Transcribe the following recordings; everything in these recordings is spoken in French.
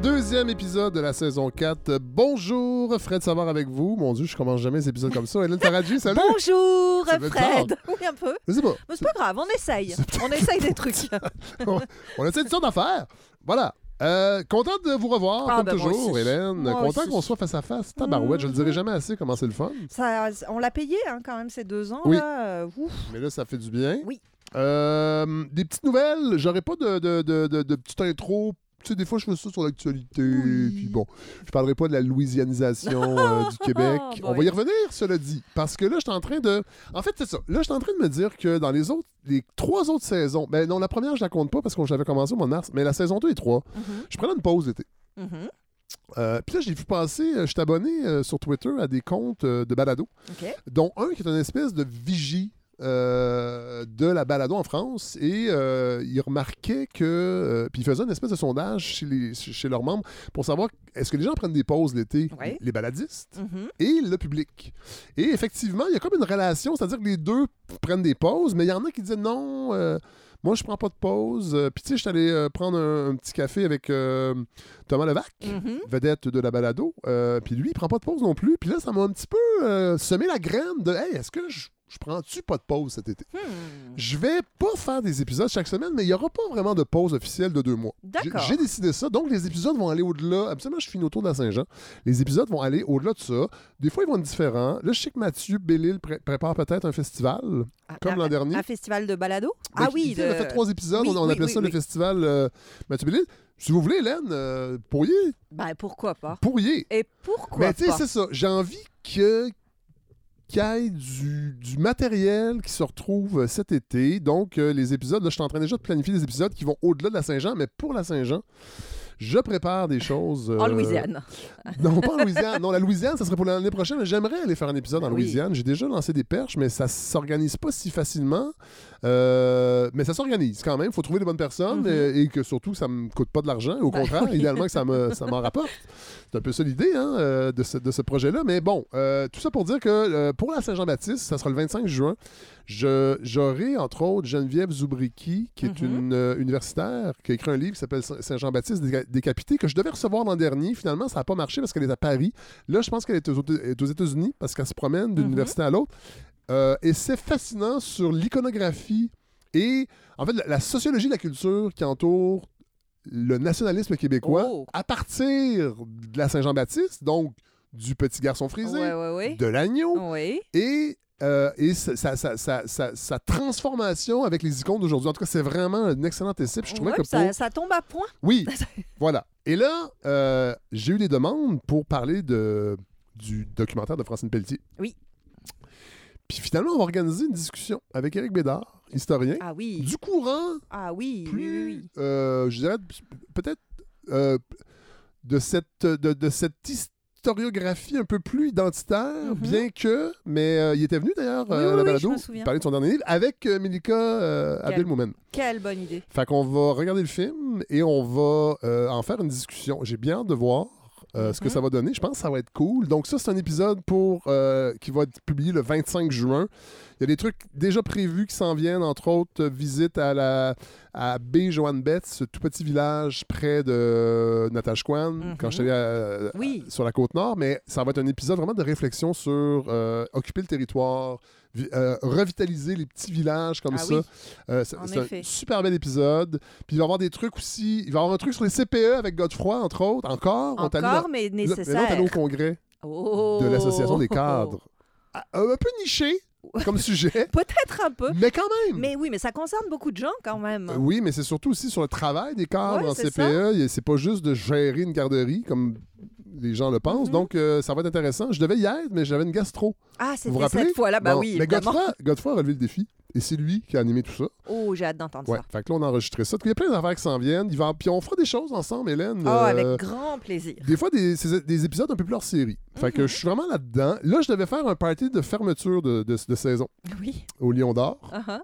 32e épisode de la saison 4. Bonjour, Fred Savard avec vous. Mon Dieu, je commence jamais ces épisodes comme ça. Hélène Taradji, salut! Bonjour Fred! Oui, un peu. Je sais pas. Mais c'est pas grave, on essaye. On essaye des trucs. On essaie une sorte d'affaires. Voilà. Euh, content de vous revoir, Ah, comme ben, toujours. Hélène. Moi content aussi. qu'on soit face à face. Tabarouette, je le dirai jamais assez comment c'est le fun. Ça, on l'a payé hein, quand même ces deux ans. Oui. Là. Euh, ouf. Mais là, ça fait du bien. Oui. Euh, des petites nouvelles. J'aurais pas de, de, de, de, de petite intro. Tu sais, des fois, je fais ça sur l'actualité. Oui. Puis bon, je parlerai pas de la louisianisation euh, du Québec. Bon, On va y revenir, cela dit. Parce que là, je suis en train de. En fait, c'est ça. Là, je suis en train de me dire que dans les autres, les trois autres saisons, ben non, la première, je la compte pas parce que j'avais commencé au mois de mars, mais la saison 2 et 3, Mhm, je prenais une pause d'été. mhm. Euh, Puis là, j'ai vu passer, euh, je suis abonné euh, sur Twitter à des comptes de balado dont un qui est une espèce de vigie euh, de la balado en France et euh, il remarquait que euh, puis il faisait une espèce de sondage chez, les- chez leurs membres pour savoir est-ce que les gens prennent des pauses l'été Ouais. les baladistes Mhm. et le public et effectivement il y a comme une relation c'est-à-dire que les deux prennent des pauses mais il y en a qui disent non euh, moi, je prends pas de pause. Puis, tu sais, je suis allé prendre un, un petit café avec Thomas Levac Mhm. vedette de la balado. Puis lui, il prend pas de pause non plus. Puis là, ça m'a un petit peu semé la graine de Hey, est-ce que je, je prends-tu pas de pause cet été? Hmm. Je vais pas faire des épisodes chaque semaine, mais il y aura pas vraiment de pause officielle de deux mois. J'ai- D'accord. J'ai décidé ça. Donc, les épisodes vont aller au-delà. Absolument, je finis autour de la Saint-Jean. Les épisodes vont aller au-delà de ça. Des fois, ils vont être différents. Là, je sais que Mathieu Bellil pré- prépare peut-être un festival, Ah, comme l'an dernier. Un festival de balado? Ben, ah oui. fait- il a de- fait trois épisodes. Oui, on on oui, oui, ça le festival euh, Mathieu Bellil. Si vous voulez, Hélène, euh, pourriez. Ben, pourquoi pas? Pourriez. Et pourquoi Mais tu sais, pas? c'est ça. J'ai envie que du, du matériel qui se retrouve euh, cet été. Donc, euh, les épisodes, là, je suis en train déjà de planifier des épisodes qui vont au-delà de la Saint-Jean, mais pour la Saint-Jean, je prépare des choses. En euh, Louisiane. Non, pas en Louisiane. Non, la Louisiane, ça serait pour l'année prochaine. mais J'aimerais aller faire un épisode en Oui. Louisiane. J'ai déjà lancé des perches, mais ça s'organise pas si facilement. Euh, mais ça s'organise quand même. Il faut trouver les bonnes personnes Mhm. et que surtout, ça me coûte pas de l'argent. Au Ben contraire, idéalement que ça me- ça m'en rapporte. C'est un peu ça l'idée hein, euh, de ce, de ce projet-là. Mais bon, euh, tout ça pour dire que euh, pour la Saint-Jean-Baptiste, ça sera le 25 juin. J'aurai, entre autres, Geneviève Zoubriki, qui est Mhm. une euh, universitaire, qui a écrit un livre qui s'appelle Saint- Saint-Jean-Baptiste déca- décapité, que je devais recevoir l'an dernier. Finalement, ça n'a pas marché parce qu'elle est à Paris. Là, je pense qu'elle est aux, est aux États-Unis parce qu'elle se promène d'une Mhm. université à l'autre. Euh, et c'est fascinant sur l'iconographie et, en fait, la, la sociologie de la culture qui entoure le nationalisme québécois Oh. à partir de la Saint-Jean-Baptiste, donc du petit garçon frisé, Ouais, ouais, ouais. de l'agneau, et, euh, et sa, sa- sa- sa- sa- sa transformation avec les icônes d'aujourd'hui. En tout cas, c'est vraiment un excellent essai. Je trouvais que puis ça, pour- ça tombe à point. Oui, voilà. Et là, euh, j'ai eu des demandes pour parler de, du documentaire de Francine Pelletier. Oui. Puis finalement, on va organiser une discussion avec Éric Bédard, historien, Ah oui. du courant Ah oui, oui, plus, oui, oui. euh, je dirais, peut-être euh, de, cette, de, de cette historiographie un peu plus identitaire, Mhm. bien que, mais euh, il était venu d'ailleurs Oui, euh, à oui, la oui, balado parler de son dernier livre avec euh, Melika Abdelmoumen. Quelle bonne idée. Fait qu'on va regarder le film et on va en faire une discussion. J'ai bien hâte de voir euh, ce que Mhm. ça va donner. Je pense que ça va être cool. Donc ça, c'est un épisode pour euh, qui va être publié le 25 juin. Il y a des trucs déjà prévus qui s'en viennent, entre autres, euh, visite à la à B. Joanne Betts, ce tout petit village près de Natashquan, Mhm. quand je suis allé à- Oui. sur la côte nord. Mais ça va être un épisode vraiment de réflexion sur euh, occuper le territoire, vi- euh, revitaliser les petits villages comme Ah ça. oui. Euh, c'est un super bel épisode. Puis il va y avoir des trucs aussi. Il va y avoir un truc sur les CPE avec Godefroy, entre autres. Encore. On Encore, dans- mais là, nécessaire. on est allé au congrès Oh. de l'Association des cadres. Ah, Un peu niché comme sujet, Peut-être un peu. mais quand même. Mais oui, mais ça concerne beaucoup de gens quand même. Euh, Oui, mais c'est surtout aussi sur le travail des cadres Ouais, en c'est CPE. C'est pas juste de gérer une garderie comme les gens le pensent. Mhm. Donc, euh, ça va être intéressant. Je devais y être, mais j'avais une gastro. Ah, Vous vous c'était rappelez? cette fois-là? Bah Bon, oui, mais. Godefroy, Godefroy a relevé le défi. Et c'est lui qui a animé tout ça. Oh, j'ai hâte d'entendre Ouais. ça. Fait que là, on a enregistré ça. Il y a plein d'affaires qui s'en viennent. Il va... Puis on fera des choses ensemble, Hélène. Oh, Euh, avec grand plaisir. Des fois, des, c'est- des épisodes un peu plus hors série. Fait que Mhm. je suis vraiment là-dedans. Là, je devais faire un party de fermeture de, de- de saison Oui. au Lion d'Or. Ah.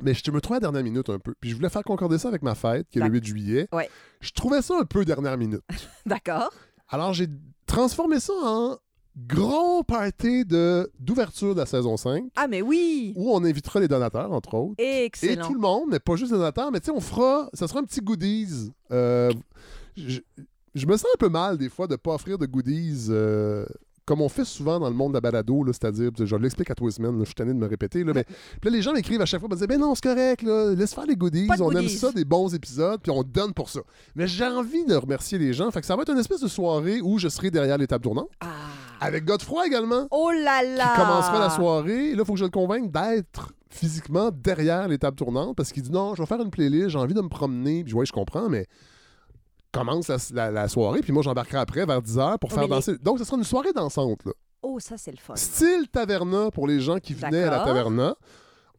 Mais je me trouvais à la dernière minute un peu. Puis je voulais faire concorder ça avec ma fête, qui est le D'ac- 8 juillet. Ouais. Je trouvais ça un peu dernière minute. D'accord. Alors, j'ai transformé ça en gros party de- d'ouverture de la saison 5, Ah, mais oui. où on invitera les donateurs, entre autres. Et Excellent. tout le monde, mais pas juste les donateurs, mais tu sais, on fera, ça sera un petit goodies. Euh, je, je me sens un peu mal des fois de ne pas offrir de goodies euh, comme on fait souvent dans le monde de la balado, c'est-à-dire, je l'explique à semaines, là, je suis tanné de me répéter, là, mais puis là, les gens m'écrivent à chaque fois, ils me disent, ben non, c'est correct, là, laisse faire les goodies, on aime ça, des bons épisodes, puis on donne pour ça. Mais j'ai envie de remercier les gens, fait que ça va être une espèce de soirée où je serai derrière les tables tournantes, Ah. Avec Godefroy également, Oh là là! qui commencera la soirée, et là, il faut que je le convainque d'être physiquement derrière les tables tournantes, parce qu'il dit, non, je vais faire une playlist, j'ai envie de me promener, puis ouais, je comprends, mais commence la, la- la soirée, puis moi j'embarquerai après vers 10h pour Oh, faire les- danser. Donc, ce sera une soirée dansante, là. Oh, ça, c'est le fun. Style taverna pour les gens qui venaient à la taverna.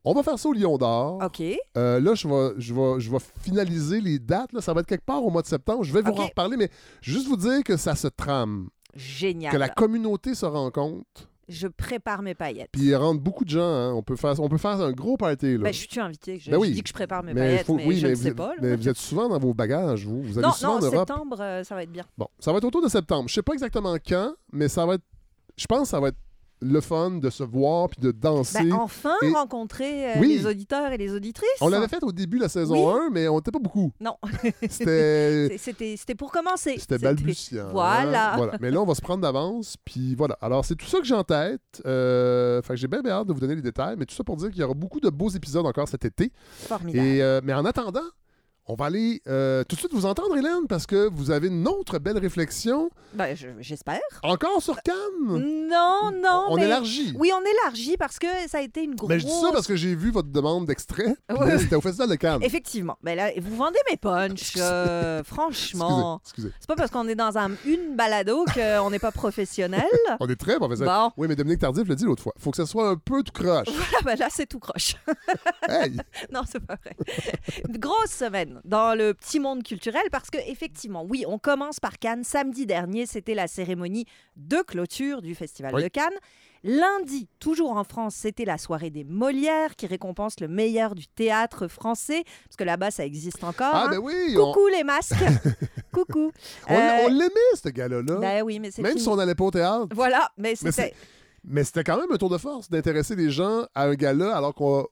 On va faire ça au Lion d'Or. OK. Euh, là, je vais, je, vais, je vais finaliser les dates. Là. Ça va être quelque part au mois de septembre. Je vais vous en reparler, mais juste vous dire que ça se trame, Génial. que la communauté se rencontre. Je prépare mes paillettes. Puis il rentre beaucoup de gens. hein. On, peut faire, on peut faire un gros party. Là. Ben, je suis invité. Je, Ben je oui. dis que je prépare mes mais paillettes, faut- mais oui, je mais ne vous, sais pas. là. mais vous êtes souvent dans vos bagages, vous. Vous allez non, souvent non, en Europe. septembre, euh, ça va être bien. Bon, ça va être autour de septembre. Je sais pas exactement quand, mais ça va être. Je pense que ça va être le fun de se voir puis de danser. Ben, enfin et- rencontrer euh, Oui. les auditeurs et les auditrices. On l'avait fait au début de la saison 1, mais on n'était pas beaucoup. Non, C'était. Pour commencer. C'était balbutiant. hein. Voilà. voilà. Mais là, on va se prendre d'avance. Puis voilà. Alors, c'est tout ça que j'ai en tête. Euh, fait que j'ai bien, bien hâte de vous donner les détails. Mais tout ça pour dire qu'il y aura beaucoup de beaux épisodes encore cet été. Formidable. Et, euh, mais en attendant, on va aller euh, tout de suite vous entendre, Hélène, parce que vous avez une autre belle réflexion. Ben, je- J'espère. Encore sur Cannes? Non, non, on mais... élargit. Oui, on élargit parce que ça a été une grosse... Mais je dis ça parce que j'ai vu votre demande d'extrait. là, C'était au Festival de Cannes. Effectivement. Ben là, vous vendez mes punchs, euh, franchement. Excusez. C'est pas parce qu'on est dans un, une balado qu'on n'est pas professionnel. On est très professionnel. Bon, Oui, mais Dominique Tardif l'a dit l'autre fois. faut que ça soit un peu tout croche. ah ben là, c'est tout croche. hey! Non, c'est pas vrai. Une grosse semaine dans le petit monde culturel parce que effectivement, oui, on commence par Cannes. Samedi dernier, c'était la cérémonie de clôture du Festival Oui. de Cannes. Lundi, toujours en France, c'était la soirée des Molières qui récompense le meilleur du théâtre français parce que là-bas, ça existe encore. Ah, hein. ben oui! on- Coucou les masques. Coucou. On, Euh, on l'aimait, ce gars-là. Ben oui, mais c'est Même fini. si on n'allait pas au théâtre. Voilà, mais Mais c'était Mais c'était quand même un tour de force d'intéresser les gens à un gala alors qu'on.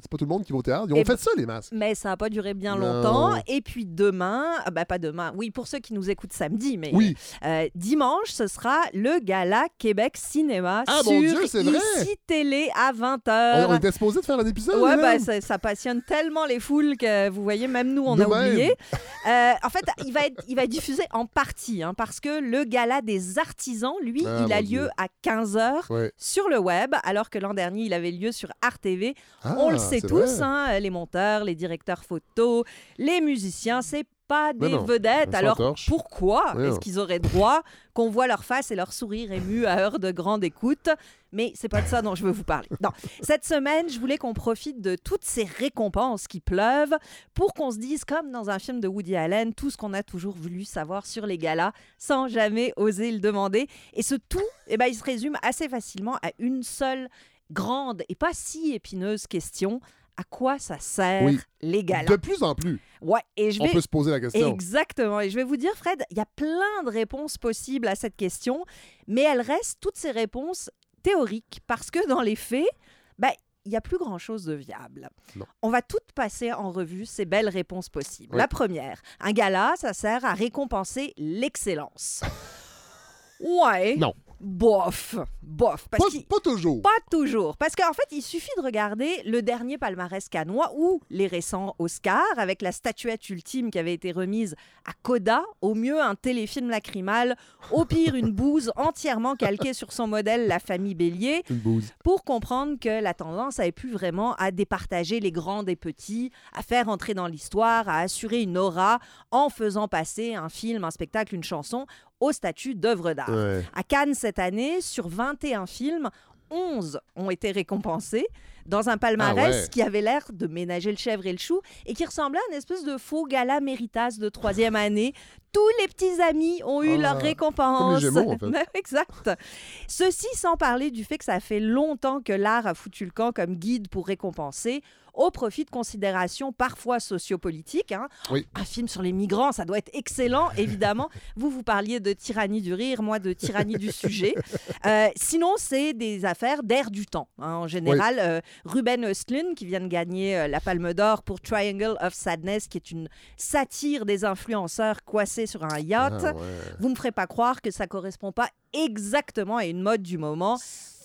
C'est pas tout le monde qui va au théâtre. Ils ont Eh fait ça, les masques. mais ça n'a pas duré bien Non. longtemps. Et puis demain, ah bah pas demain, oui, pour ceux qui nous écoutent samedi, mais Oui. Euh, dimanche, ce sera le gala Québec Cinéma Ah, sur mon Dieu, c'est vrai! ICI Télé à On, 20h. on était supposé de faire un épisode. Ouais, bah, ça, ça passionne tellement les foules que vous voyez, même nous, on a Nous-mêmes. oublié. Euh, en fait, il va, être, il va être diffusé en partie hein, parce que le gala des artisans, lui, Ah, il a lieu Dieu. à 15h Ouais. sur le web, alors que l'an dernier, il avait lieu sur Art TV. Ah, On le c'est tous, hein, les monteurs, les directeurs photos, les musiciens, c'est pas Mais des non, vedettes. Alors pourquoi est-ce qu'ils auraient droit qu'on voit leur face et leur sourire ému à heure de grande écoute? Mais c'est pas de ça dont je veux vous parler. Non, cette semaine, je voulais qu'on profite de toutes ces récompenses qui pleuvent pour qu'on se dise, comme dans un film de Woody Allen, tout ce qu'on a toujours voulu savoir sur les galas sans jamais oser le demander. Et ce tout, eh ben, il se résume assez facilement à une seule grande et pas si épineuse question. À quoi ça sert Oui. les galas De plus en plus, Ouais, et je on peut se poser la question. Exactement. Et je vais vous dire, Fred, il y a plein de réponses possibles à cette question, mais elles restent toutes ces réponses théoriques parce que dans les faits, ben, il n'y a plus grand-chose de viable. Non. On va toutes passer en revue ces belles réponses possibles. Oui. La première, un gala, ça sert à récompenser l'excellence. Ouais. Non. Bof. Bof. Parce Pas, toujours. pas toujours. Parce qu'en fait, il suffit de regarder le dernier palmarès canois ou les récents Oscars avec la statuette ultime qui avait été remise à Coda. Au mieux, un téléfilm lacrymal. Au pire, une bouse entièrement calquée sur son modèle, la famille Bélier Une bouse. pour comprendre que la tendance avait plus vraiment à départager les grands des petits, à faire entrer dans l'histoire, à assurer une aura en faisant passer un film, un spectacle, une chanson au statut d'œuvre d'art. Ouais. À Cannes cette année, sur 21 films, 11 ont été récompensés dans un palmarès Ah ouais. qui avait l'air de ménager le chèvre et le chou et qui ressemblait à une espèce de faux gala méritas de troisième année. Tous les petits amis ont eu Ah, leur récompense. Gémeaux, en fait. Exact. Ceci sans parler du fait que ça fait longtemps que l'art a foutu le camp comme guide pour récompenser au profit de considérations parfois sociopolitiques. hein. Oui. Un film sur les migrants, ça doit être excellent, évidemment. vous, vous parliez de tyrannie du rire, moi de tyrannie du sujet. Euh, sinon, c'est des affaires d'air du temps. hein. En général, euh, Ruben Östlund, qui vient de gagner euh, la Palme d'Or pour Triangle of Sadness, qui est une satire des influenceurs coincés sur un yacht. Ah, ouais. Vous me ferez pas croire que ça correspond pas exactement à une mode du moment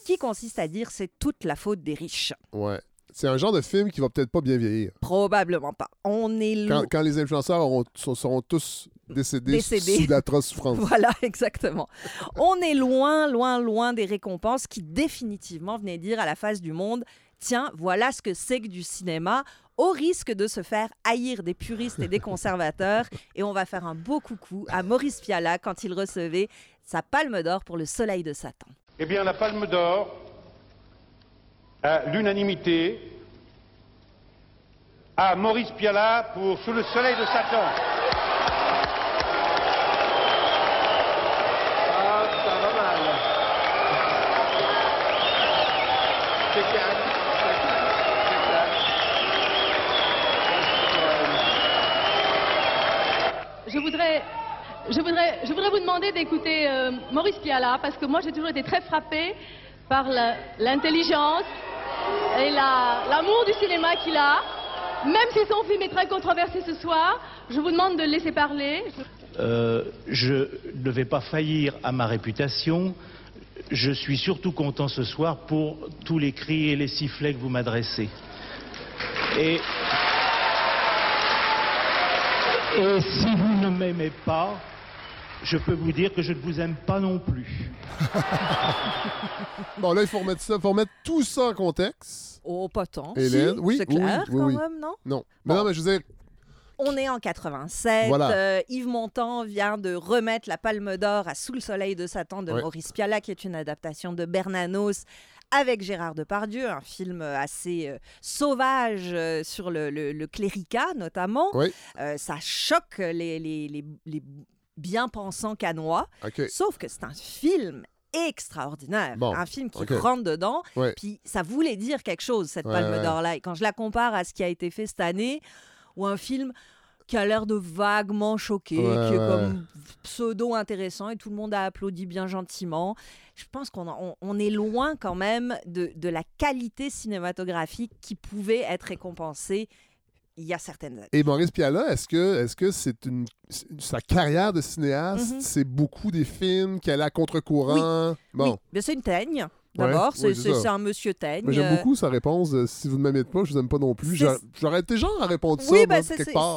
qui consiste à dire c'est toute la faute des riches. Ouais. C'est un genre de film qui va peut-être pas bien vieillir. Probablement pas. On est Quand, loin. quand les influenceurs auront- seront tous décédés, Décédés. sous d'atroces souffrances. Voilà, exactement. On est loin, loin, loin des récompenses qui définitivement venaient dire à la face du monde tiens, voilà ce que c'est que du cinéma, au risque de se faire haïr des puristes et des conservateurs. Et on va faire un beau coucou à Maurice Piala quand il recevait sa palme d'or pour Le Soleil de Satan. Eh bien, la Palme d'Or, l'unanimité, à Maurice Piala pour Sous le soleil de Satan. Je voudrais, je voudrais, je voudrais vous demander d'écouter euh, Maurice Piala parce que moi j'ai toujours été très frappée par l'intelligence et la- l'amour du cinéma qu'il a. Même si son film est très controversé ce soir, je vous demande de le laisser parler. Euh, je ne vais pas faillir à ma réputation. Je suis surtout content ce soir pour tous les cris et les sifflets que vous m'adressez. Et si vous ne m'aimez pas, je peux vous dire que je ne vous aime pas non plus. Bon, là, il faut remettre ça, faut remettre tout ça en contexte. Oh, pas tant. Hélène, Si, oui, c'est oui, clair oui, quand oui. même, non? Non. Mais Bon. non, mais je veux dire, On est en 87. Voilà. euh, Yves Montand vient de remettre la Palme d'Or à Sous le soleil de Satan de Ouais. Maurice Piala, qui est une adaptation de Bernanos avec Gérard Depardieu, un film assez euh, sauvage euh, sur le, le- le cléricat notamment. Oui. Euh, ça choque les, les- les- les bien-pensants canois, sauf que c'est un film extraordinaire, Bon, un film qui rentre dedans, Ouais. puis ça voulait dire quelque chose, cette Ouais, Palme d'Or-là. Et quand je la compare à ce qui a été fait cette année, ou un film qui a l'air de vaguement Ouais, qui est comme pseudo-intéressant et tout le monde a applaudi bien gentiment. Je pense qu'on en- on, on est loin quand même de, de la qualité cinématographique qui pouvait être récompensée il y a certaines années. Et Maurice Piala, est-ce que est-ce que c'est une sa carrière de cinéaste, Mhm. c'est beaucoup des films allaient à contre-courant? Bon. Oui, mais c'est une teigne. D'abord, c'est ça. un monsieur teigne. J'aime euh, beaucoup sa réponse. de, si vous ne m'aimez pas, je vous aime pas non plus. J'aurais été genre à répondre ça, Oui, moi, ben,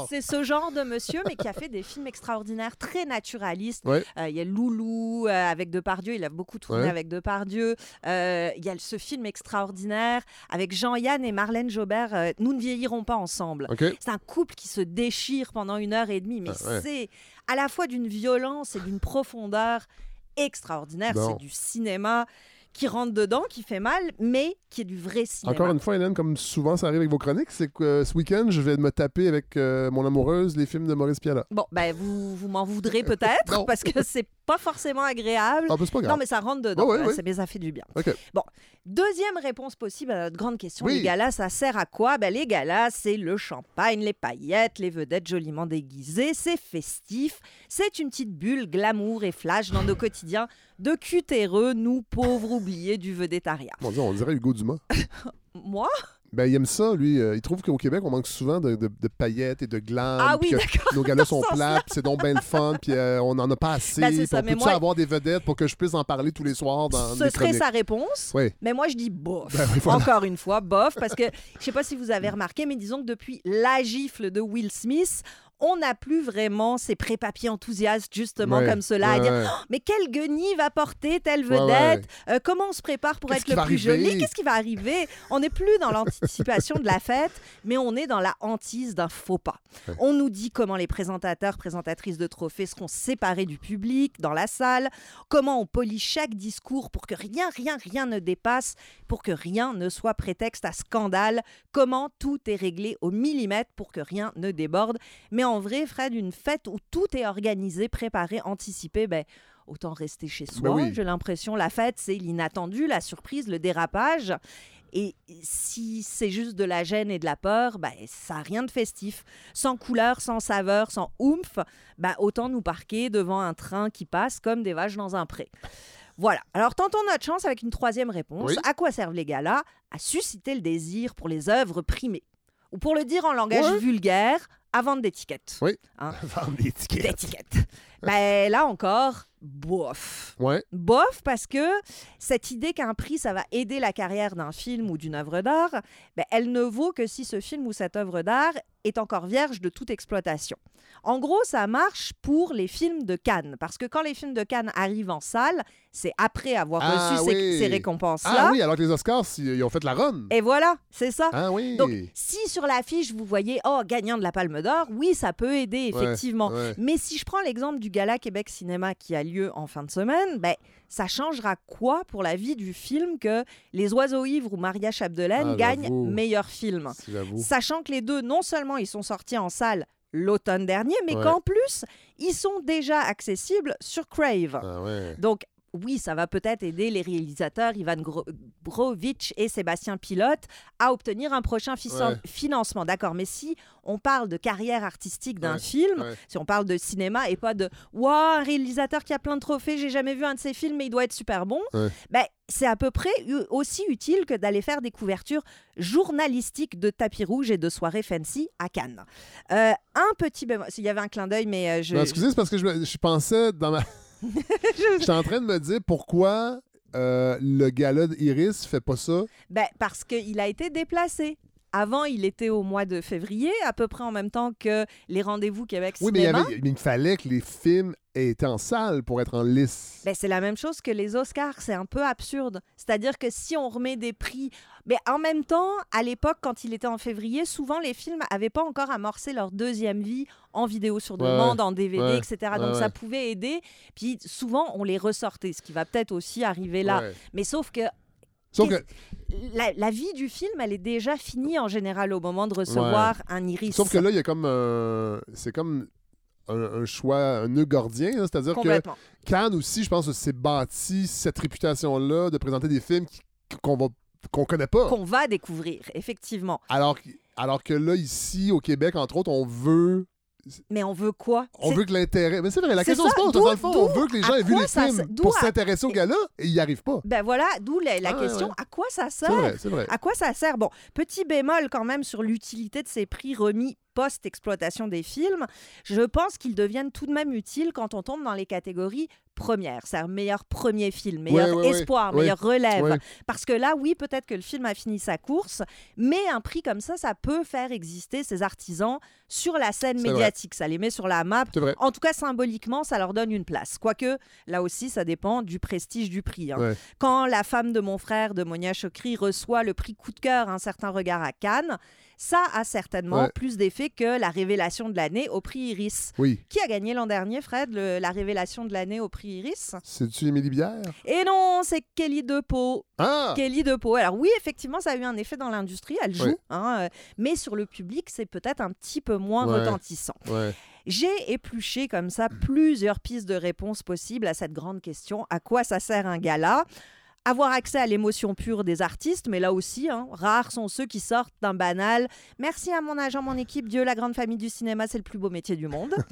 c'est ce genre de monsieur, mais qui a fait des films extraordinaires, très naturalistes. Ouais. Euh, Il y a Loulou euh, avec Depardieu, il a beaucoup tourné Ouais. avec Depardieu. Euh, Il y a ce film extraordinaire avec Jean-Yann et Marlène Jobert, Nous ne vieillirons pas ensemble. C'est un couple qui se déchire pendant une heure et demie, mais Ah c'est à la fois d'une violence et d'une profondeur extraordinaire. C'est du cinéma qui rentre dedans, qui fait mal, mais qui est du vrai cinéma. Encore une fois, Hélène, comme souvent ça arrive avec vos chroniques, c'est que euh, ce week-end, je vais me taper avec euh, mon amoureuse les films de Maurice Piala. Bon, ben vous, vous m'en voudrez peut-être parce que c'est pas forcément agréable. Ah, pas grave. Non, mais ça rentre dedans. Ouais, ouais. c'est- mais ça fait du bien. Bon, deuxième réponse possible à notre grande question. Oui. Les galas, ça sert à quoi? Ben, Les galas, c'est le champagne, les paillettes, les vedettes joliment déguisées. C'est festif. C'est une petite bulle glamour et flash dans nos quotidiens de cutéreux, nous pauvres oubliés du vedettariat. On dirait Hugo Dumas. Moi? Ben, il aime ça, lui. Euh, il trouve qu'au Québec, on manque souvent de, de- de paillettes et de glam. Ah oui, que. Nos galas sont plats, c'est donc bien le fun, puis euh, on n'en a pas assez. Ben, puis ça, on moi- avoir des vedettes pour que je puisse en parler tous les soirs dans Ce serait sa réponse. Oui. Mais moi, je dis bof. Ben oui, voilà. Encore une fois, bof, parce que je sais pas si vous avez remarqué, mais disons que depuis la gifle de Will Smith, on n'a plus vraiment ces pré-papiers enthousiastes, justement, Ouais, comme cela, à dire ouais. mais quelle guenille va porter telle vedette? Euh, Comment on se prépare pour être le plus joli? Qu'est-ce qui va arriver? On n'est plus dans l'anticipation de la fête, mais on est dans la hantise d'un faux pas. On nous dit comment les présentateurs, présentatrices de trophées seront séparés du public dans la salle, comment on polie chaque discours pour que rien, rien, rien ne dépasse, pour que rien ne soit prétexte à scandale, comment tout est réglé au millimètre pour que rien ne déborde. Mais en vrai, Fred, une fête où tout est organisé, préparé, anticipé, ben, autant rester chez soi. Ben oui. J'ai l'impression, la fête, c'est l'inattendu, la surprise, le dérapage. Et si c'est juste de la gêne et de la peur, ben, ça n'a rien de festif. Sans couleur, sans saveur, sans oomph, ben, autant nous parquer devant un train qui passe comme des vaches dans un pré. Voilà. Alors tentons notre chance avec une troisième réponse. Oui. À quoi servent les galas? À susciter le désir pour les œuvres primées. Ou pour le dire en langage Ouais. vulgaire, à vendre des tickets. Oui. Hein? Vendre des tickets. Des tickets. ben là encore, bof. Ouais. Bof parce que cette idée qu'un prix, ça va aider la carrière d'un film ou d'une œuvre d'art, ben, elle ne vaut que si ce film ou cette œuvre d'art est encore vierge de toute exploitation. En gros, ça marche pour les films de Cannes, parce que quand les films de Cannes arrivent en salle, c'est après avoir Ah reçu ces- oui. ces, récompenses-là. Ah oui, alors que les Oscars, si- ils ont fait la run. Et voilà, c'est ça. Ah oui. Donc, si sur l'affiche, vous voyez, oh, gagnant de la Palme d'Or, oui, ça peut aider, Ouais, effectivement. ouais. Mais si je prends l'exemple du Gala Québec Cinéma qui a lieu en fin de semaine, ben, ça changera quoi pour la vie du film que Les Oiseaux Ivres ou Maria Chapdelaine Ah, gagnent meilleur film? Sachant que les deux, non seulement ils sont sortis en salle l'automne dernier, mais Ouais. qu'en plus, ils sont déjà accessibles sur Crave. Ah ouais. Donc, oui, ça va peut-être aider les réalisateurs Ivan Brovitch et Sébastien Pilote à obtenir un prochain Ouais. financement. D'accord, mais si on parle de carrière artistique d'un Ouais, film, ouais. si on parle de cinéma et pas de Waouh, un réalisateur qui a plein de trophées, j'ai jamais vu un de ses films, mais il doit être super bon, ben, c'est à peu près aussi utile que d'aller faire des couvertures journalistiques de tapis rouge et de soirées fancy à Cannes. Euh, un petit bémol, il y avait un clin d'œil, mais euh, je. Non, excusez, c'est parce que je, je pensais dans ma. J'étais en train de me dire pourquoi euh, le gala d'Iris fait pas ça. Ben, parce qu'il a été déplacé. Avant, il était au mois de février, à peu près en même temps que les rendez-vous Québec Oui, mais il, y avait- mais il fallait que les films aient été en salle pour être en lice. Ben, c'est la même chose que les Oscars, c'est un peu absurde. C'est-à-dire que si on remet des prix... Mais en même temps, à l'époque, quand il était en février, souvent les films n'avaient pas encore amorcé leur deuxième vie en vidéo sur Ouais, demande, en DVD, ouais, etc. Donc ouais. ça pouvait aider. Puis souvent, on les ressortait, ce qui va peut-être aussi arriver là. Mais sauf que Sauf que, la, la vie du film, elle est déjà finie en général au moment de recevoir un iris. sauf que là, il y a comme un. C'est comme un, un choix, un nœud gordien. là. C'est-à-dire que. Cannes aussi, je pense c'est bâti cette réputation-là de présenter des films qu'on va qu'on connaît pas. Qu'on va découvrir, effectivement. Alors, que- alors que là, ici, au Québec, entre autres, on veut Mais on veut quoi? On veut que l'intérêt. Mais c'est vrai, la question ça, se pose. d'où- Dans le fond, on veut que les gens aient vu les films pour à- s'intéresser au gala et ils n'y arrivent pas. Ben voilà, d'où la, la Ah, question ouais. à quoi ça C'est sert? vrai, c'est vrai. À quoi ça sert? Bon, petit bémol quand même sur l'utilité de ces prix remis post-exploitation des films. Je pense qu'ils deviennent tout de même utiles quand on tombe dans les catégories premières, c'est-à-dire meilleur premier film, meilleur Ouais, ouais, ouais. espoir, Ouais. meilleure relève. Parce que là, oui, peut-être que le film a fini sa course, mais un prix comme ça, ça peut faire exister ces artisans sur la scène C'est vrai. médiatique. Ça les met sur la map. C'est. En tout cas, symboliquement, ça leur donne une place. Quoique, là aussi, ça dépend du prestige du prix. hein. Quand la femme de mon frère, de Monia Chokri, reçoit le prix coup de cœur Un certain regard à Cannes, ça a certainement Ouais. plus d'effet que la révélation de l'année au prix Iris. Oui. Qui a gagné l'an dernier, Fred, le- la révélation de l'année au prix Iris? C'est-tu Émilie Bière? Et non, c'est Kelly DePau. Ah! Kelly DePau. Alors oui, effectivement, ça a eu un effet dans l'industrie, elle joue, hein, euh, mais sur le public, c'est peut-être un petit peu moins Ouais. retentissant. Ouais. J'ai épluché comme ça plusieurs pistes de réponses possibles à cette grande question à quoi ça sert un gala? Avoir accès à l'émotion pure des artistes, mais là aussi, hein, rares sont ceux qui sortent d'un banal. Merci à mon agent, mon équipe, Dieu, la grande famille du cinéma, c'est le plus beau métier du monde.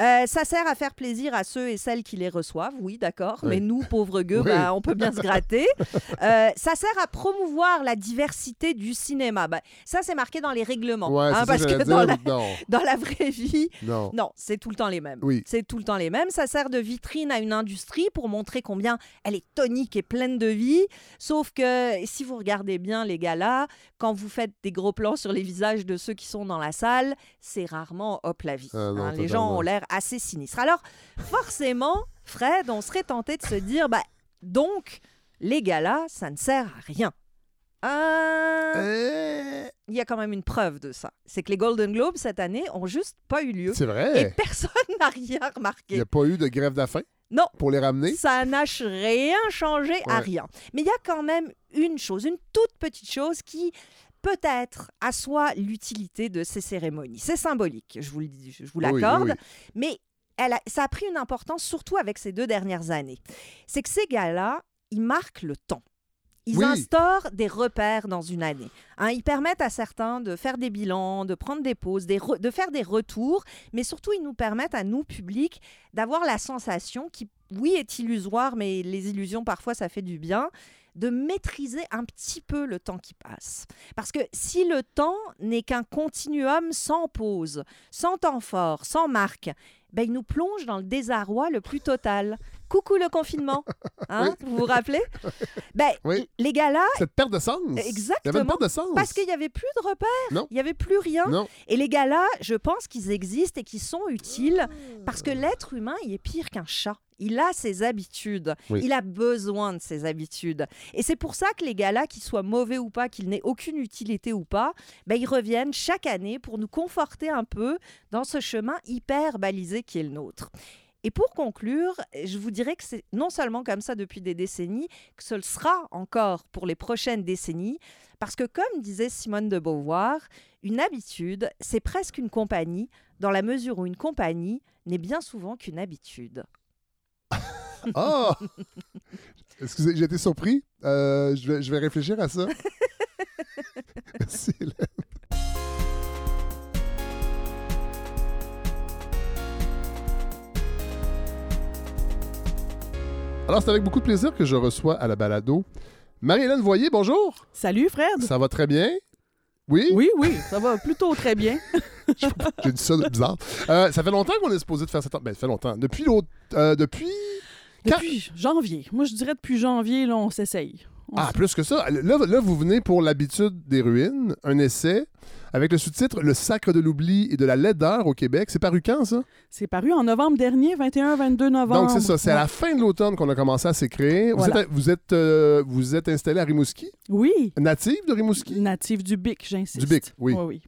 Euh, ça sert à faire plaisir à ceux et celles qui les reçoivent, oui, d'accord, Oui. mais nous, pauvres gueux, Oui. bah, on peut bien se gratter. Euh, ça sert à promouvoir la diversité du cinéma. Bah, ça, c'est marqué dans les règlements. Ouais, hein, parce que dans la, dans la vraie vie, Non. non, c'est tout le temps les mêmes. Oui. C'est tout le temps les mêmes. Ça sert de vitrine à une industrie pour montrer combien elle est tonique et pleine de vie. Sauf que si vous regardez bien les galas, quand vous faites des gros plans sur les visages de ceux qui sont dans la salle, c'est rarement hop la vie. Ah non, hein. les gens ont l'air assez sinistres. Alors, forcément, Fred, on serait tenté de se dire, bah, donc, les galas, ça ne sert à rien. Euh, Euh, Il y a quand même une preuve de ça. C'est que les Golden Globes, cette année, ont juste pas eu lieu. C'est Et vrai. personne n'a rien Il remarqué. n'y a pas eu de grève de la faim Non. pour les ramener? Ça n'a rien changé à rien. Mais il y a quand même une chose, une toute petite chose qui peut-être assoit l'utilité de ces cérémonies. C'est symbolique, je vous, le dis, je vous Oui, oui, l'accorde, oui. mais elle a- ça a pris une importance surtout avec ces deux dernières années. C'est que ces gars-là, ils marquent le temps. Ils Oui. instaurent des repères dans une année. Hein, ils permettent à certains de faire des bilans, de prendre des pauses, des de faire des retours, mais surtout ils nous permettent à nous, public, d'avoir la sensation qui, oui, est illusoire, mais les illusions parfois ça fait du bien, de maîtriser un petit peu le temps qui passe. Parce que si le temps n'est qu'un continuum sans pause, sans temps fort, sans marque, ben, il nous plonge dans le désarroi le plus total. Coucou le confinement, hein, vous vous rappelez? Ben, Oui. Les gars-là, Cette perte de sens. Il y avait une exactement, perte de sens. parce qu'il n'y avait plus de repères, Non. il n'y avait plus rien. Non. Et les gars-là, je pense qu'ils existent et qu'ils sont utiles parce que l'être humain, il est pire qu'un chat. Il a ses habitudes. Oui. Il a besoin de ses habitudes. Et c'est pour ça que les gars-là, qu'ils soient mauvais ou pas, qu'ils n'aient aucune utilité ou pas, ben, ils reviennent chaque année pour nous conforter un peu dans ce chemin hyper balisé qui est le nôtre. Et pour conclure, je vous dirais que c'est non seulement comme ça depuis des décennies, que ce le sera encore pour les prochaines décennies, parce que comme disait Simone de Beauvoir, une habitude, c'est presque une compagnie, dans la mesure où une compagnie n'est bien souvent qu'une habitude. Ah! Excusez, j'ai été surpris. Euh, je, vais, je vais réfléchir à ça. Merci, Alors, c'est avec beaucoup de plaisir que je reçois à la balado Marie-Hélène Voyer, bonjour! Salut Fred. Ça va très bien? Oui? Oui, oui, ça va plutôt très bien. J'ai dit ça de bizarre. Euh, ça fait longtemps qu'on est supposé de faire cette... Ben, ça fait longtemps. Depuis l'autre... euh, depuis... Quand- Depuis janvier. Moi, je dirais depuis janvier, là, on s'essaye. On Ah, plus que ça. Là, là, vous venez pour l'habitude des ruines, un essai avec le sous-titre Le sacre de l'oubli et de la laideur au Québec. C'est paru quand, ça? C'est paru en novembre dernier, 21-22 novembre. Donc, c'est ça. C'est à la fin de l'automne qu'on a commencé à s'écrire. Vous, Voilà. êtes, vous, êtes, euh, vous êtes installé à Rimouski, Oui, natif de Rimouski, natif du BIC, j'insiste. Du BIC, oui. oui.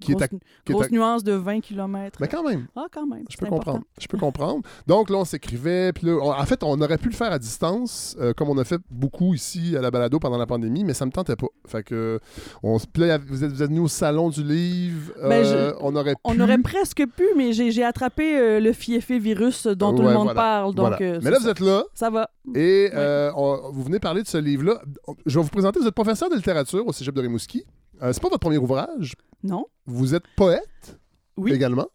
Qui est grosse à... qui est grosse à- nuance de 20 km. Mais quand même. Ah, quand même. Je peux important. comprendre. Je peux comprendre. Donc là, on s'écrivait. Puis là, on- en fait, on aurait pu le faire à distance, euh, comme on a fait beaucoup ici à la balado pendant la pandémie, mais ça me tentait pas. Fait que on se plaît. Vous êtes, vous êtes venu au salon du livre. Ben, je- euh, on aurait pu. On aurait presque pu, mais j'ai attrapé euh, le fiefé virus dont tout le monde voilà. parle. Donc, Voilà. euh, mais là, vous êtes là ça. Va. et euh, on- vous venez parler de ce livre-là. Je vais vous présenter. Vous êtes professeur de littérature au Cégep de Rimouski. Euh, c'est pas votre premier ouvrage? Non? Vous êtes poète? Oui. également?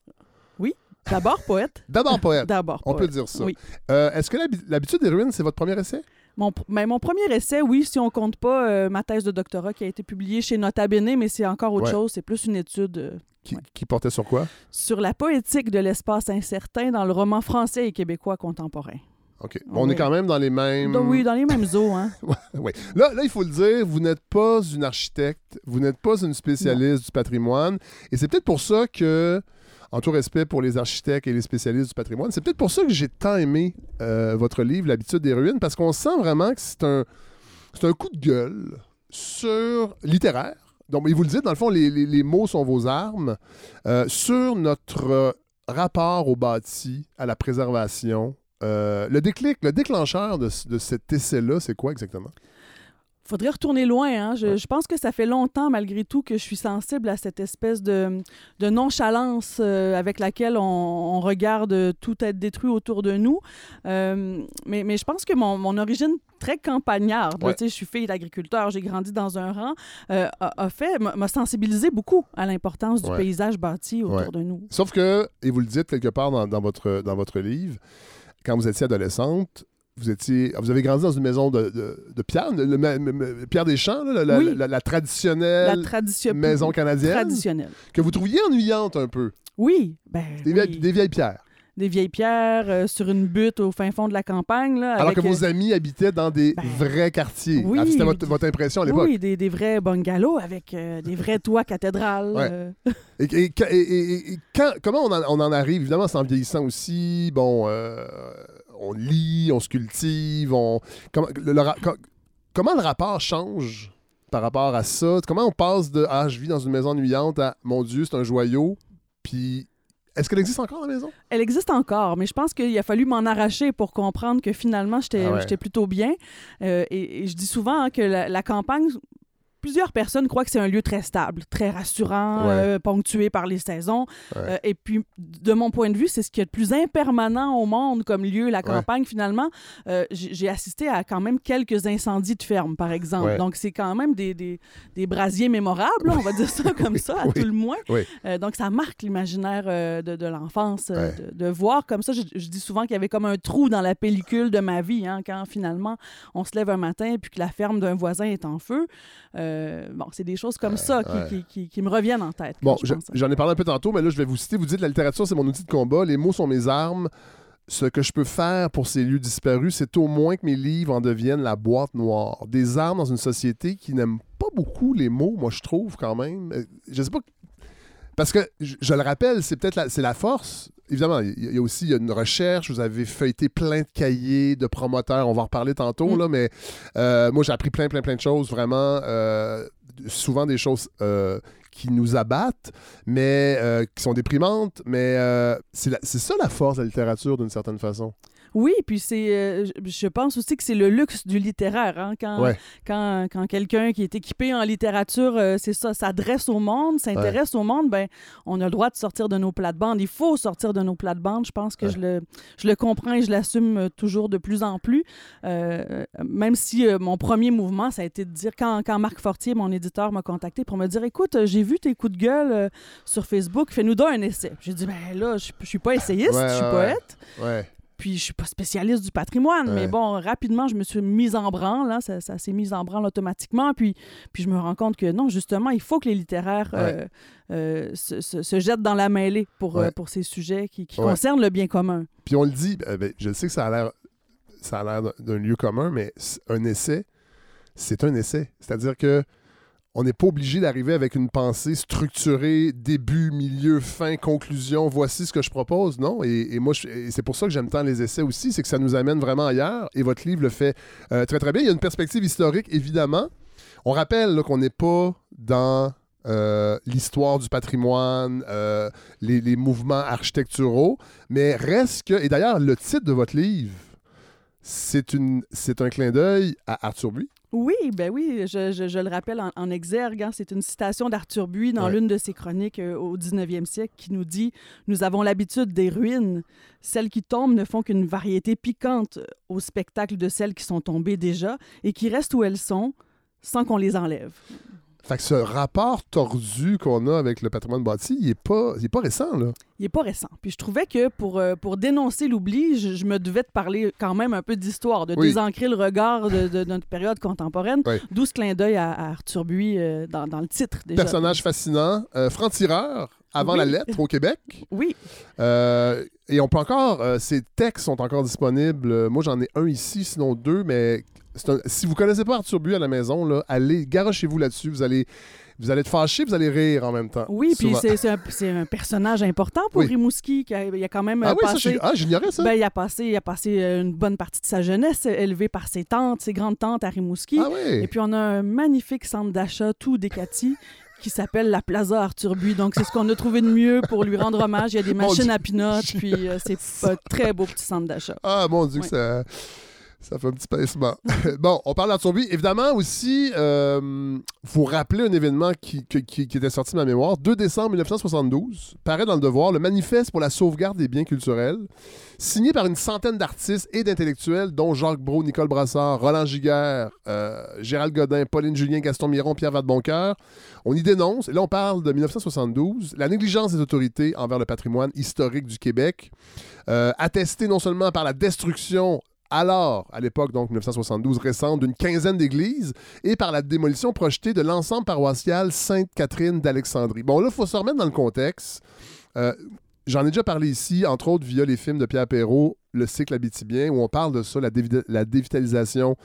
D'abord poète. D'abord poète. D'abord On peut poète. dire ça. Oui. Euh, Est-ce que l'habi- l'habitude des ruines, c'est votre premier essai? Mon, pr- ben, mon premier essai, oui, si on compte pas euh, ma thèse de doctorat qui a été publiée chez Nota Bene, mais c'est encore autre Ouais. chose. C'est plus une étude euh, Qui, Ouais. qui portait sur quoi? sur la poétique de l'espace incertain dans le roman français et québécois contemporain. OK. Bon, on est quand même dans les mêmes. Donc, oui, dans les mêmes eaux. Hein. Oui. Là, là, il faut le dire, vous n'êtes pas une architecte, vous n'êtes pas une spécialiste du patrimoine. Et c'est peut-être pour ça que, en tout respect pour les architectes et les spécialistes du patrimoine, c'est peut-être pour ça que j'ai tant aimé euh, votre livre, L'habitude des ruines, parce qu'on sent vraiment que c'est un, c'est un coup de gueule sur littéraire. Donc, et vous le dites, dans le fond, les, les- les mots sont vos armes, euh, sur notre rapport au bâti, à la préservation. Euh, le déclic, le déclencheur de, de cet essai-là, c'est quoi exactement? Faudrait retourner loin. Hein. Je, Ouais. je pense que ça fait longtemps, malgré tout, que je suis sensible à cette espèce de, de nonchalance euh, avec laquelle on, on regarde tout être détruit autour de nous. Euh, mais, mais je pense que mon, mon origine très campagnarde, Ouais. je suis fille d'agriculteur, j'ai grandi dans un rang, euh, a, a fait, m'a sensibilisé beaucoup à l'importance du Ouais. paysage bâti autour de nous. Sauf que, et vous le dites quelque part dans, dans votre, dans votre livre, quand vous étiez adolescente, vous étiez, vous avez grandi dans une maison de, de, de pierre, le- le- Pierre des Champs, là, la, Oui. la- la traditionnelle tradition maison canadienne, traditionnelle. que vous trouviez ennuyante un peu. Oui, ben, Des, oui. vieilles, des vieilles pierres. Des vieilles pierres euh, sur une butte au fin fond de la campagne. Là, Alors avec, que vos euh, amis habitaient dans des ben, vrais quartiers. oui. Ah, C'était votre, votre impression à l'époque. Oui, des, des vrais bungalows avec euh, des vrais toits cathédrales. Ouais. Et, et- et- quand- comment on en, on en arrive? Évidemment, c'est en vieillissant aussi. Bon, euh, on lit, on se cultive. On, comment, le- le comment le rapport change par rapport à ça? Comment on passe de Ah, je vis dans une maison ennuyante à Mon Dieu, c'est un joyau? Puis, est-ce qu'elle existe encore la maison? Elle existe encore, mais je pense qu'il a fallu m'en arracher pour comprendre que finalement, j'étais Ah ouais. plutôt bien. Euh, et, et je dis souvent hein, que la, la campagne plusieurs personnes croient que c'est un lieu très stable, très rassurant, Ouais. euh, ponctué par les saisons. Ouais. Euh, et puis, de mon point de vue, c'est ce qu'il y a de plus impermanent au monde comme lieu, la campagne, finalement. Euh, j'ai assisté à quand même quelques incendies de ferme, par exemple. Donc, c'est quand même des, des, des brasiers mémorables, là, on va dire ça comme ça, à Oui. tout le moins. Oui. Donc, ça marque l'imaginaire de, de l'enfance, de, de voir comme ça. Je, je dis souvent qu'il y avait comme un trou dans la pellicule de ma vie, hein, quand finalement on se lève un matin et puis que la ferme d'un voisin est en feu. Euh, bon, c'est des choses comme ça qui, ouais. qui, qui- qui me reviennent en tête. Bon, je- j'en ai parlé un peu tantôt, mais là, je vais vous citer. Vous dites la littérature, c'est mon outil de combat. Les mots sont mes armes. Ce que je peux faire pour ces lieux disparus, c'est au moins que mes livres en deviennent la boîte noire. Des armes dans une société qui n'aime pas beaucoup les mots, moi, je trouve, quand même. Euh, Je sais pas. Parce que, je, je le rappelle, c'est peut-être la, c'est la force. Évidemment, il y, a- aussi il y a une recherche. Vous avez feuilleté plein de cahiers de promoteurs. On va en reparler tantôt, Mm. là, mais euh, moi, j'ai appris plein, plein, plein de choses, vraiment. euh, souvent des choses euh, qui nous abattent, mais qui sont déprimantes. Mais c'est la- c'est ça la force de la littérature, d'une certaine façon. Oui, puis c'est, euh, je- pense aussi que c'est le luxe du littéraire. hein, quand Ouais. quand, quand quelqu'un qui est équipé en littérature, euh, c'est ça, s'adresse au monde, s'intéresse au monde, ben, on a le droit de sortir de nos plates-bandes. Il faut sortir de nos plates-bandes. Je pense que Ouais. je, le, je le comprends et je l'assume euh, toujours de plus en plus. Euh, même si mon premier mouvement, ça a été de dire, quand, quand Marc Fortier, mon éditeur, m'a contacté pour me dire Écoute, j'ai vu tes coups de gueule sur Facebook, fais-nous donc un essai. J'ai dit Ben là, je je suis pas essayiste, je suis poète. Puis je suis pas spécialiste du patrimoine, Ouais. mais bon, rapidement, je me suis mise en branle, là, ça, ça s'est mis en branle automatiquement. Puis, puis je me rends compte que non, justement, il faut que les littéraires euh, euh, se, se- se jettent dans la mêlée pour, euh, pour ces sujets qui, concernent le bien commun. Puis on le dit, euh, ben, je sais que ça a l'air ça a l'air d'un- lieu commun, mais un essai, c'est un essai. C'est-à-dire que on n'est pas obligé d'arriver avec une pensée structurée, début, milieu, fin, conclusion, voici ce que je propose. Non, et, c'est pour ça que j'aime tant les essais aussi, c'est que ça nous amène vraiment ailleurs, et votre livre le fait euh, très très bien. Il y a une perspective historique, évidemment. On rappelle qu'on n'est pas dans euh, l'histoire du patrimoine, euh, les, mouvements architecturaux, mais reste que, et d'ailleurs, le titre de votre livre, c'est un clin d'œil à Arthur Buis. Oui, ben oui, je, je- je le rappelle en, en exergue, hein, c'est une citation d'Arthur Buis dans Ouais. l'une de ses chroniques euh, au 19e siècle qui nous dit « Nous avons l'habitude des ruines. Celles qui tombent ne font qu'une variété piquante au spectacle de celles qui sont tombées déjà et qui restent où elles sont sans qu'on les enlève. » Fait que ce rapport tordu qu'on a avec le patrimoine bâti, il est pas, il est pas récent, là. Il n'est pas récent. Puis je trouvais que pour, euh, pour dénoncer l'oubli, je, je me devais de parler quand même un peu d'histoire, de Oui. désancrer le regard de, notre période contemporaine. Oui. D'où ce clin d'œil à, à Arthur Buis euh, dans, dans le titre déjà. Personnage fascinant, euh, franc-tireur avant Oui. la lettre au Québec. Oui, Euh, et on peut encore, euh, ces textes sont encore disponibles. Moi, j'en ai un ici, sinon deux, mais un- si vous connaissez pas Arthur Buis à la maison, là, allez, garochez-vous là-dessus. Vous allez, vous allez être fâché, vous allez rire en même temps. oui puis c'est un, un personnage important pour Oui. Rimouski. Qui a, il a quand même Ah oui, ça, passé... j'ai- ah, j'ignorais ça. Ben, il a passé, il a passé euh, une bonne partie de sa jeunesse élevé par ses tantes, ses grandes tantes à Rimouski. ah oui. Et puis, on a un magnifique centre d'achat tout décati qui s'appelle la Plaza Arthur Buis. Donc, c'est ce qu'on a trouvé de mieux pour lui rendre hommage. Il y a des machines à pinottes, puis euh, c'est un très beau petit centre d'achat. Ah, mon Dieu, que ça, ça fait un petit pincement. bon, on parle Buis. Évidemment, aussi, euh, vous rappeler un événement qui- qui était sorti de ma mémoire. 2 décembre 1972, paraît dans Le Devoir, le manifeste pour la sauvegarde des biens culturels, signé par une centaine d'artistes et d'intellectuels, dont Jacques Brault, Nicole Brassard, Roland Giguère, euh, Gérald Godin, Pauline Julien, Gaston Miron, Pierre Vadeboncoeur. On y dénonce, et là on parle de 1972, la négligence des autorités envers le patrimoine historique du Québec, euh, attestée non seulement par la destruction alors, à l'époque, donc 1972, récente, d'une quinzaine d'églises et par la démolition projetée de l'ensemble paroissial Sainte-Catherine d'Alexandrie. Bon, là, il faut se remettre dans le contexte. Euh, J'en ai déjà parlé ici, entre autres via les films de Pierre Perrault, Le cycle habitibien, où on parle de ça, la, dévi- la dévitalisation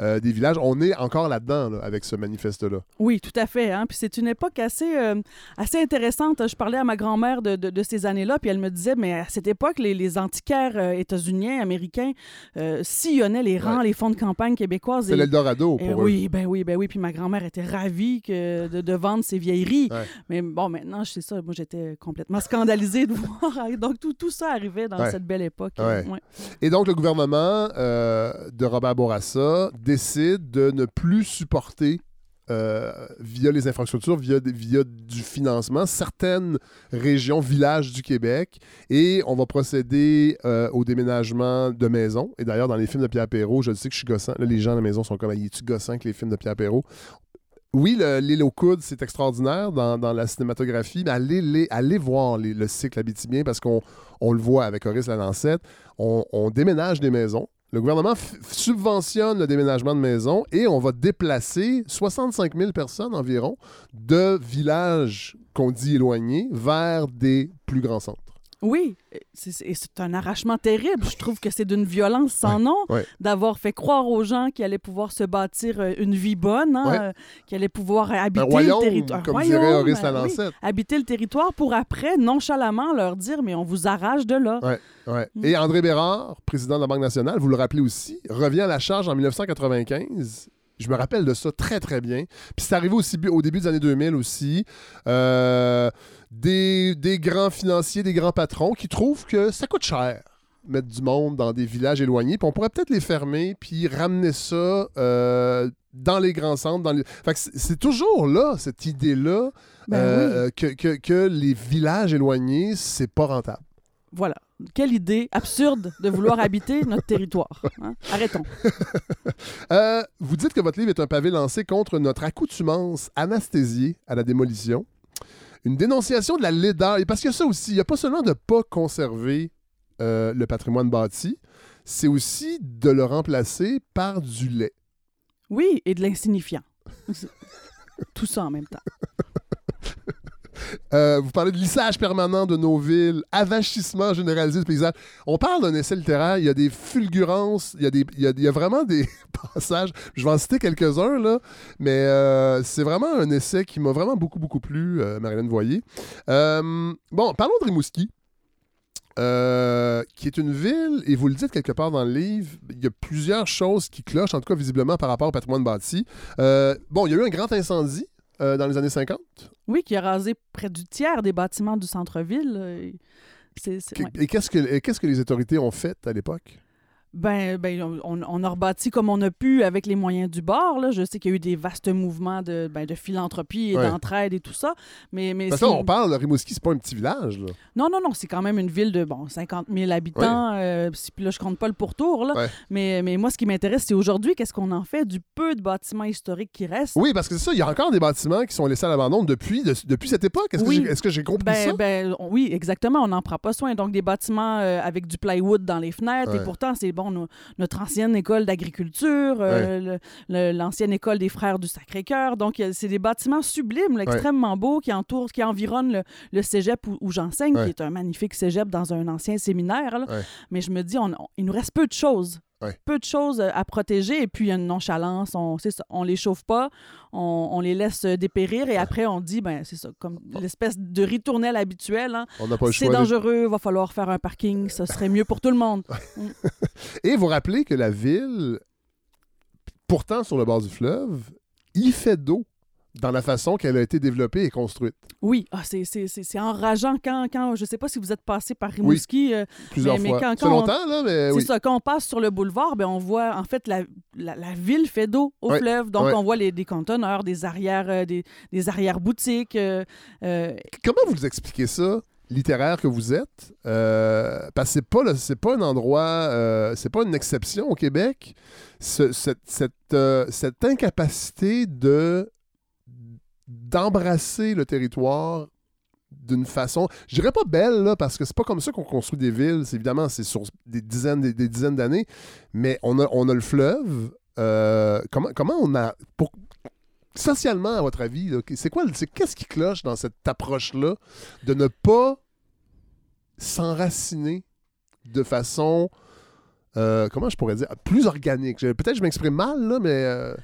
euh, des villages. On est encore là-dedans, là, avec ce manifeste-là. Oui, tout à fait. Hein? Puis c'est une époque assez, euh, assez intéressante. Je parlais à ma grand-mère de, de- de ces années-là, puis elle me disait, mais à cette époque, les, les antiquaires euh, états-uniens, américains, sillonnaient les rangs, Ouais. les fonds de campagne québécoises. C'est et- l'Eldorado pour eux. oui, ben oui, ben oui. Puis ma grand-mère était ravie que de, de vendre ses vieilleries. Ouais. Mais bon, maintenant, je sais ça. Moi, j'étais complètement scandalisée de voir. Donc, tout, tout ça arrivait dans Ouais. cette belle époque. Ouais. Et donc, le gouvernement euh, de Robert Bourassa décide de ne plus supporter euh, via les infrastructures, via, via du financement, certaines régions, villages du Québec. Et on va procéder euh, au déménagement de maisons. Et d'ailleurs, dans les films de Pierre Perrault, je sais que je suis gossant. Là, les gens à la maison sont comme, il est-tu gossant que les films de Pierre Perrault? Oui, le- l'île aux coudes, c'est extraordinaire dans, la cinématographie, mais allez, les- allez voir le cycle Abitibien parce qu'on on le voit avec Horace Lalancette. On, on déménage des maisons. Le gouvernement subventionne le déménagement de maisons et on va déplacer 65 000 personnes environ de villages qu'on dit éloignés vers des plus grands centres. Oui, c'est un arrachement terrible. Je trouve que c'est d'une violence sans nom ouais. d'avoir fait croire aux gens qu'ils allaient pouvoir se bâtir euh, une vie bonne, hein, Ouais. euh, qu'ils allaient pouvoir habiter royaume, le territoire. comme dirait Horace euh, oui. Lalancette. habiter le territoire pour après, nonchalamment, leur dire mais on vous arrache de là. Ouais, ouais. Mm. Et André Bérard, président de la Banque nationale, vous le rappelez aussi, revient à la charge en 1995. Je me rappelle de ça très, très bien. Puis c'est arrivé aussi au début des années 2000 aussi. Euh, des, des grands financiers, des grands patrons qui trouvent que ça coûte cher mettre du monde dans des villages éloignés. Puis on pourrait peut-être les fermer puis ramener ça euh, dans les grands centres. Dans les... Fait que c'est toujours là, cette idée-là, Ben euh, que, que- que les villages éloignés, c'est pas rentable. Voilà. Quelle idée absurde de vouloir habiter notre territoire. hein. Arrêtons. Euh, vous dites que votre livre est un pavé lancé contre notre accoutumance anasthésiée à la démolition. Une dénonciation de la laideur. Et parce qu'il y a ça aussi, il n'y a pas seulement de ne pas conserver euh, le patrimoine bâti, c'est aussi de le remplacer par du lait. Oui, et de l'insignifiant. Tout ça en même temps. Euh, vous parlez de lissage permanent de nos villes, avachissement généralisé du paysage. On parle d'un essai littéraire, il y a des fulgurances, il y a, des, il y a, vraiment des passages. Je vais en citer quelques-uns, là, mais euh, c'est vraiment un essai qui m'a vraiment beaucoup, beaucoup plu, euh, Marilyn Voyer. Bon, parlons de Rimouski. qui est une ville, et vous le dites quelque part dans le livre, il y a plusieurs choses qui clochent, en tout cas visiblement par rapport au patrimoine bâti. Bon, il y a eu un grand incendie euh, dans les années 50. Oui, qui a rasé près du tiers des bâtiments du centre-ville. euh, C'est, c'est- Que- ouais. Et qu'est-ce que, et qu'est-ce que les autorités ont fait à l'époque? Ben, ben on, on a rebâti comme on a pu avec les moyens du bord. Là. Je sais qu'il y a eu des vastes mouvements de, ben, de philanthropie et Ouais. d'entraide et tout ça. Mais, mais si- que là, on parle de Rimouski, c'est pas un petit village. Là. Non, non, non, c'est quand même une ville de bon, 50 000 habitants. euh, si- puis là, je compte pas le pourtour. Là. Ouais. Mais, mais moi, ce qui m'intéresse, c'est aujourd'hui, qu'est-ce qu'on en fait du peu de bâtiments historiques qui restent? Oui, parce que c'est ça, il y a encore des bâtiments qui sont laissés à l'abandon depuis, de- depuis cette époque. Est-ce que Oui. que j'ai compris ça? Ben, ben, on- oui, exactement. On n'en prend pas soin. Donc, des bâtiments euh, avec du plywood dans les fenêtres. Ouais. Et pourtant, c'est bon, no- notre ancienne école d'agriculture, euh, l'ancienne école des frères du Sacré-Cœur. Donc, euh, c'est des bâtiments sublimes, là, extrêmement beaux, qui entourent, qui environnent le, le cégep où, où j'enseigne, Ouais. qui est un magnifique cégep dans un ancien séminaire. là. Mais je me dis, on- on- il nous reste peu de choses. Ouais. Peu de choses à protéger et puis il y a une nonchalance, on on les chauffe pas, on, on les laisse dépérir et après on dit ben c'est ça comme l'espèce de ritournelle habituel hein. C'est dangereux, va falloir faire un parking, ça serait mieux pour tout le monde. Et vous rappelez que la ville, pourtant sur le bord du fleuve, y fait d'eau dans la façon qu'elle a été développée et construite. Oui, ah, c'est, c'est, c'est, c'est enrageant quand, quand, je sais pas si vous êtes passé par Rimouski, euh, Plusieurs Mais- mais fois. quand- C'est quand on- longtemps, là, mais c'est oui. ça, quand on passe sur le boulevard, ben on voit en fait la, la, la ville fait d'eau au fleuve, donc on voit les, des conteneurs, des arrières, euh, des, des arrière-boutiques. euh, euh, Comment vous expliquez ça, littéraire que vous êtes? Euh, parce que c'est pas, c'est pas un endroit, euh, c'est pas une exception au Québec. Ce- cette, cette, euh, cette incapacité de d'embrasser le territoire d'une façon, je dirais pas belle, parce que c'est pas comme ça qu'on construit des villes. C'est évidemment, c'est sur des dizaines, des, dizaines d'années, mais on a, on a le fleuve. Euh, comment, on a. Pour, socialement, à votre avis, c'est quoi, qu'est-ce qui cloche dans cette approche-là de ne pas s'enraciner de façon. euh, comment je pourrais dire plus organique? Peut-être je m'exprime mal là, mais Euh,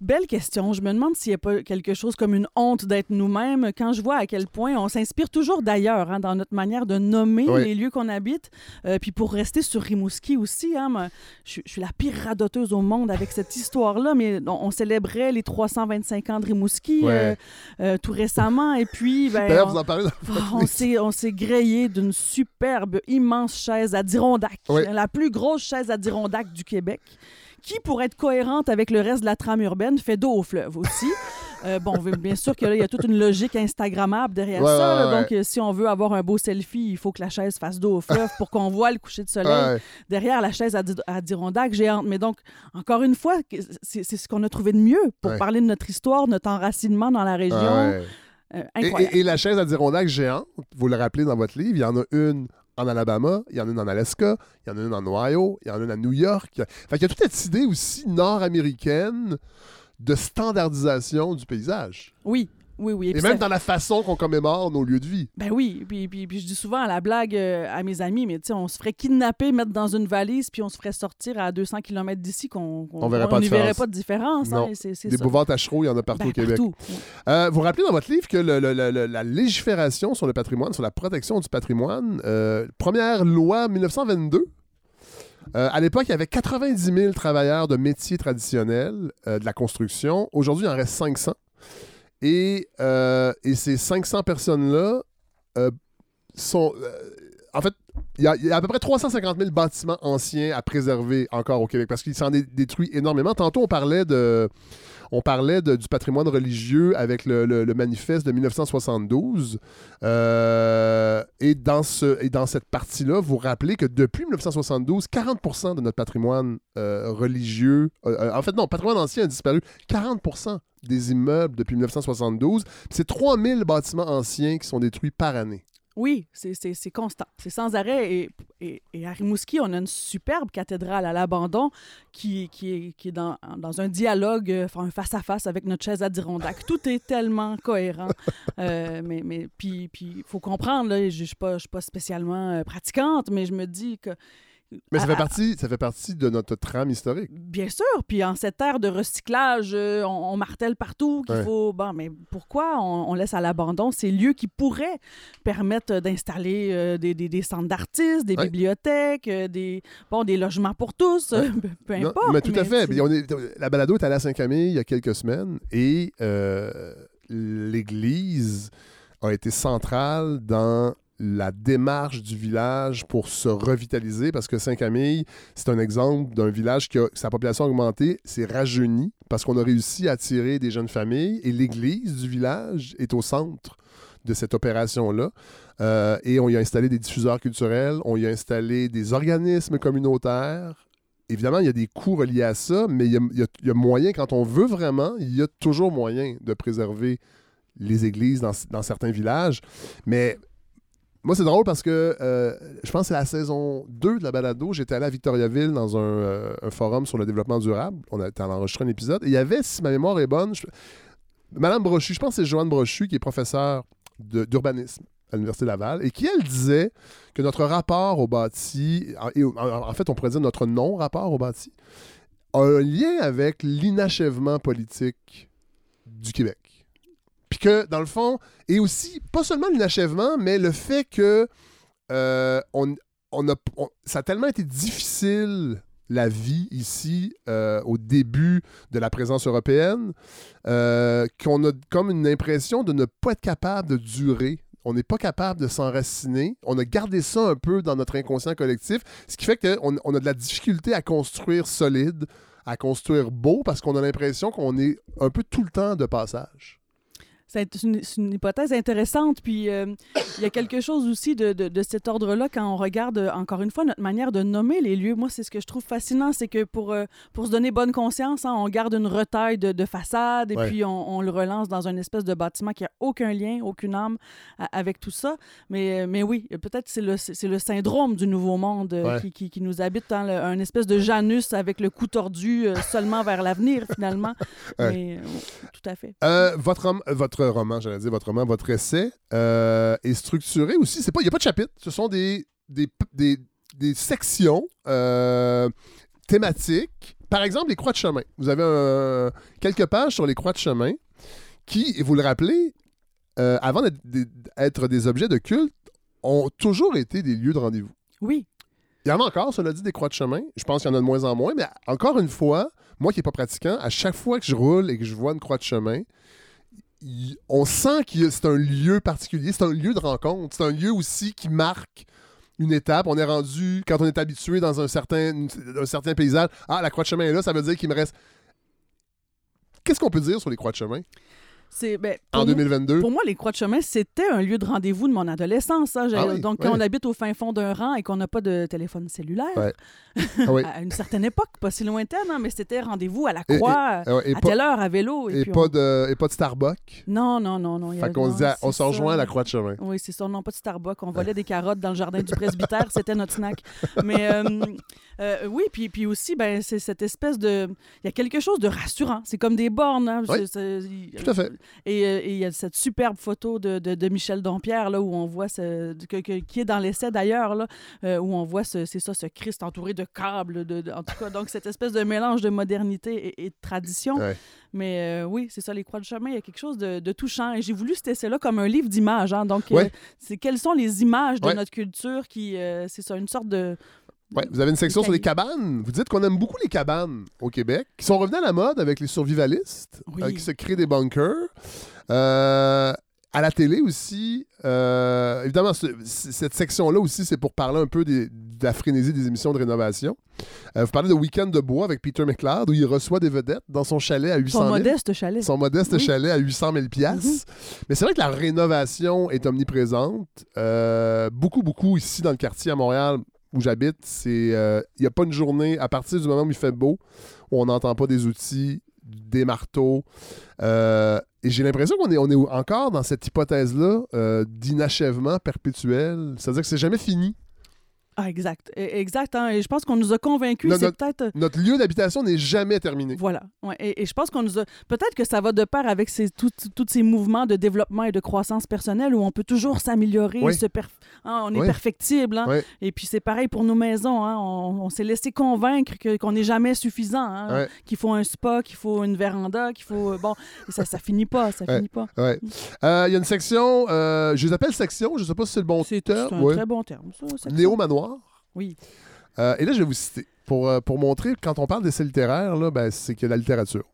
Belle question. Je me demande s'il n'y a pas quelque chose comme une honte d'être nous-mêmes quand je vois à quel point on s'inspire toujours d'ailleurs hein, dans notre manière de nommer Oui. les lieux qu'on habite. Euh, puis pour rester sur Rimouski aussi, hein, moi, je, je suis la pire radoteuse au monde avec cette histoire-là, mais on, on célébrait les 325 ans de Rimouski Ouais. euh, euh, tout récemment. Et puis, ben, d'ailleurs on- vous en parlez. On s'est, on s'est grillé d'une superbe, immense chaise à Dirondac, Oui. la plus grosse chaise à Dirondac du Québec, qui, pour être cohérente avec le reste de la trame urbaine, fait dos au fleuve aussi? Euh, bon, bien sûr qu'il y a toute une logique Instagrammable derrière Ouais, ça. là. ouais, ouais. Donc, euh, si on veut avoir un beau selfie, il faut que la chaise fasse dos au fleuve pour qu'on voit le coucher de soleil derrière la chaise à à Adirondack géante. Mais donc, encore une fois, c'est ce qu'on a trouvé de mieux pour parler de notre histoire, notre enracinement dans la région. Euh, Et, incroyable. et- et la chaise Adirondack géante, vous le rappelez dans votre livre, il y en a une en Alabama, il y en a une en Alaska, il y en a une en Ohio, il y en a une à New York. Fait qu'il y a toute cette idée aussi nord-américaine de standardisation du paysage. Oui, oui, oui. Et, même ça- dans la façon qu'on commémore nos lieux de vie. Ben oui, puis, puis, puis je dis souvent à la blague euh, à mes amis, mais tu sais, on se ferait kidnapper, mettre dans une valise, puis on se ferait sortir à 200 km d'ici, qu'on On verrait pas de verrait différence. pas de différence. Non. hein, Des tachereaux, il y en a partout Ben, au Québec. partout. Euh, vous rappelez dans votre livre que le- le- le- le- la légifération sur le patrimoine, sur la protection du patrimoine, euh, première loi 1922. euh, à l'époque, il y avait 90 000 travailleurs de métiers traditionnels euh, de la construction. Aujourd'hui, il en reste 500. Et, euh, et ces 500 personnes-là euh, sont... euh, en fait, il y, y a à peu près 350 000 bâtiments anciens à préserver encore au Québec parce qu'il s'en est détruit énormément. Tantôt, on parlait de, on parlait du patrimoine religieux avec le, manifeste de 1972. Euh, et, dans ce, et dans cette partie-là, vous rappelez que depuis 1972, 40% de notre patrimoine euh, religieux, euh, en fait non, patrimoine ancien a disparu. 40% des immeubles depuis 1972. Puis C'est 3000 bâtiments anciens qui sont détruits par année. Oui, c'est- constant. C'est sans arrêt. Et, et, à Rimouski, on a une superbe cathédrale à l'abandon qui, qui est, qui est dans, dans un dialogue, euh, enfin, un face-à-face avec notre chaise Adirondack. Tout est tellement cohérent. Euh, mais mais puis il faut comprendre, là, je ne suis pas, suis pas spécialement euh, pratiquante, mais je me dis que Mais ça À- fait à- partie, ça fait partie de notre trame historique. Bien sûr, puis en cette ère de recyclage, euh, on, on martèle partout qu'il Ouais. faut. Bon, mais pourquoi on, on laisse à l'abandon ces lieux qui pourraient permettre d'installer euh, des, des- des centres d'artistes, des Ouais. bibliothèques, euh, des, bon, des logements pour tous, Ouais. peu Non, importe. mais tout à fait. on est- la balado est allée à Saint-Camille il y a quelques semaines et euh, l'Église a été centrale dans la démarche du village pour se revitaliser parce que Saint-Camille, c'est un exemple d'un village qui a sa population a augmenté, s'est rajeuni parce qu'on a réussi à attirer des jeunes familles et l'église du village est au centre de cette opération-là. Euh, et on y a installé des diffuseurs culturels, on y a installé des organismes communautaires. Évidemment, il y a des coûts reliés à ça, mais il y a moyen, quand on veut vraiment, il y a toujours moyen de préserver les églises dans, dans certains villages. Mais moi, c'est drôle parce que euh, je pense que c'est la saison 2 de la balado. J'étais allé à Victoriaville dans un, euh, forum sur le développement durable. On a enregistrer un épisode. Et il y avait, si ma mémoire est bonne, Madame Brochu, je pense que c'est Joanne Brochu qui est professeure d'urbanisme à l'Université Laval et qui, elle, disait que notre rapport au bâti, et en fait, on pourrait dire notre non-rapport au bâti, a un lien avec l'inachèvement politique du Québec. Puis que, dans le fond, et aussi, pas seulement l'inachèvement, mais le fait que euh, on, on a, ça a tellement été difficile la vie ici euh, au début de la présence européenne euh, qu'on a comme une impression de ne pas être capable de durer. On n'est pas capable de s'enraciner. On a gardé ça un peu dans notre inconscient collectif, ce qui fait qu'on on a de la difficulté à construire solide, à construire beau, parce qu'on a l'impression qu'on est un peu tout le temps de passage. C'est une, hypothèse intéressante. Puis euh, il y a quelque chose aussi de, de- de cet ordre-là quand on regarde, euh, encore une fois, notre manière de nommer les lieux. Moi, c'est ce que je trouve fascinant, c'est que pour, euh, pour se donner bonne conscience, hein, on garde une retaille de, de façade et Ouais. puis on, on le relance dans une espèce de bâtiment qui a aucun lien, aucune âme avec tout ça. Mais, mais oui, peut-être c'est le, c'est le syndrome du nouveau monde euh, Ouais. qui, qui- qui nous habite, hein, le- un espèce de Janus avec le cou tordu seulement vers l'avenir, finalement. Ouais. Mais, tout à fait. Votre, votre roman, j'allais dire votre roman, votre essai euh, est structuré aussi. C'est pas, il n'y a pas de chapitre. Ce sont des, des, des, des sections euh, thématiques. Par exemple, les croix de chemin. Vous avez un- quelques pages sur les croix de chemin qui, et vous le rappelez, euh, avant d'être des, d'être des objets de culte, ont toujours été des lieux de rendez-vous. Oui. Il y en a encore, cela dit, des croix de chemin. Je pense qu'il y en a de moins en moins, mais encore une fois, moi qui n'ai pas pratiquant, à chaque fois que je roule et que je vois une croix de chemin, on sent que c'est un lieu particulier, c'est un lieu de rencontre, c'est un lieu aussi qui marque une étape. On est rendu, quand on est habitué dans un certain, un certain paysage, ah, la croix de chemin est là, ça veut dire qu'il me reste. Qu'est-ce qu'on peut dire sur les croix de chemin? C'est, ben, en pour, nous- 2022? pour moi, les croix de chemin, c'était un lieu de rendez-vous de mon adolescence. hein. Ah oui, Donc, quand on habite au fin fond d'un rang et qu'on n'a pas de téléphone cellulaire, Ouais. Ah oui. à une certaine époque, pas si lointaine, hein, mais c'était rendez-vous à la Et- et- croix, Ah et à telle heure, à vélo. Et, puis pas on- de, et pas de Starbucks? Non, non, non, non. Fait qu'on non, on c'est se rejoint à la croix de chemin. Oui, c'est ça. Non, pas de Starbucks. On volait des carottes dans le jardin du presbytère. C'était notre snack. Mais euh, euh, oui, puis, puis aussi, ben, c'est cette espèce de... Il y a quelque chose de rassurant. C'est comme des bornes. hein. Oui, C'est- c'est- Tout à fait. Et euh, et il y a cette superbe photo de, de, de Michel Dompierre, là, où on voit, ce, que- que- qui est dans l'essai d'ailleurs, là, euh, où on voit, ce, c'est ça, ce Christ entouré de câbles. De, de- en tout cas, donc cette espèce de mélange de modernité et, et de tradition. Ouais. Mais euh, oui, c'est ça, les croix de chemin, il y a quelque chose de, de touchant. Et j'ai voulu cet essai-là comme un livre d'images. hein. Donc, euh, c'est quelles sont les images de Ouais. notre culture qui, euh, c'est ça, une sorte de... Ouais, vous avez une section sur les cabanes. Vous dites qu'on aime beaucoup les cabanes au Québec, qui sont revenus à la mode avec les survivalistes, Oui. euh, qui se créent des bunkers. Euh, à la télé aussi, euh, évidemment, ce- cette section-là aussi, c'est pour parler un peu des- de la frénésie des émissions de rénovation. Euh, vous parlez de Week-end de bois avec Peter McLeod, où il reçoit des vedettes dans son chalet à 800 Son 000. modeste chalet. Son modeste Oui. chalet à 800 000 piastres. Mais c'est vrai que la rénovation est omniprésente. Euh, beaucoup, beaucoup ici dans le quartier à Montréal où j'habite, c'est euh, il n'y a pas une journée, à partir du moment où il fait beau, où on n'entend pas des outils, des marteaux. Euh, et j'ai l'impression qu'on est, on est encore dans cette hypothèse-là euh, d'inachèvement perpétuel. C'est-à-dire que c'est jamais fini. Ah, exact. E- Exact. hein. Et je pense qu'on nous a convaincus. C'est peut-être... euh, Notre lieu d'habitation n'est jamais terminé. Voilà. Ouais. Et, et je pense qu'on nous a. Peut-être que ça va de pair avec ces, tous ces mouvements de développement et de croissance personnelle où on peut toujours s'améliorer, Oui. se perf- hein, on est Oui. perfectible. hein. Oui. Et puis c'est pareil pour nos maisons. On, on s'est laissé convaincre que- qu'on n'est jamais suffisant, qu'il faut un spa, qu'il faut une véranda, qu'il faut. euh, Bon, et ça, ça finit pas. Ça finit pas. Euh, Il y a une section, euh, je les appelle section, je ne sais pas si c'est le bon C'est c'est terme. un très bon terme. Ça. Néo-manoir. Oui. Euh, et là, je vais vous citer. Pour, euh, pour montrer, quand on parle d'essai littéraire, là, ben, c'est que la littérature.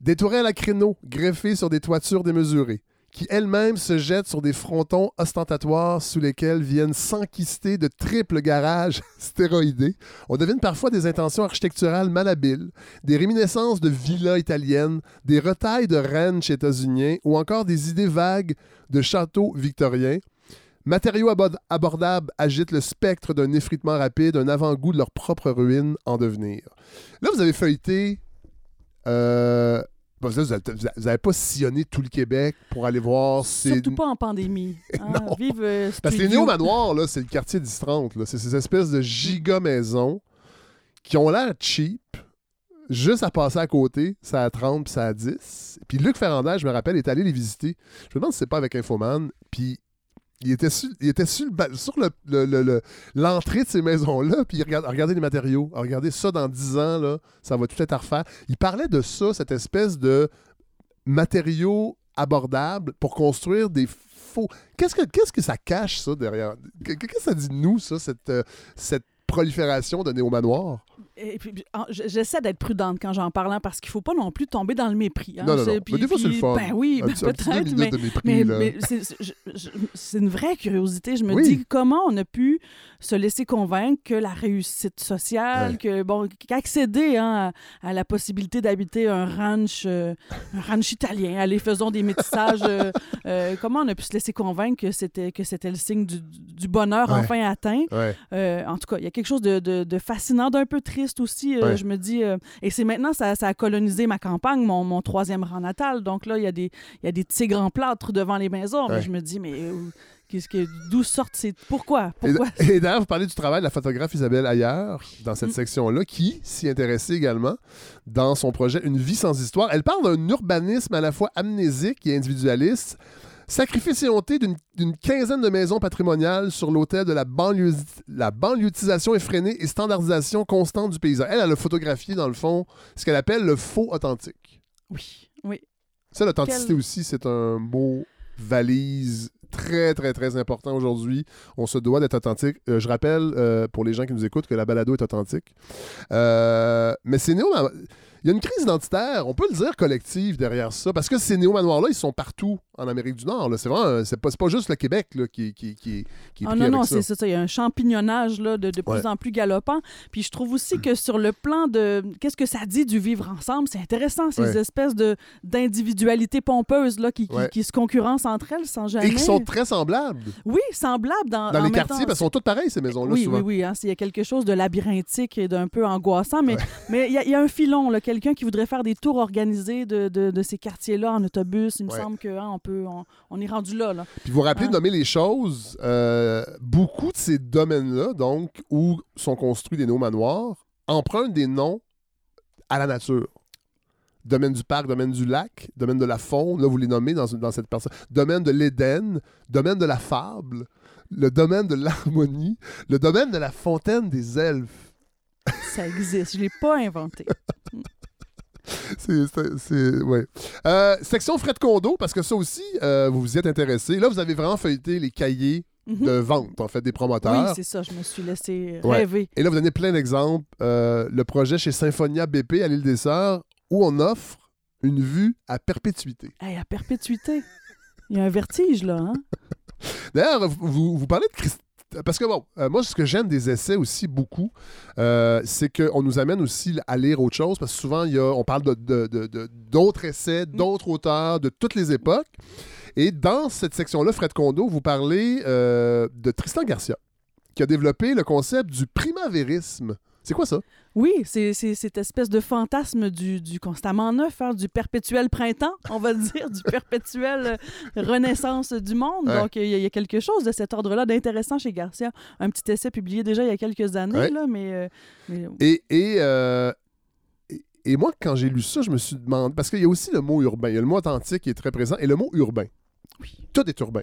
Des tourelles à créneaux greffées sur des toitures démesurées, qui elles-mêmes se jettent sur des frontons ostentatoires sous lesquels viennent s'enquister de triples garages stéroïdés. On devine parfois des intentions architecturales malhabiles, des réminiscences de villas italiennes, des retailles de ranch états-uniens ou encore des idées vagues de châteaux victoriens. Matériaux abord- abordables agitent le spectre d'un effritement rapide, un avant-goût de leur propre ruine en devenir. Là, vous avez feuilleté. Euh, bon, vous n'avez pas sillonné tout le Québec pour aller voir. ces- Surtout pas en pandémie. hein. Non. Vive euh, Parce que les néo-manoirs, là, c'est le quartier 10-30. là. C'est ces espèces de giga-maisons qui ont l'air cheap, juste à passer à côté, ça à 30 puis ça à 10. Puis Luc Ferrandez, je me rappelle, est allé les visiter. Je me demande si c'est pas avec Infoman. Puis il était sur, l'entrée de ces maisons-là, puis il regardez les matériaux. Regardez ça dans 10 ans, ça va tout être à refaire. Il parlait de ça, cette espèce de matériaux abordables pour construire des faux. Qu'est-ce que, ça cache, ça, derrière? Qu'est-ce que ça dit de nous, ça, cette, euh, cette prolifération de néo-manoirs? Et puis, j'essaie d'être prudente quand j'en parle, hein, parce qu'il faut pas non plus tomber dans le mépris. hein. non, non, C'est- non. puis- mais des fois, c'est le fun. Ben oui, ben peut-être, mais, c'est- une vraie curiosité. Je me Oui. dis comment on a pu se laisser convaincre que la réussite sociale, Ouais. que bon, qu'accéder hein, à, à la possibilité d'habiter un ranch, euh, un ranch italien, allez, faisons des métissages. euh, euh, comment on a pu se laisser convaincre que c'était que c'était le signe du, du bonheur Ouais. enfin atteint? Ouais. En tout cas, il y a quelque chose de, de- de fascinant, d'un peu triste aussi. euh, Ouais. Je me dis, euh, et c'est maintenant, ça, ça a colonisé ma campagne, mon, mon troisième rang natal. Donc là, il y a des, il y a des tigres en plâtre devant les maisons. Ouais. Mais je me dis, mais euh, qu'est-ce que, d'où sortent ces. Pourquoi? Et, Pourquoi? et d'ailleurs, vous parlez du travail de la photographe Isabelle Ayer dans cette Mm. section-là, qui s'y intéressait également dans son projet Une vie sans histoire. Elle parle d'un urbanisme à la fois amnésique et individualiste. Sacrifice et honté d'une quinzaine de maisons patrimoniales sur l'autel de la, banlieue, la banlieusisation effrénée et standardisation constante du paysage. Elle, elle a photographié, dans le fond, ce qu'elle appelle le faux authentique. Oui, oui. Ça, l'authenticité Quel- aussi, c'est un mot valise très, très, très important aujourd'hui. On se doit d'être authentique. Euh, je rappelle, euh, pour les gens qui nous écoutent, que la balado est authentique. Euh, mais c'est néo... Il y a une crise identitaire, on peut le dire, collective derrière ça, parce que ces néo-manoirs-là, ils sont partout en Amérique du Nord. C'est vraiment, c'est pas, pas juste le Québec là, qui, qui, qui, qui est Ah pris non, avec non, c'est ça. Il y a un champignonnage là, de, de plus en plus galopant. Puis je trouve aussi que sur le plan de qu'est-ce que ça dit du vivre ensemble, c'est intéressant, ces Ouais. espèces de d'individualités pompeuses là, qui, qui, Ouais. qui se concurrencent entre elles sans jamais. Et qui sont très semblables Oui, semblables dans, dans les quartiers, parce qu'elles sont toutes pareilles, ces maisons-là, oui, souvent. oui, oui, hein, il y a quelque chose de labyrinthique et d'un peu angoissant, mais mais il y, y a un filon, là, quelqu'un qui voudrait faire des tours organisés de, de, de ces quartiers-là en autobus. Il me Ouais. semble qu'on on peut, on, on est rendu là. là. Puis vous vous rappelez de Ah. nommer les choses, euh, beaucoup de ces domaines-là, donc, où sont construits des néo-manoirs, empruntent des noms à la nature. Domaine du parc, domaine du lac, domaine de la faune, là vous les nommez dans, dans cette personne. Domaine de l'Éden, domaine de la fable, le domaine de l'harmonie, le domaine de la fontaine des elfes. Ça existe. Je l'ai pas inventé. C'est, ouais. Euh, section frais de condo, parce que ça aussi, euh, vous vous y êtes intéressé. Là, vous avez vraiment feuilleté les cahiers Mhm. de vente, en fait, des Oui, promoteurs. c'est ça. Je me suis laissé Ouais. rêver. Et là, vous donnez plein d'exemples. Euh, le projet chez Symphonia BP à l'île des Sœurs, où on offre une vue à perpétuité. Hey, à perpétuité. Il y a un vertige, là. Hein? D'ailleurs, vous, vous- vous parlez de Christ- Parce que bon, euh, moi, ce que j'aime des essais aussi beaucoup, euh, c'est qu'on nous amène aussi à lire autre chose, parce que souvent, il y a, on parle de- de- de- de- d'autres essais, d'autres auteurs de toutes les époques. Et dans cette section-là, Fred Condo, vous parlez euh, de Tristan Garcia, qui a développé le concept du primavérisme. C'est quoi ça? Oui, c'est cette espèce de fantasme du, du constamment neuf, hein, du perpétuel printemps, on va dire, du perpétuel euh, renaissance du monde. Ouais. Donc, il y, a- il y a quelque chose de cet ordre-là d'intéressant chez Garcia. Un petit essai publié déjà il y a quelques années, Ouais. là, mais, euh, mais- Et, et, euh, et- et moi, quand j'ai lu ça, je me suis demandé. Parce qu'il y a aussi le mot urbain. Il y a le mot authentique qui est très présent et le mot urbain. Tout est urbain.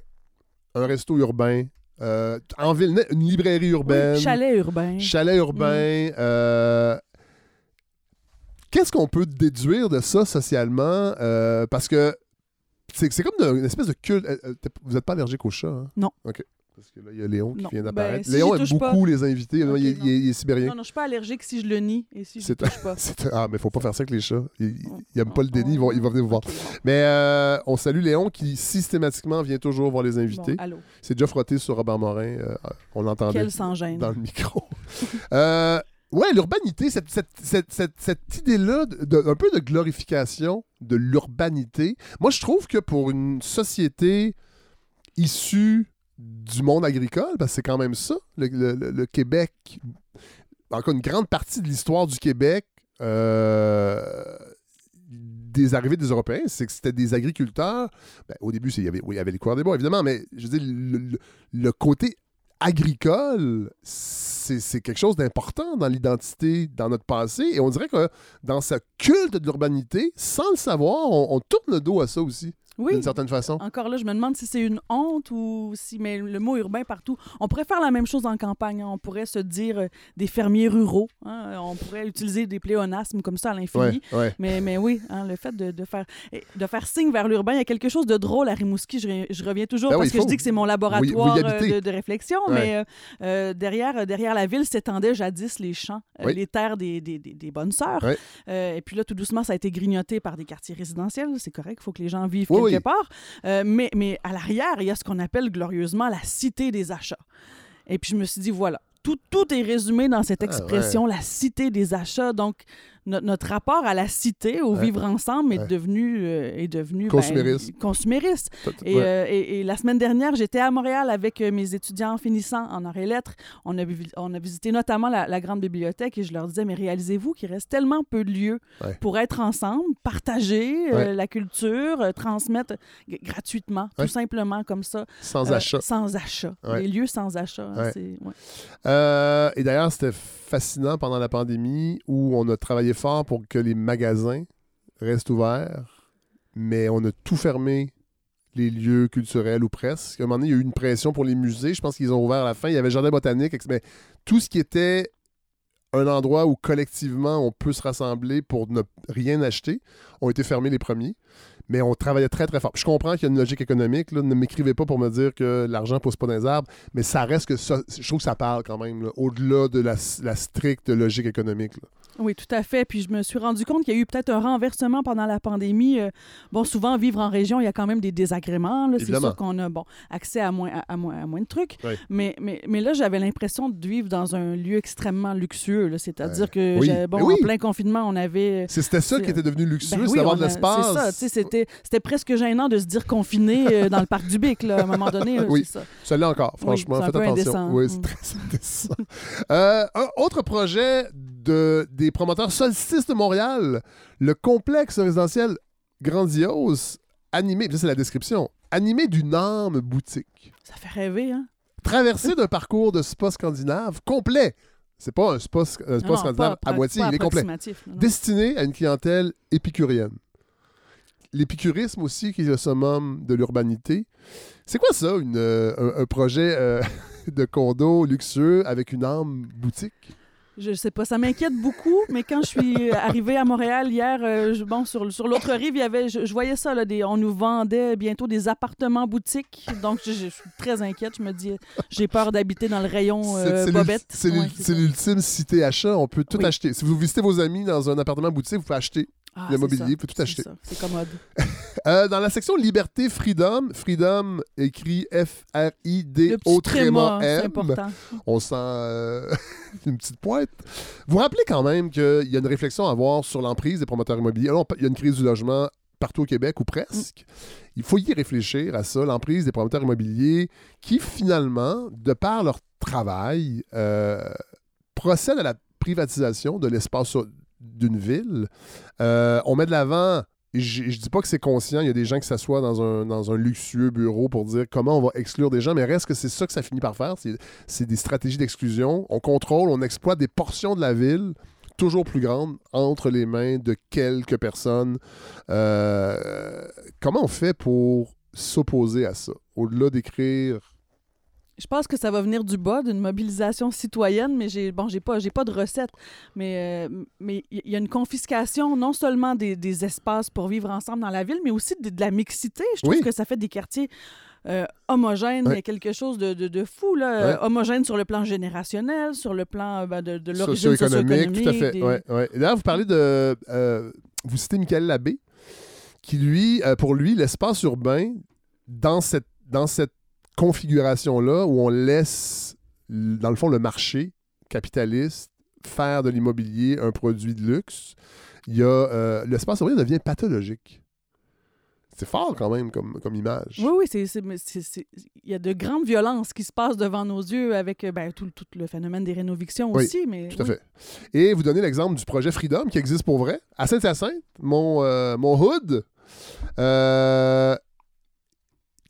Un resto urbain, euh, en ville, une librairie urbaine, oui, chalet urbain. chalet urbain. euh, Qu'est-ce qu'on peut déduire de ça socialement? Euh, parce que c'est comme une espèce de culte. Vous n'êtes pas allergique au chat, hein? Non. OK. Parce que là, il y a Léon qui Non. vient Ben, d'apparaître. si Léon aime beaucoup pas. les invités. Il, est- non. il est- il est sibérien. Non, non, je suis pas allergique si je le nie et si je touche pas. Ah, mais faut pas faire ça avec les chats. Ils, ils- Oh. pas le déni, ils vont, ils vont venir vous voir. Mais euh, on salue Léon qui systématiquement vient toujours voir les invités. Bon, allô. C'est déjà frotté sur Robert Morin. euh, on l'entendait dans le micro. Euh, ouais, l'urbanité, cette, cette, cette, cette- idée-là, un peu de glorification de l'urbanité. Moi, je trouve que pour une société issue du monde agricole, parce que c'est quand même ça, le, le- Québec, encore une grande partie de l'histoire du Québec, euh, des arrivées des Européens, c'est que c'était des agriculteurs. Ben, au début, il y, avait, oui, y avait les coureurs des bois, évidemment, mais je veux dire, le, le- côté agricole, c'est quelque chose d'important dans l'identité, dans notre passé. Et on dirait que dans ce culte de l'urbanité, sans le savoir, on tourne le dos à ça aussi, Oui. d'une certaine façon. Encore là, je me demande si c'est une honte ou si, mais le mot urbain partout. On pourrait faire la même chose en campagne. hein. On pourrait se dire euh, des fermiers ruraux. hein. On pourrait utiliser des pléonasmes comme ça à l'infini. Ouais, ouais. Mais, mais oui, hein, le fait de, de faire, et de faire signe vers l'urbain, il y a quelque chose de drôle à Rimouski. Je, je reviens toujours Ben parce que je dis que c'est mon laboratoire euh, de, de réflexion, Ouais. mais euh, euh, derrière, derrière la ville s'étendaient jadis les champs, les terres des, des, des- des bonnes sœurs. Et puis là, tout doucement, ça a été grignoté par des quartiers résidentiels. C'est correct, il faut que les gens vivent quelque oui. part. Euh, mais, mais à l'arrière, il y a ce qu'on appelle glorieusement la cité des achats. Et puis je me suis dit, voilà, tout, tout est résumé dans cette Ah, expression, la cité des achats. Donc, no- notre rapport à la cité, au Ouais. vivre ensemble, est Ouais. devenu, euh, est devenu ben, Consumériste. consumériste. Tout- Et, ouais. euh, et- et la semaine dernière, j'étais à Montréal avec euh, mes étudiants finissants en arts et lettres. On a, on a visité notamment la, la grande bibliothèque et je leur disais, mais réalisez-vous qu'il reste tellement peu de lieux pour être ensemble, partager euh, la culture, transmettre gratuitement, tout simplement comme ça. Sans achat. Sans achat. Les lieux sans achat. hein, et d'ailleurs, c'était fascinant pendant la pandémie où on a travaillé fort pour que les magasins restent ouverts, mais on a tout fermé les lieux culturels ou presque. À un moment donné, il y a eu une pression pour les musées. Je pense qu'ils ont ouvert à la fin. Il y avait jardin botanique, mais tout ce qui était un endroit où collectivement on peut se rassembler pour ne rien acheter ont été fermés les premiers. Mais on travaillait très, très fort. Je comprends qu'il y a une logique économique. là. Ne m'écrivez pas pour me dire que l'argent pousse pas dans les arbres, mais ça reste que ça. Je trouve que ça parle quand même, là, au-delà de la, la stricte logique économique. là. Oui, tout à fait. Puis je me suis rendu compte qu'il y a eu peut-être un renversement pendant la pandémie. Euh, bon, souvent, vivre en région, il y a quand même des désagréments. C'est sûr qu'on a bon, accès à moins, à, à moins, à moins de trucs. Oui. Mais, mais, mais là, j'avais l'impression de vivre dans un lieu extrêmement luxueux. C'est-à-dire que, Oui. j'ai- bon, oui. en plein confinement, on avait... C'était ça qui était devenu luxueux, Ben c'est d'avoir de l'espace. C'est ça, tu sais, c'était, c'était presque gênant de se dire confiné euh, dans le parc du Bic, là, à un moment donné. Oui. ça. Ça l'est encore, franchement. Faites attention. indécent. Oui, Mm. c'est très indécent. Euh, un autre projet de, des promoteurs Solstice de Montréal, le complexe résidentiel grandiose, animé, ça c'est la description, animé d'une âme boutique, Ça fait rêver, hein? traversé d'un parcours de spa scandinave complet. C'est pas un spa, un spa Non, non, scandinave pas à moitié, il est complet. non. Destiné à une clientèle épicurienne. L'épicurisme aussi, qui est le summum de l'urbanité. C'est quoi ça, une, euh, un, un projet euh, de condo luxueux avec une âme boutique? Je sais pas, ça m'inquiète beaucoup, mais quand je suis arrivée à Montréal hier, euh, je- bon, sur, sur l'autre rive, il y avait, je, je voyais ça, là, des, on nous vendait bientôt des appartements boutiques. Donc, je, je suis très inquiète. Je me dis, j'ai peur d'habiter dans le rayon euh, c'est bobette. C'est Ouais, l'ultime cité achat. On peut tout Oui. acheter. Si vous visitez vos amis dans un appartement boutique, vous pouvez acheter Ah, le mobilier, vous pouvez tout acheter. C'est commode. Euh, dans la section Liberté, Freedom, Freedom écrit F-R-I-D au tréma, M. On sent euh, une petite pointe. Vous rappelez quand même qu'il y a une réflexion à avoir sur l'emprise des promoteurs immobiliers? Il y a une crise du logement partout au Québec, ou presque. Il faut y réfléchir à ça, l'emprise des promoteurs immobiliers qui, finalement, de par leur travail, euh, procèdent à la privatisation de l'espace d'une ville. Euh, on met de l'avant Je, dis pas que c'est conscient, il y a des gens qui s'assoient dans un, dans un luxueux bureau pour dire comment on va exclure des gens, mais reste que c'est ça que ça finit par faire. C'est- C'est des stratégies d'exclusion. On contrôle, on exploite des portions de la ville toujours plus grandes entre les mains de quelques personnes. Euh, comment on fait pour s'opposer à ça? Au-delà d'écrire Je pense que ça va venir du bas, d'une mobilisation citoyenne, mais j'ai bon, j'ai pas, j'ai pas de recette. Mais euh, mais il y a une confiscation non seulement des, des espaces pour vivre ensemble dans la ville, mais aussi de, de la mixité. Je trouve Oui. que ça fait des quartiers euh, homogènes. Ouais. Il y a quelque chose de, de, de fou là, Ouais. Homogène sur le plan générationnel, sur le plan euh, ben, de, de l'origine socio-économique, tout à fait. des- ouais, D'ailleurs, vous parlez de. euh, vous citez Michael Labbé, qui, lui, euh, pour lui, l'espace urbain, dans cette, dans cette configuration-là, où on laisse, dans le fond, le marché capitaliste faire de l'immobilier un produit de luxe, il y a. euh, l'espace urbain devient pathologique. C'est fort quand même comme, comme image. Oui, oui, il y a de grandes violences qui se passent devant nos yeux avec euh, ben, tout, tout le phénomène des rénovictions Oui, aussi. Mais, Tout à oui. fait. Et vous donnez l'exemple du projet Freedom qui existe pour vrai. À Saint-Hyacinthe, mon, euh, mon hood, euh,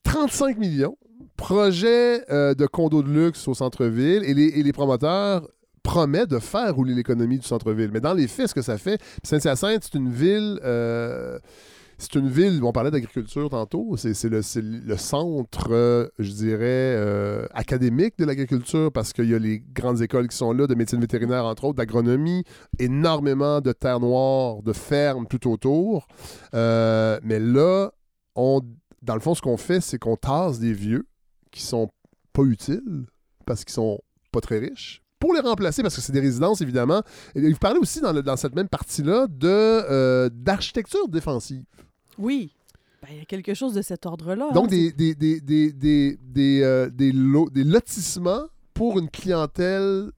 35 millions. Projet euh, de condo de luxe au centre-ville et les, les promoteurs promettent de faire rouler l'économie du centre-ville. Mais dans les faits, ce que ça fait, Saint-Hyacinthe, c'est une ville. euh, c'est une ville, on parlait d'agriculture tantôt, c'est le, le centre, je dirais, euh, académique de l'agriculture parce qu'il y a les grandes écoles qui sont là, de médecine vétérinaire entre autres, d'agronomie, énormément de terres noires, de fermes tout autour. Mais là, on, dans le fond, ce qu'on fait, c'est qu'on tasse des vieux qui sont pas utiles parce qu'ils sont pas très riches pour les remplacer, parce que c'est des résidences, évidemment. Et vous parlez aussi dans, le- dans cette même partie-là de, euh, d'architecture défensive. Oui. Ben, il y a quelque chose de cet ordre-là. Donc, hein. des, des, des, des, des, des, euh, des lots- des lotissements pour une clientèle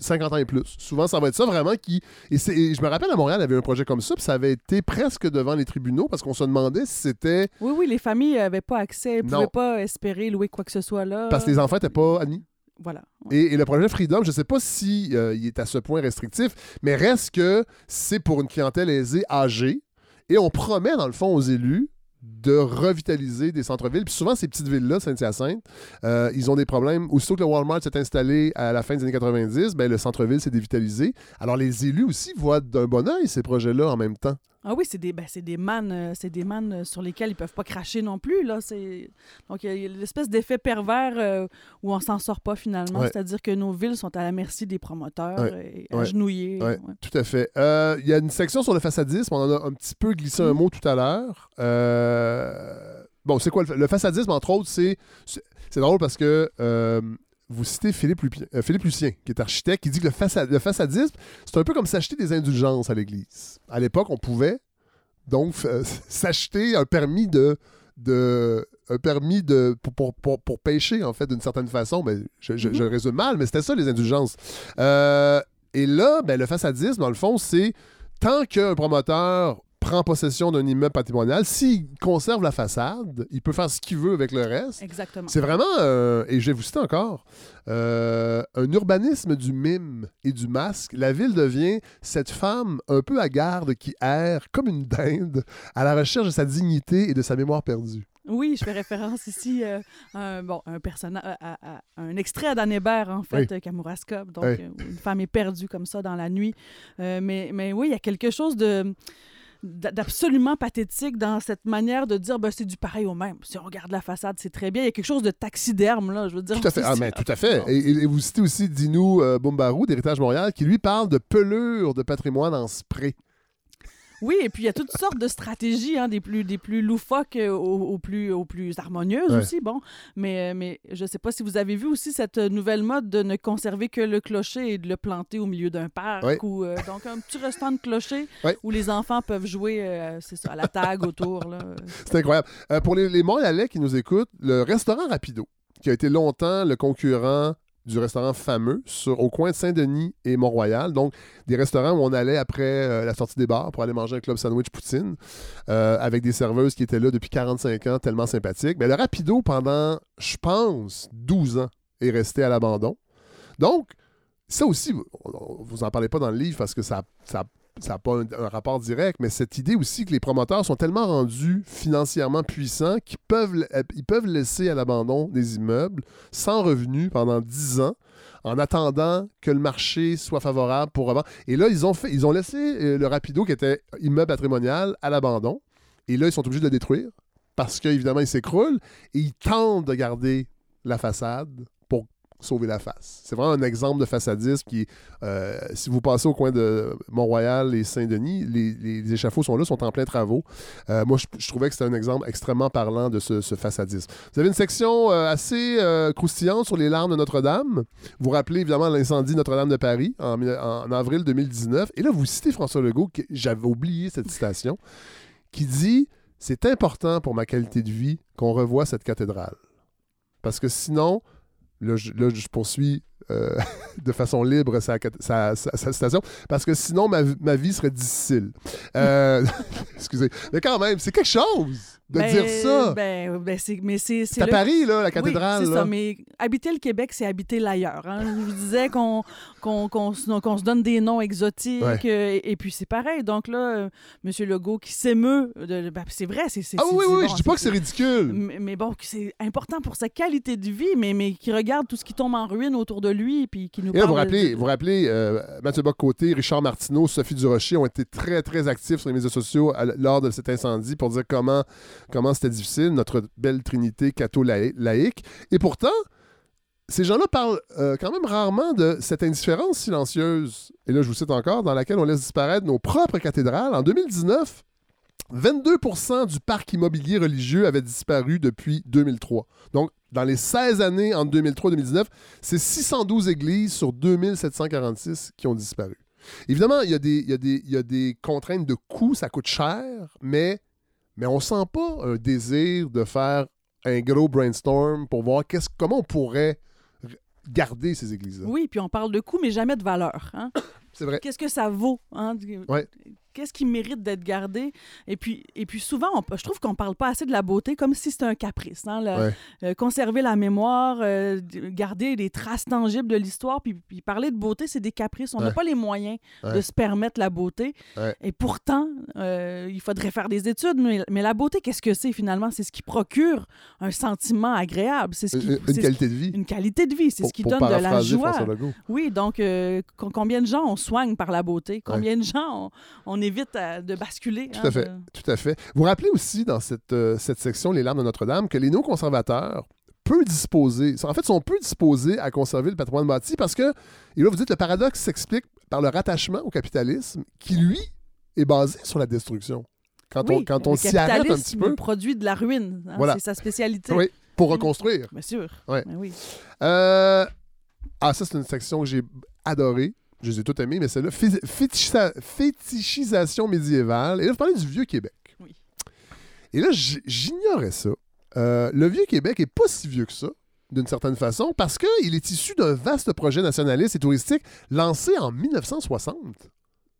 50 ans et plus. Souvent, ça va être ça vraiment qui. Et, je me rappelle à Montréal, il y avait un projet comme ça, puis ça avait été presque devant les tribunaux parce qu'on se demandait si c'était Oui, oui, les familles n'avaient pas accès, ne pouvaient pas espérer louer quoi que ce soit là. parce que les enfants n'étaient pas admis. Voilà. Ouais. Et, et le projet Freedom, je ne sais pas si euh, il est à ce point restrictif, mais reste que c'est pour une clientèle aisée, âgée, et on promet dans le fond aux élus de revitaliser des centres-villes. Puis souvent, ces petites villes-là, Saint-Hyacinthe, euh, ils ont des problèmes. Aussitôt que le Walmart s'est installé à la fin des années 90, ben, le centre-ville s'est dévitalisé. Alors les élus aussi voient d'un bon oeil ces projets-là en même temps. Ah oui, c'est des, ben, c'est des mannes, euh, c'est des mannes euh, sur lesquelles ils peuvent pas cracher non plus. Là. C'est... Donc, il y a l'espèce d'effet pervers euh, où on s'en sort pas finalement. Ouais. C'est-à-dire que nos villes sont à la merci des promoteurs Ouais. et agenouillés. Ouais, tout à fait. Euh, Il y a une section sur le façadisme. On en a un petit peu glissé un Mhm. mot tout à l'heure. Euh, Bon, c'est quoi le, le façadisme, entre autres, c'est. C'est c'est drôle parce que. Vous citez Philippe, euh, Philippe Lucien, qui est architecte, qui dit que le, façade- le façadisme, c'est un peu comme s'acheter des indulgences à l'Église. À l'époque, on pouvait donc euh, s'acheter un permis de, de un permis de pour, pour, pour, pour pêcher en fait d'une certaine façon mais je, je, je le résume mal mais c'était ça les indulgences Euh, et là ben, le façadisme dans le fond c'est tant qu'un promoteur prend possession d'un immeuble patrimonial s'il conserve la façade il peut faire ce qu'il veut avec le reste Exactement. c'est vraiment, euh, et je vais vous citer encore, euh, un urbanisme du mime et du masque. La ville devient cette femme un peu hagarde qui erre comme une dinde à la recherche de sa dignité et de sa mémoire perdue. Oui, je fais référence ici euh, à un, bon, un, personnage, à, à- à un extrait d'Anne Hébert, en fait, Oui. euh, Kamouraska, donc Oui. euh, une femme est perdue comme ça dans la nuit. Euh, mais, mais oui, il y a quelque chose de d'absolument pathétique dans cette manière de dire ben, c'est du pareil au même. Si on regarde la façade, c'est très bien. Il y a quelque chose de taxiderme, là, je veux dire. Tout à fait. Ah, mais tout à fait. Et vous citez aussi Dinou euh, Bombarou d'Héritage Montréal qui lui parle de pelure de patrimoine en spray. Oui, et puis il y a toutes sortes de stratégies, hein, des, plus, des plus loufoques euh, aux, aux plus, aux plus harmonieuses Ouais. aussi. Bon, mais, euh, mais je ne sais pas si vous avez vu aussi cette nouvelle mode de ne conserver que le clocher et de le planter au milieu d'un parc. Ouais. Ou, euh, donc, un petit restant de clocher Ouais. où les enfants peuvent jouer euh, c'est ça, à la tag autour. C'est incroyable. Euh, pour les, les Montréalais qui nous écoutent, le restaurant Rapido, qui a été longtemps le concurrent du restaurant fameux au coin de Saint-Denis et Mont-Royal. Donc, des restaurants où on allait après euh, la sortie des bars pour aller manger un club sandwich poutine euh, avec des serveuses qui étaient là depuis 45 ans, tellement sympathiques. Mais le Rapido, pendant, je pense, 12 ans, est resté à l'abandon. Donc, ça aussi, vous- on- vous en parlez pas dans le livre parce que ça ça n'a pas un, rapport direct, mais cette idée aussi que les promoteurs sont tellement rendus financièrement puissants qu'ils peuvent, peuvent laisser à l'abandon des immeubles sans revenus pendant 10 ans en attendant que le marché soit favorable pour revendre. Et là, ils ont, fait, ils ont laissé euh, le Rapido, qui était immeuble patrimonial, à l'abandon. Et là, ils sont obligés de le détruire parce qu'évidemment, il s'écroule et ils tentent de garder la façade sauver la face. C'est vraiment un exemple de façadisme qui, euh, si vous passez au coin de Mont-Royal et Saint-Denis, les, échafauds sont là, sont en plein travaux. Euh, moi, je, trouvais que c'était un exemple extrêmement parlant de ce, façadisme. Vous avez une section euh, assez croustillante sur les larmes de Notre-Dame. Vous rappelez évidemment l'incendie Notre-Dame de Paris en, en avril 2019. Et là, vous citez François Legault, j'avais oublié cette citation, qui dit C'est important pour ma qualité de vie qu'on revoie cette cathédrale. Parce que sinon, là, je, poursuis euh, de façon libre sa citation, parce que sinon, ma, ma vie serait difficile. Euh, excusez. Mais quand même, c'est quelque chose de Ben, dire ça. Ben, ben, c'est, mais c'est, c'est à le- Paris, là, la cathédrale. Oui, c'est là. ça, mais habiter le Québec, c'est habiter l'ailleurs. hein. Je vous disais qu'on, qu'on, qu'on se qu'on se donne des noms exotiques, Ouais. euh, et, et puis c'est pareil. Donc là, euh, M. Legault qui s'émeut, de, ben, c'est vrai, c'est... c'est Ah oui, oui, bon, je dis pas que c'est ridicule. Mais, mais bon, c'est important pour sa qualité de vie, mais, mais qui regarde tout ce qui tombe en ruine autour de lui, et puis qui nous Et là, parle... vous rappelez, vous rappelez euh, Mathieu Bock-Côté, Richard Martineau, Sophie Durocher ont été très, très actifs sur les médias sociaux à- lors de cet incendie pour dire comment, comment c'était difficile, notre belle trinité catho-laïque. Et pourtant, ces gens-là parlent euh, quand même rarement de cette indifférence silencieuse, et là je vous cite encore, dans laquelle on laisse disparaître nos propres cathédrales. En 2019, 22% du parc immobilier religieux avait disparu depuis 2003. Donc, dans les 16 années entre 2003 et 2019, c'est 612 églises sur 2746 qui ont disparu. Évidemment, il y a des, y il y a des contraintes de coût, ça coûte cher, mais, mais on sent pas un désir de faire un gros brainstorm pour voir qu'est-ce, comment on pourrait garder ces églises-là. Oui, puis on parle de coût, mais jamais de valeur. Hein? C'est vrai. Qu'est-ce que ça vaut? Hein? Ouais. Qu'est-ce qui mérite d'être gardé? Et puis, et puis souvent, on- je trouve qu'on parle pas assez de la beauté comme si c'était un caprice. hein, le- Ouais. euh, conserver la mémoire, euh, garder des traces tangibles de l'histoire, puis, puis parler de beauté, c'est des caprices. On n'a Ouais. pas les moyens de se permettre la beauté. Et pourtant, euh, il faudrait faire des études. Mais, mais la beauté, qu'est-ce que c'est finalement? C'est ce qui procure un sentiment agréable. C'est ce qui, Une, une c'est ce qualité de vie. une qualité de vie, c'est ce qui donne de la joie. Oui, donc co- combien de gens on soigne par la beauté? Combien de gens on, on évite à- de basculer. Tout hein, à fait. de- Tout à fait. Vous rappelez aussi dans cette, euh, cette section Les larmes de Notre-Dame que les néoconservateurs peu disposés, en fait, sont peu disposés à conserver le patrimoine bâti parce que, et là vous dites, le paradoxe s'explique par le rattachement au capitalisme qui, lui, est basé sur la destruction. Quand on, quand on le s'y arrête un petit peu, produit de la ruine. hein, Voilà. C'est sa spécialité. oui, pour reconstruire. Bien sûr. Ouais. Ben oui. Euh, Ah, ça, c'est une section que j'ai adorée. Je les ai toutes aimées, mais celle-là, fé- fétichisa- fétichisation médiévale. Et là, vous parlez du Vieux-Québec. Oui. Et là, j'ignorais ça. Euh, le Vieux-Québec est pas si vieux que ça, d'une certaine façon, parce qu'il est issu d'un vaste projet nationaliste et touristique lancé en 1960.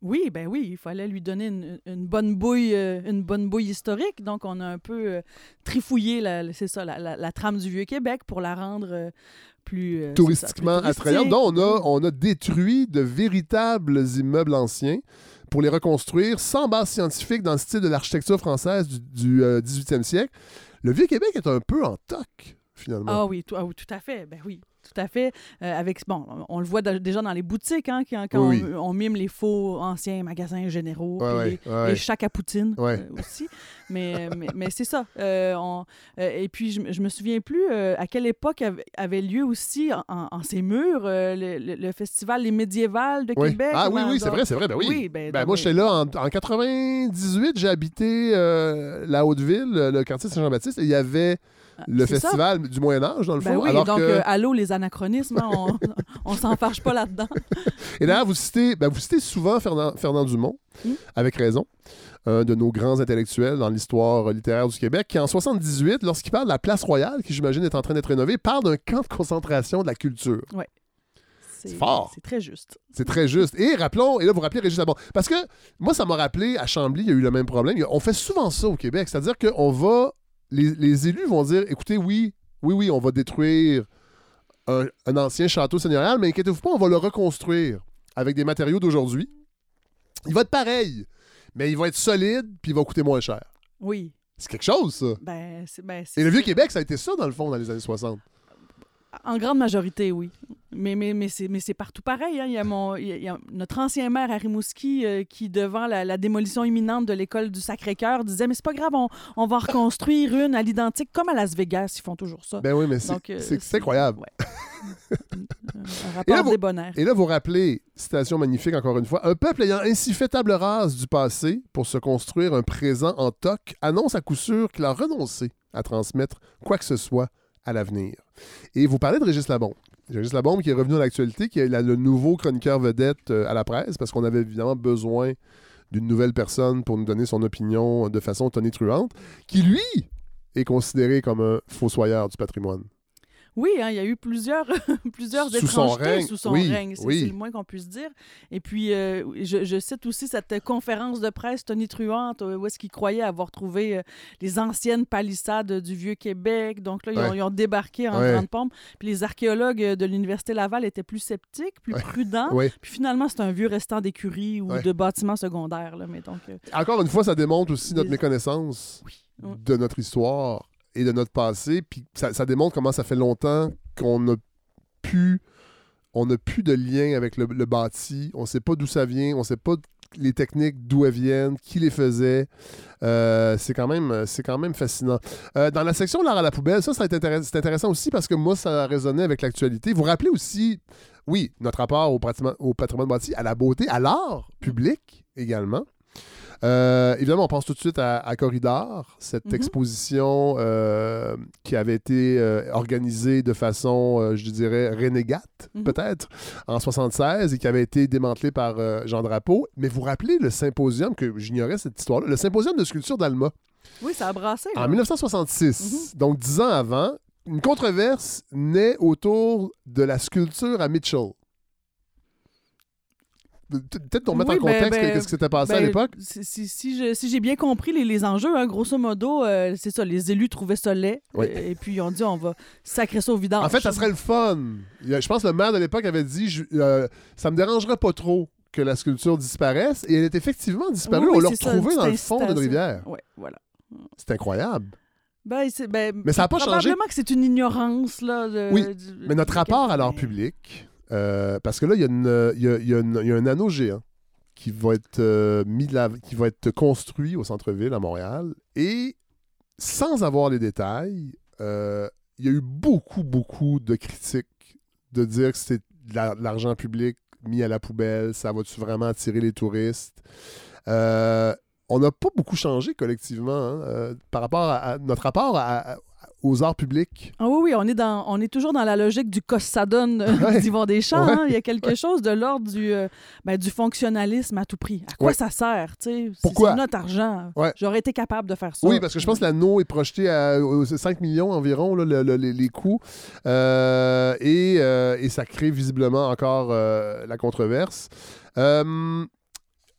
Oui, ben oui, il fallait lui donner une, une bonne bouille, euh, une bonne bouille historique. Donc, on a un peu euh, trifouillé, la, c'est ça, la, la- la trame du Vieux-Québec pour la rendre euh, plus euh, touristiquement plus attrayante. touristique. Donc, on a, on a détruit de véritables immeubles anciens pour les reconstruire sans base scientifique dans le style de l'architecture française du, du, euh, 18e siècle. Le Vieux-Québec est un peu en toc, finalement. Ah oui, ah oui, tout à fait. Ben oui, tout à fait. Euh, avec, bon, on le voit déjà dans les boutiques, hein, quand, quand Oui, on, on mime les faux anciens magasins généraux, Ouais, les, ouais. les chacs à poutine Ouais. euh, aussi. Mais, mais, mais c'est ça. Euh, on- et puis, je, me- je me souviens plus à quelle époque av- avait lieu aussi en, en- en ces murs le, le- le festival Les Médiévales de Oui. Québec. Ah oui, oui, c'est vrai, c'est vrai. Ben oui. Oui, ben, Ben, moi, j'étais là en, en 98. J'ai habité la Haute-Ville, le, le quartier Saint-Jean-Baptiste, et il y avait le ça. festival du Moyen-Âge, dans le fond. Ben oui, alors donc, que... euh, allô, les anachronismes, hein, on, on s'en fâche pas là-dedans. Et d'ailleurs, vous citez, ben, vous citez souvent Fernand, Fernand Dumont, Mm. avec raison, un de nos grands intellectuels dans l'histoire littéraire du Québec, qui en 78, lorsqu'il parle de la place royale, qui j'imagine est en train d'être rénovée, parle d'un camp de concentration de la culture. C'est fort. C'est très juste. C'est très juste. Et rappelons, et là, vous rappelez Régis Labon. Parce que moi, ça m'a rappelé, à Chambly, il y a eu le même problème. On fait souvent ça au Québec. C'est-à-dire qu'on va. Les, les élus vont dire écoutez, oui, oui, oui, on va détruire un, un ancien château seigneurial, mais inquiétez-vous pas, on va le reconstruire avec des matériaux d'aujourd'hui. Il va être pareil, mais il va être solide, puis il va coûter moins cher. Oui. C'est quelque chose, ça. Ben, c'est, ben, Et le Vieux-Québec, ça a été ça, dans le fond, dans les années 60. En grande majorité, oui. Mais, mais, mais, c'est, partout pareil. hein. Il, y a mon, il y a- il y a notre ancien maire à Rimouski euh, qui, devant la, la démolition imminente de l'école du Sacré-Cœur, disait Mais c'est pas grave, on, on va reconstruire une à l'identique, comme à Las Vegas, ils font toujours ça. Ben oui, mais c'est euh, incroyable. ouais. un Et rapport là, vous-. Et là, vous rappelez, citation magnifique encore une fois, un peuple ayant ainsi fait table rase du passé pour se construire un présent en toc annonce à coup sûr qu'il a renoncé à transmettre quoi que ce soit l'avenir. Et vous parlez de Régis Labombe. Régis Labombe qui est revenu à l'actualité, qui est le nouveau chroniqueur vedette euh, à la presse, parce qu'on avait évidemment besoin d'une nouvelle personne pour nous donner son opinion de façon tonitruante, qui lui est considéré comme un fossoyeur du patrimoine. Oui, hein, il y a eu plusieurs, plusieurs Sous son étrangetés règne, sous son oui, règne. C'est oui. c'est le moins qu'on puisse dire. Et puis, euh, je, je cite aussi cette conférence de presse tonitruante euh, où est-ce qu'il croyait avoir trouvé euh, les anciennes palissades du Vieux-Québec. Donc là, ils, ont, Ouais. ils ont débarqué en Ouais. grande pompe. Puis les archéologues de l'Université Laval étaient plus sceptiques, plus Ouais. prudents. Puis finalement, c'est un vieux restant d'écurie ou de bâtiments secondaires. Là, mais donc, euh, Encore une fois, ça démontre aussi notre Les- méconnaissance de notre histoire et de notre passé. Puis ça, démontre comment ça fait longtemps qu'on n'a plus, on n'a plus de lien avec le, bâti. On ne sait pas d'où ça vient. On ne sait pas les techniques d'où elles viennent, qui les faisait. Euh, c'est quand même, c'est quand même fascinant. Euh, dans la section l'art à la poubelle, ça, a c'est intéressant aussi parce que moi, ça a résonné avec l'actualité. Vous vous rappelez aussi, oui, notre rapport au au patrimoine bâti, à la beauté, à l'art public également. Euh, évidemment, on pense tout de suite à, à Corridor, cette Mhm. exposition euh, qui avait été euh, organisée de façon, je dirais, renégate, Mhm. peut-être, en 76 et qui avait été démantelée par Jean Drapeau. Mais vous vous rappelez le symposium, que j'ignorais cette histoire-là, le symposium de sculpture d'Alma, oui, ça a brassé. là. en 1966, Mhm. donc dix ans avant, une controverse naît autour de la sculpture à Mitchell. Peut-être qu'on mette Oui, en contexte ben, ben, qu'est-ce qui s'était passé à Ben, l'époque. Si, si- si je- si j'ai bien compris les, les enjeux, hein, grosso modo, euh, c'est ça, les élus trouvaient ça laid. Oui. et puis ils ont dit on va sacrer ça au vidange. En fait, ça serait le fun. Je pense que le maire de l'époque avait dit je- euh, ça me dérangerait pas trop que la sculpture disparaisse. Et elle est effectivement disparue. Oui, oui, On l'a retrouvée dans le fond d'une rivière. Ouais, voilà. C'est incroyable. Ben, ben, Mais ça a pas changé. Probablement que c'est une ignorance. Là, de- Oui, du- Mais notre rapport à l'art public, euh, parce que là, il y, a un anneau géant qui va être euh, mis qui va être construit au centre-ville à Montréal. Et sans avoir les détails, euh, il y a eu beaucoup, beaucoup de critiques de dire que c'était de la- de l'argent public mis à la poubelle, ça va-tu vraiment attirer les touristes? On n'a pas beaucoup changé collectivement hein, par rapport à, notre rapport à- aux arts publics. Ah oui, oui, on est, dans, on est toujours dans la logique du cos ça donne euh, Ouais. d'Yvon Deschamps. Ouais. hein. Il y a quelque chose de l'ordre du, euh, ben, du fonctionnalisme à tout prix. À quoi Ouais. ça sert? C'est- Pourquoi? C'est notre argent. Ouais. J'aurais été capable de faire ça. Oui, parce que je pense que l'anneau est projeté à euh, 5 millions environ, là, le- le- les, les coûts. Euh, et, euh, et ça crée visiblement encore la controverse.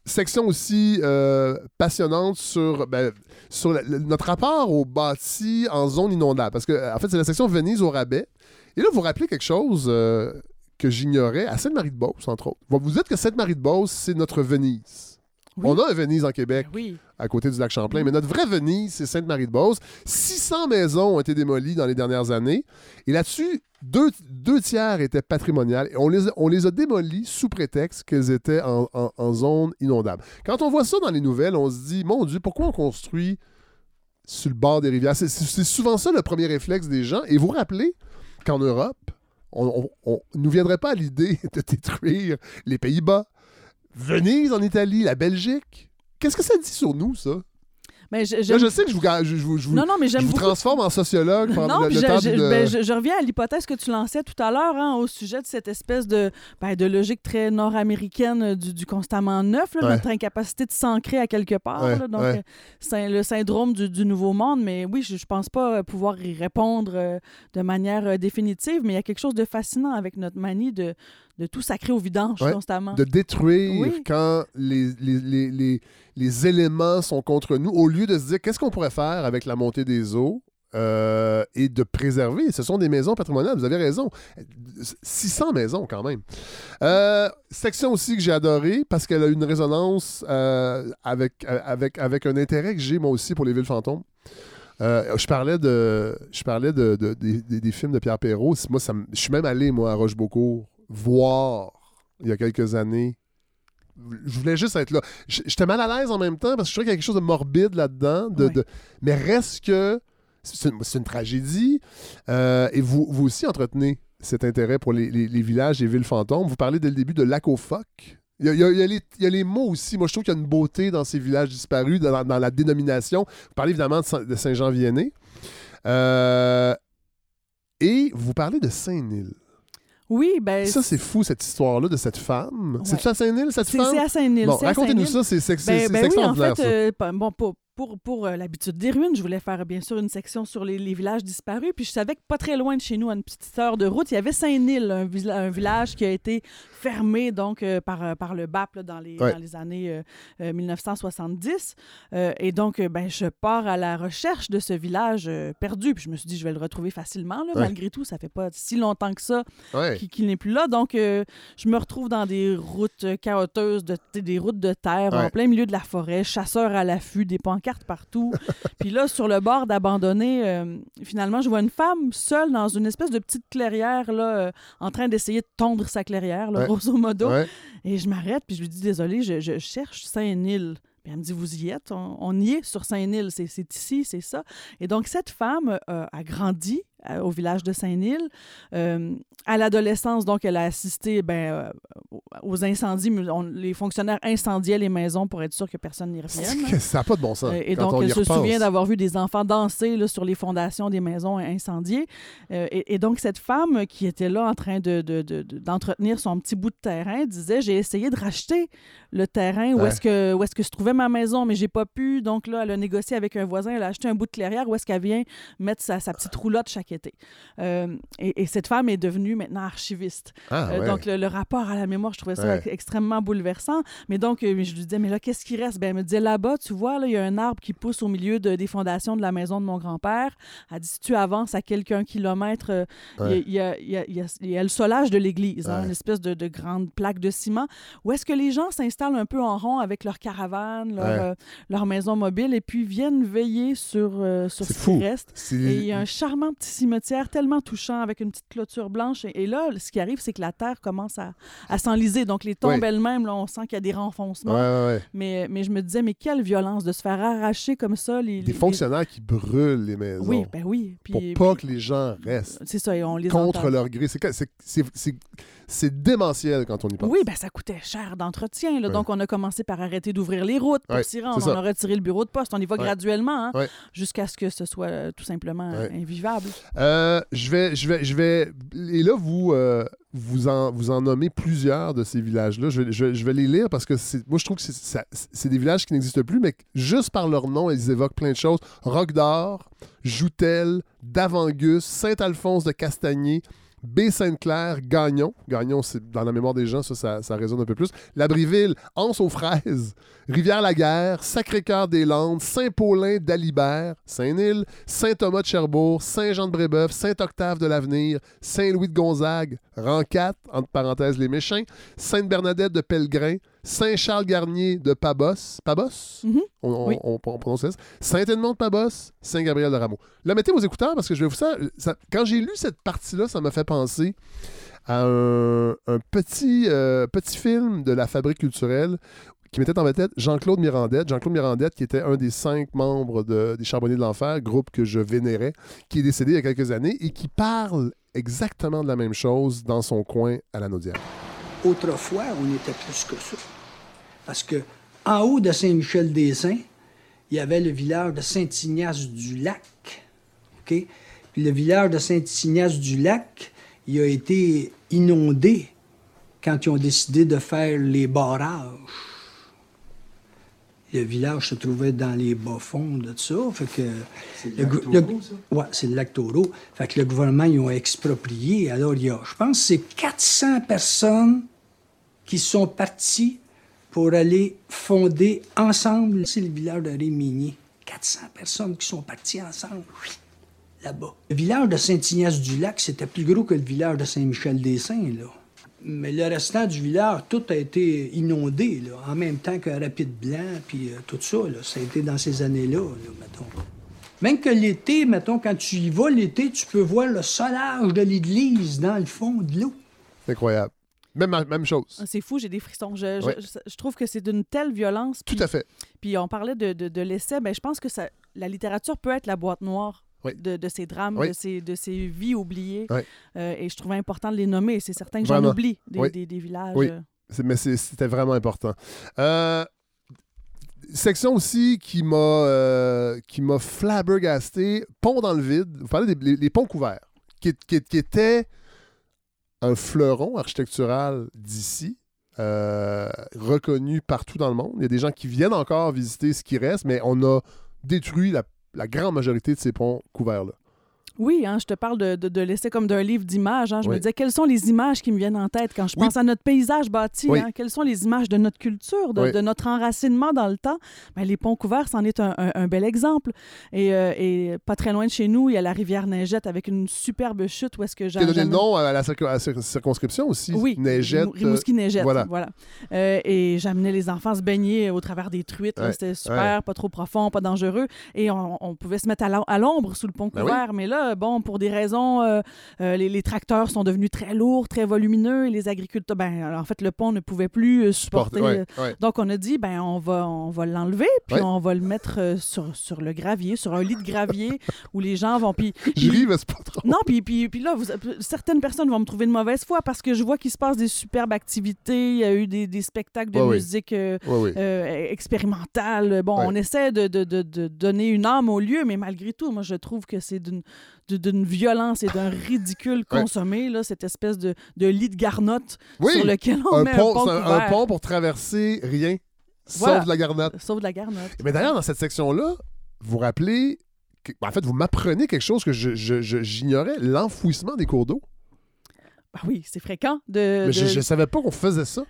Euh, section aussi euh, passionnante sur, ben, sur notre rapport au bâti en zone inondable. Parce que, en fait, c'est la section Venise au rabais. Et là, vous rappelez quelque chose euh, que j'ignorais à Sainte-Marie-de-Beauce, entre autres. Vous dites que Sainte-Marie-de-Beauce, c'est notre Venise. Oui. On a un Venise en Québec Ben oui. à côté du lac Champlain. Mais notre vraie Venise, c'est Sainte-Marie-de-Beauce. 600 maisons ont été démolies dans les dernières années. Et là-dessus, deux, deux tiers étaient patrimoniales. Et on les, a- on les a démolies sous prétexte qu'elles étaient en, en- en zone inondable. Quand on voit ça dans les nouvelles, on se dit, mon Dieu, pourquoi on construit sur le bord des rivières? C'est- souvent ça le premier réflexe des gens. Et vous vous rappelez qu'en Europe, on ne nous viendrait pas à l'idée de détruire les Pays-Bas, Venise en Italie, la Belgique? Qu'est-ce que ça dit sur nous, ça? Mais je, Là, j'aime- je sais que je vous, je, vous- je vous- non, non, mais je vous transforme en sociologue pendant Non, le, temps ben, je- reviens à l'hypothèse que tu lançais tout à l'heure hein, au sujet de cette espèce de, ben, de logique très nord-américaine euh, du, du constamment neuf, là, Ouais. notre incapacité de s'ancrer à quelque part. Ouais, là, donc, ouais. euh, c'est le syndrome du, du nouveau monde. Mais oui, je, je pense pas euh, pouvoir y répondre euh, de manière euh, définitive, mais il y a quelque chose de fascinant avec notre manie de, de tout sacrer au vidange Ouais, constamment. de détruire Oui. quand les, les, les, les- les éléments sont contre nous, au lieu de se dire qu'est-ce qu'on pourrait faire avec la montée des eaux euh, et de préserver? Ce sont des maisons patrimoniales, vous avez raison. 600 maisons quand même. Euh, section aussi que j'ai adorée parce qu'elle a une résonance euh, avec, avec, avec un intérêt que j'ai moi aussi pour les villes fantômes. Euh, je parlais de, je parlais de, de- des, des- des films de Pierre Perrault. Moi, ça me- je suis même allé moi à Rochebeaucourt voir il y a quelques années. Je voulais juste être là. J'étais mal à l'aise en même temps parce que je trouvais qu'il y a quelque chose de morbide là-dedans. De, de- Mais reste que c'est une, tragédie. Euh, et vous, vous aussi entretenez cet intérêt pour les, les- les villages et villes fantômes. Vous parlez dès le début de lac aux phoques. Il y, a, il y a- il y a les, il y a les mots aussi. Moi, je trouve qu'il y a une beauté dans ces villages disparus, dans, dans la dénomination. Vous parlez évidemment de Saint-Jean-Vianney. Euh, et vous parlez de Saint-Nil. Oui, ben. Ça, c'est fou, cette histoire-là de cette femme. Ouais. C'est-tu à Saint-Nil, cette femme? c'est à Saint-Nil. Bon, racontez-nous ça, c'est Ben, ben oui, en fait, ça. euh, bon, pour, pour, pour euh, l'habitude des ruines, je voulais faire bien sûr une section sur les, les villages disparus. Puis je savais que pas très loin de chez nous, à une petite heure de route, il y avait Saint-Nil, un, un village qui a été fermé donc euh, par, euh, par le BAP là, dans, les, Ouais. dans les années euh, euh, 1970. Euh, et donc, ben, je pars à la recherche de ce village perdu. Puis je me suis dit, je vais le retrouver facilement. là. Ouais. Malgré tout, ça fait pas si longtemps que ça Ouais. qui, qui n'est plus là. Donc, je me retrouve dans des routes chaotiques, de, des routes de terre, en plein milieu de la forêt, chasseurs à l'affût, des pancartes partout. Puis là, sur le bord d'abandonner, euh, finalement, je vois une femme seule dans une espèce de petite clairière, là, euh, en train d'essayer de tondre sa clairière, là, Ouais. Grosso modo. Ouais. Et je m'arrête, puis je lui dis, désolé, je, je cherche Saint-Nil. Puis elle me dit, vous y êtes, on, on y est sur Saint-Nil, c'est c'est ici, c'est ça. Et donc, cette femme euh, a grandi au village de Saint-Nil. Euh, à l'adolescence, donc, elle a assisté ben, euh, aux incendies. on- les fonctionnaires incendiaient les maisons pour être sûr que personne n'y revienne. Ça n'a pas de bon sens. Euh, et quand donc, on elle se repense. souvient d'avoir vu des enfants danser là, sur les fondations des maisons incendiées. Euh, et, et donc, cette femme qui était là en train de, de- de- de- d'entretenir son petit bout de terrain disait J'ai essayé de racheter le terrain où, Ouais. est-ce que, où est-ce que se trouvait ma maison, mais j'ai pas pu. Donc, là, elle a négocié avec un voisin, elle a acheté un bout de clairière où est-ce qu'elle vient mettre sa, sa petite roulotte chaque Euh, et, et cette femme est devenue maintenant archiviste. Ah, Euh. Donc, le, le rapport à la mémoire, je trouvais ça Ouais. extrêmement bouleversant. Mais donc, euh, je lui disais, mais là, qu'est-ce qui reste? Ben, elle me disait, là-bas, tu vois, là, il y a un arbre qui pousse au milieu de- des fondations de la maison de mon grand-père. Elle dit, si tu avances à quelques kilomètres, il y a- Ouais. il y, a, il y a- il y a- il y a le solage de l'église, hein, une espèce de, de grande plaque de ciment, où est-ce que les gens s'installent un peu en rond avec leur caravane, leur, euh, maison mobile, et puis viennent veiller sur, sur ce fou. qui reste. Et il y a un charmant petit cimetière tellement touchant avec une petite clôture blanche. Et là, ce qui arrive, c'est que la terre commence à, à s'enliser. Donc, les tombes elles-mêmes, là, on sent qu'il y a des renfoncements. ouais, ouais. Mais, mais je me disais, mais quelle violence de se faire arracher comme ça. Les, Des les- fonctionnaires qui brûlent les maisons. Oui, ben oui. Puis, pour puis- pas que les gens restent C'est ça, et on les contre entend. leur gré. C'est que- c'est- c'est- c'est- c'est démentiel quand on y pense. Oui, ben ça coûtait cher d'entretien. Donc, on a commencé par arrêter d'ouvrir les routes pour s'y rendre. On a retiré le bureau de poste. On y va graduellement, hein, jusqu'à ce que ce soit euh, tout simplement invivable. Euh, je vais, je vais, je vais. Et là, vous, euh, vous en, vous en nommez plusieurs de ces villages-là. Je, je je vais les lire parce que moi, je trouve que c'est, des villages qui n'existent plus, mais juste par leur nom, ils évoquent plein de choses. Roc d'Or, Joutel, Davangus, Saint-Alphonse de Castagnier. Baie-Sainte-Claire, Gagnon. Gagnon, c'est dans la mémoire des gens, ça, ça, résonne un peu plus. Labriville, Anse aux Fraises, Rivière-la-Guerre, Sacré-Cœur-des-Landes, Saint-Paulin d'Alibert, Saint-Nil, Saint-Thomas de Cherbourg, Saint-Jean-de-Brébeuf, Saint-Octave de l'Avenir, Saint-Louis de Gonzague, Rancat, entre parenthèses les méchants, Sainte-Bernadette de Pellegrin, Saint-Charles-Garnier de Pabos, Pabos? Mhm. On, on- Oui. on- on prononce ça. Saint-Edmond de Pabos, Saint-Gabriel de Rameau. Là, mettez vos écouteurs parce que je vais vous ça, ça- quand j'ai lu cette partie-là, ça m'a fait penser à un, un petit, euh, petit film de la Fabrique culturelle qui mettait en vedette Jean-Claude Mirandette. Jean-Claude Mirandette, qui était un des cinq membres de- des Charbonniers de l'Enfer, groupe que je vénérais, qui est décédé il y a quelques années et qui parle exactement de la même chose dans son coin à la Naudière. Autrefois, on était plus que ça. Parce que en haut de Saint-Michel-des-Saints, il y avait le village de Saint-Ignace-du-Lac. OK? Puis le village de Saint-Ignace-du-Lac, il a été inondé quand ils ont décidé de faire les barrages. Le village se trouvait dans les bas-fonds de ça. Fait que le gou- le- Ouais, c'est le lac Taureau. Fait que le gouvernement, ils ont exproprié. Alors, il y a, je pense, c'est 400 personnes qui sont parties pour aller fonder ensemble. C'est le village de Rémigny. 400 personnes qui sont parties ensemble, là-bas. Le village de Saint-Ignace-du-Lac, c'était plus gros que le village de Saint-Michel-des-Saints, là. Mais le restant du village, tout a été inondé, là, en même temps qu'un rapide blanc, puis euh, tout ça, là. Ça a été dans ces années-là, là, mettons. Même que l'été, mettons, quand tu y vas l'été, tu peux voir le solage de l'église dans le fond de l'eau. C'est incroyable. Même, même chose. Ah, C'est fou, j'ai des frissons. Je, je- Ouais. je- je trouve que c'est d'une telle violence. Tout à fait. Puis on parlait de, de, de l'essai. Ben, je pense que ça, la littérature peut être la boîte noire Oui. de, de ces drames, Oui. de, ces, de ces vies oubliées. Oui. Euh, et je trouvais important de les nommer. C'est certain que j'en oublie des, des, des villages. Oui. euh. Mais c'était vraiment important. Euh, section aussi qui m'a euh, qui m'a flabbergasté, pont dans le vide. Vous parlez des les, les ponts couverts, qui, qui, qui étaient un fleuron architectural d'ici, euh, reconnu partout dans le monde. Il y a des gens qui viennent encore visiter ce qui reste, mais on a détruit la, la grande majorité de ces ponts couverts-là. Oui, hein, je te parle de, de, de l'essai comme d'un livre d'images. hein. Je Oui. me disais, quelles sont les images qui me viennent en tête quand je Oui. pense à notre paysage bâti? Oui. hein? Quelles sont les images de notre culture, de, notre enracinement dans le temps? Ben, les ponts couverts, c'en est un, un- un bel exemple. Et, euh, et pas très loin de chez nous, il y a la rivière Neigette avec une superbe chute où est-ce que Qui a donné le nom à la, circo- à la cir- circonscription aussi. Oui, Neigette. Rimou- Rimouski Neigette. voilà. Voilà. Euh, et j'amenais les enfants se baigner au travers des truites. Ouais, C'était super, pas trop profond, pas dangereux. Et on, on pouvait se mettre à l'ombre sous le pont Ben couvert. Mais là, bon, pour des raisons, euh, euh, les, les tracteurs sont devenus très lourds, très volumineux. Et les agriculteurs, ben, alors, en fait, le pont ne pouvait plus euh, supporter. ouais, ouais. Donc, on a dit, ben, on va, on va l'enlever, puis Ouais. on va le mettre euh, sur, sur le gravier, sur un lit de gravier où les gens vont. Puis, ris, mais c'est pas trop. non, puis, puis, puis là, vous- certaines personnes vont me trouver de mauvaise foi parce que je vois qu'il se passe des superbes activités. Il y a eu des, des spectacles de musique euh, euh, expérimentale. Bon, on essaie de, de- de- de donner une âme au lieu, mais malgré tout, moi, je trouve que c'est d'une d'une violence et d'un ridicule consommé, là, cette espèce de, de lit de garnotte Oui, sur lequel on un met pont, un pont un, un pont pour traverser rien, Voilà. sauf de la garnotte. Sauf de la garnotte. Mais d'ailleurs, dans cette section-là, vous rappelez, que- en fait, vous m'apprenez quelque chose que j'ignorais, l'enfouissement des cours d'eau. Ah oui, c'est fréquent de... Mais je, de- je savais pas qu'on faisait ça.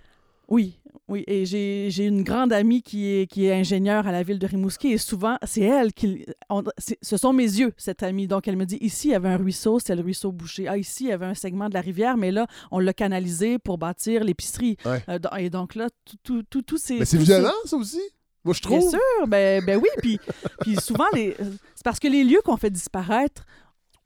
Oui, oui. Et j'ai j'ai une grande amie qui est, qui est ingénieure à la ville de Rimouski et souvent, c'est elle qui. on- c'est- ce sont mes yeux, cette amie. Donc, elle me dit ici, il y avait un ruisseau, c'est le ruisseau bouché. Ah, ici, il y avait un segment de la rivière, mais là, on l'a canalisé pour bâtir l'épicerie. Ouais. Euh, et donc là, tout, tout, tout, tout ces. Mais c'est violent, ça aussi? Moi, je ces- Bien trouve. sûr, ben, ben oui. Puis, puis souvent, les... c'est parce que les lieux qu'on fait disparaître,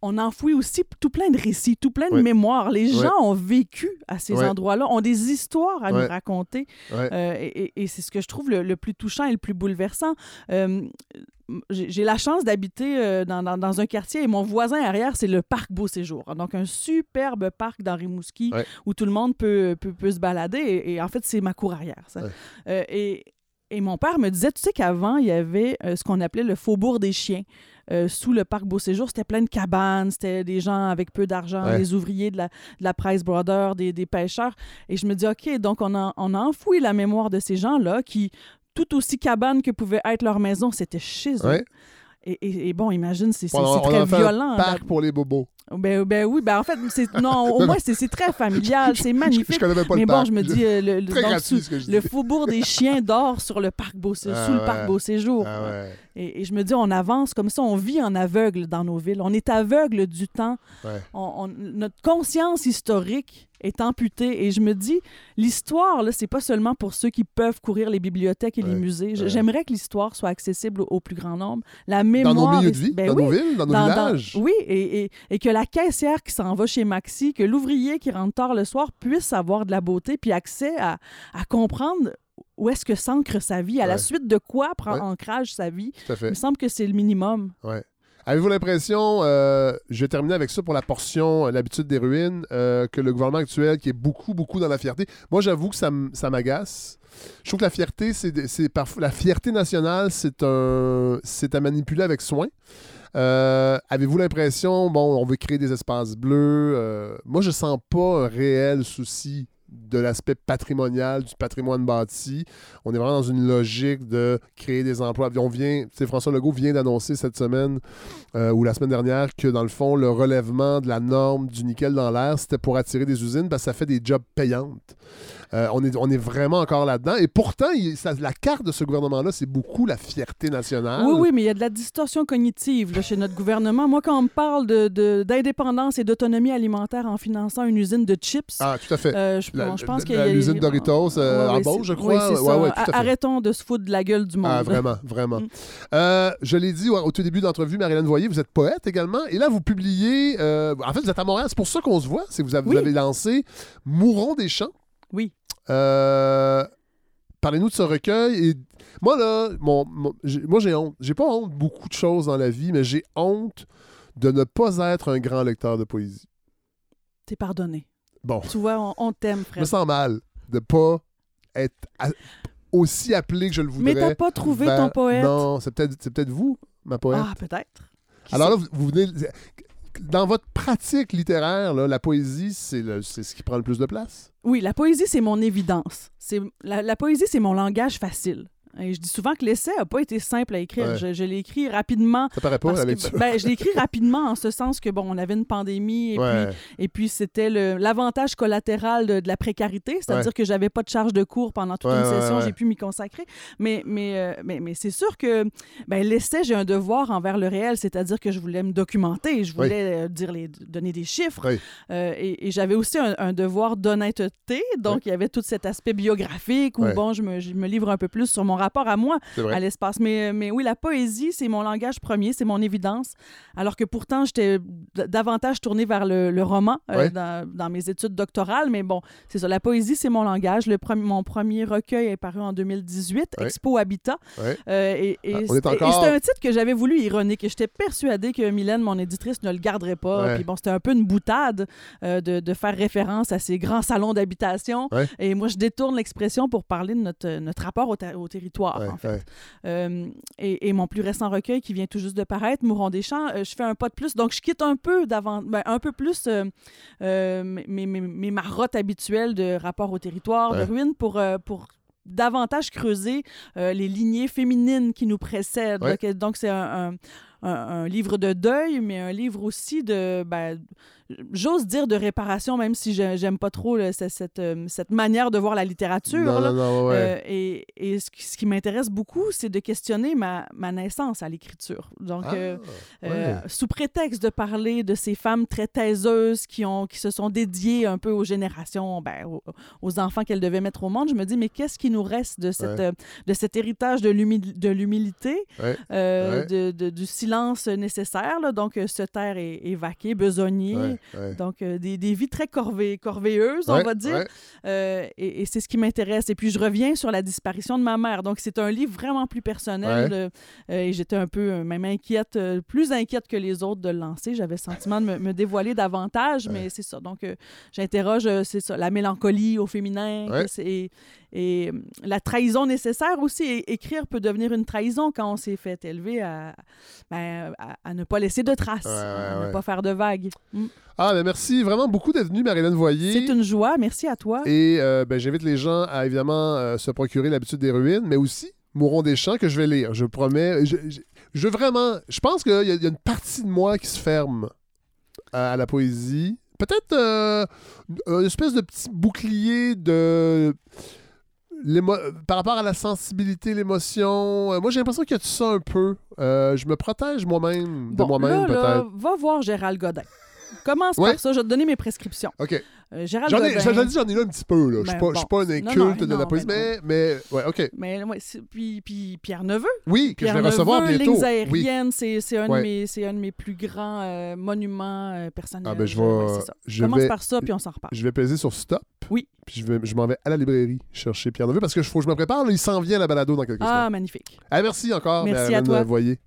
on enfouit aussi tout plein de récits, tout plein de mémoires. Les gens ont vécu à ces endroits-là, ont des histoires à nous raconter. Euh, et c'est ce que je trouve le, le plus touchant et le plus bouleversant. Euh, j'ai la chance d'habiter euh, dans, dans- dans un quartier et mon voisin arrière, c'est le parc Beau Séjour. Donc, un superbe parc dans Rimouski où tout le monde peut, peut, peut se balader. Et, et en fait, c'est ma cour arrière. ça. Euh, et, et mon père me disait, tu sais qu'avant, il y avait euh, ce qu'on appelait le faubourg des chiens. Euh, sous le parc Beau Séjour, c'était plein de cabanes, c'était des gens avec peu d'argent, Ouais. des ouvriers de la, de la Price Brothers, des, des pêcheurs. Et je me dis, OK, donc on a, on a enfoui la mémoire de ces gens-là qui, tout aussi cabane que pouvait être leur maison, c'était chez eux. Ouais. Et, et- et bon, imagine, c'est très en fait violent. un parc pour les bobos. Ben, ben oui, ben en fait, non, au moins c'est très familial, c'est magnifique. je connais pas mais le bon, parc. je me dis, euh, le, le- donc, gratuit, sous- faubourg des chiens dort sur le parc Beau, Ah sous le parc Beau Séjour. Ah ouais. Et, et je me dis, on avance comme ça, on vit en aveugle dans nos villes. On est aveugle du temps. Ouais. On- on- notre conscience historique est amputée. Et je me dis, l'histoire, là, c'est pas seulement pour ceux qui peuvent courir les bibliothèques et les musées. J'aimerais que l'histoire soit accessible au, au plus grand nombre. La Dans mémoire. nos milieux de vie, ben dans oui, nos villes, dans nos dans- dans- villages. oui, et, et- et que la caissière qui s'en va chez Maxi, que l'ouvrier qui rentre tard le soir puisse avoir de la beauté puis accès à, à comprendre où est-ce que s'ancre sa vie, à la suite de quoi prend Ouais. ancrage sa vie? Tout à Il me semble que c'est le minimum. Ouais. Avez-vous l'impression, euh, je vais terminer avec ça pour la portion euh, L'habitude des ruines, euh, que le gouvernement actuel, qui est beaucoup, beaucoup dans la fierté, moi j'avoue que ça, m'agace. Je trouve que la fierté, c'est c'est parfois la fierté nationale, c'est un, c'est à manipuler avec soin. Avez-vous l'impression, bon, on veut créer des espaces bleus. moi, je sens pas un réel souci de l'aspect patrimonial du patrimoine bâti. On est vraiment dans une logique de créer des emplois. On vient, François Legault vient d'annoncer cette semaine euh, ou la semaine dernière que dans le fond, le relèvement de la norme du nickel dans l'air, c'était pour attirer des usines parce que ça fait des jobs payantes. Euh, on, est, on est vraiment encore là-dedans. Et pourtant, il- ça- la carte de ce gouvernement-là, c'est beaucoup la fierté nationale. Oui, oui, mais il y a de la distorsion cognitive là, chez notre gouvernement. Moi, quand on me parle de- de- d'indépendance et d'autonomie alimentaire en finançant une usine de chips, Ah, tout à fait. euh, je, bon, je pense la- qu'il y a... l'usine Doritos, euh, Ouais, en Beauce, je crois. Oui, c'est Ouais, ça. ouais, tout à fait. Arrêtons de se foutre de la gueule du monde. Ah, vraiment, vraiment. Mm. Euh, je l'ai dit au, au tout début d'entrevue, Marilyn Voyer, vous êtes poète également. Et là, vous publiez. euh, en fait, vous êtes à Montréal. C'est pour ça qu'on se voit. C'est vous avez, vous Oui. avez lancé Mourons des champs. Oui. Euh, Parlez-nous de ce recueil. Et moi, là, mon, moi, j'ai honte. J'ai pas honte de beaucoup de choses dans la vie, mais j'ai honte de ne pas être un grand lecteur de poésie. T'es pardonné. Bon, Tu vois, on, on t'aime, je frère. me sens mal de pas être aussi appelé que je le voudrais. Mais t'as pas trouvé ton poète? Non, c'est peut-être c'est peut-être vous, ma poète. Ah, peut-être. Alors là, vous, vous venez. Dans votre pratique littéraire, là, la poésie, c'est ce qui prend le plus de place? Oui, la poésie, c'est mon évidence. C'est la, la poésie, c'est mon langage facile. Et je dis souvent que l'essai n'a pas été simple à écrire. Ouais. Je, je l'ai écrit rapidement. Ça paraît pas que- ben, je l'ai écrit rapidement en ce sens que, bon, on avait une pandémie et ouais. puis Et puis, c'était l'avantage collatéral de, de la précarité, c'est-à-dire Ouais. que j'avais pas de charge de cours pendant toute une session, j'ai pu m'y consacrer. Mais, mais, euh, mais, mais c'est sûr que ben, l'essai, j'ai un devoir envers le réel, c'est-à-dire que je voulais me documenter, je voulais euh, dire les, donner des chiffres. Oui. Euh, et et j'avais aussi un, un devoir d'honnêteté, donc il y avait tout cet aspect biographique où, bon, je me, je me livre un peu plus sur mon rapport à moi à l'espace. Mais, mais oui, la poésie, c'est mon langage premier, c'est mon évidence. Alors que pourtant, j'étais davantage tournée vers le, le roman euh, Ouais. dans, dans mes études doctorales. Mais bon, c'est ça. La poésie, c'est mon langage. Le mon premier recueil est paru en 2018, Ouais. Expo Habitat. Ouais. Euh, et et Ah, c'était- encore- un titre que j'avais voulu ironique. Et j'étais persuadée que Mylène, mon éditrice, ne le garderait pas. Puis bon, c'était un peu une boutade euh, de, de faire référence à ces grands salons d'habitation. Et moi, je détourne l'expression pour parler de notre, notre rapport au territoire, Ouais, en fait. ouais. Euh, et, et mon plus récent recueil qui vient tout juste de paraître, Mourons des champs, euh, je fais un pas de plus. Donc, je quitte un peu d'avant, ben, un peu plus euh, mes, mes, mes marottes habituelles de rapport au territoire, Ouais. de ruines, pour, pour davantage creuser euh, les lignées féminines qui nous précèdent. Ouais. Donc, Donc, c'est un, un- un- un livre de deuil, mais un livre aussi de, ben, j'ose dire de réparation, même si j'aime pas trop là, cette, cette, euh, cette manière de voir la littérature. Non, là. non, non, ouais. Euh, et et ce qui, m'intéresse beaucoup, c'est de questionner ma, ma naissance à l'écriture. Donc, Ah, euh, ouais. euh, sous prétexte de parler de ces femmes très taiseuses qui, ont, qui se sont dédiées un peu aux générations, ben, aux, aux enfants qu'elles devaient mettre au monde, je me dis, mais qu'est-ce qui nous reste de, cette, Ouais. de cet héritage de l'humi- de l'humilité, de, de- du silence nécessaire. là? donc, se taire et, et vaquer, besogner. Ouais. Donc, euh, des, des vies très corvé, corvéeuses, on va dire. Euh, et et c'est ce qui m'intéresse. Et puis, je reviens sur la disparition de ma mère. Donc, c'est un livre vraiment plus personnel. Euh, et j'étais un peu, même inquiète, plus inquiète que les autres de le lancer. J'avais le sentiment de me, me dévoiler davantage, mais c'est ça. Donc, j'interroge, c'est ça, la mélancolie au féminin. Et, et, euh, la trahison nécessaire aussi. É- écrire peut devenir une trahison quand on s'est fait élever à, ben, à, à ne pas laisser de traces, Ouais, à ouais. ne pas faire de vagues. Mm. Ah, ben merci vraiment beaucoup d'être venue, Marilyn Voyer. C'est une joie. Merci à toi. Et euh, ben, j'invite les gens à évidemment euh, se procurer l'habitude des ruines, mais aussi Mourons des champs que je vais lire. Je promets. Je, je- vraiment. Je pense qu'il y, y a une partie de moi qui se ferme à, à la poésie. Peut-être euh, une espèce de petit bouclier de. Par rapport à la sensibilité, l'émotion, Euh, moi j'ai l'impression qu'il y a tout ça un peu. Euh, je me protège moi-même de Bon, moi-même peut-être. va voir Gérald Godin. Commence Ouais. par ça. Je vais te donner mes prescriptions. Ok. Euh, Gérald J'en ai, Godin. j'en ai là un petit peu. Là. Je suis Ben, je suis pas un inculte Non, non, de la poésie, ben mais, mais ouais, ok. Mais ouais, puis, puis Pierre Neveu. Oui, que je Pierre vais recevoir Neveu, bientôt. Lignes Oui. aériennes, c'est c'est un, de Ouais. mes- c'est un de mes plus grands euh, monuments euh, personnels. Ah ben je vais, je Commence vais, par ça, puis on s'en reparle. je vais peser sur stop. Oui. Puis je, vais, je m'en vais à la librairie chercher Pierre Neveu parce que je, faut que je me prépare. là, il s'en vient à la balado dans quelques Ah, magnifique. semaines. Ah, merci encore. Merci à toi. Voyer.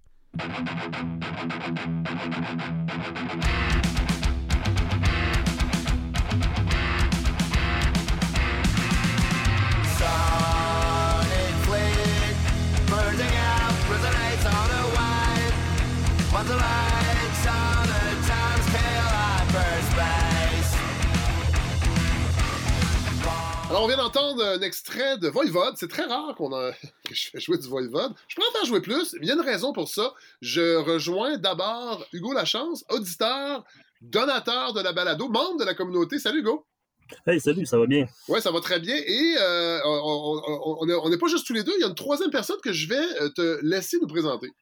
Alors, on vient d'entendre un extrait de Voivode. C'est très rare qu'on a... que je fais jouer du Voivode. Je pourrais en faire jouer plus, mais il y a une raison pour ça. Je rejoins d'abord Hugo Lachance, auditeur, donateur de la balado, membre de la communauté. Salut Hugo! Hey, salut, ça va bien? Ouais, ça va très bien. Et euh, on- on- on on n'est pas juste tous les deux. Il y a une troisième personne que je vais euh, te laisser nous présenter.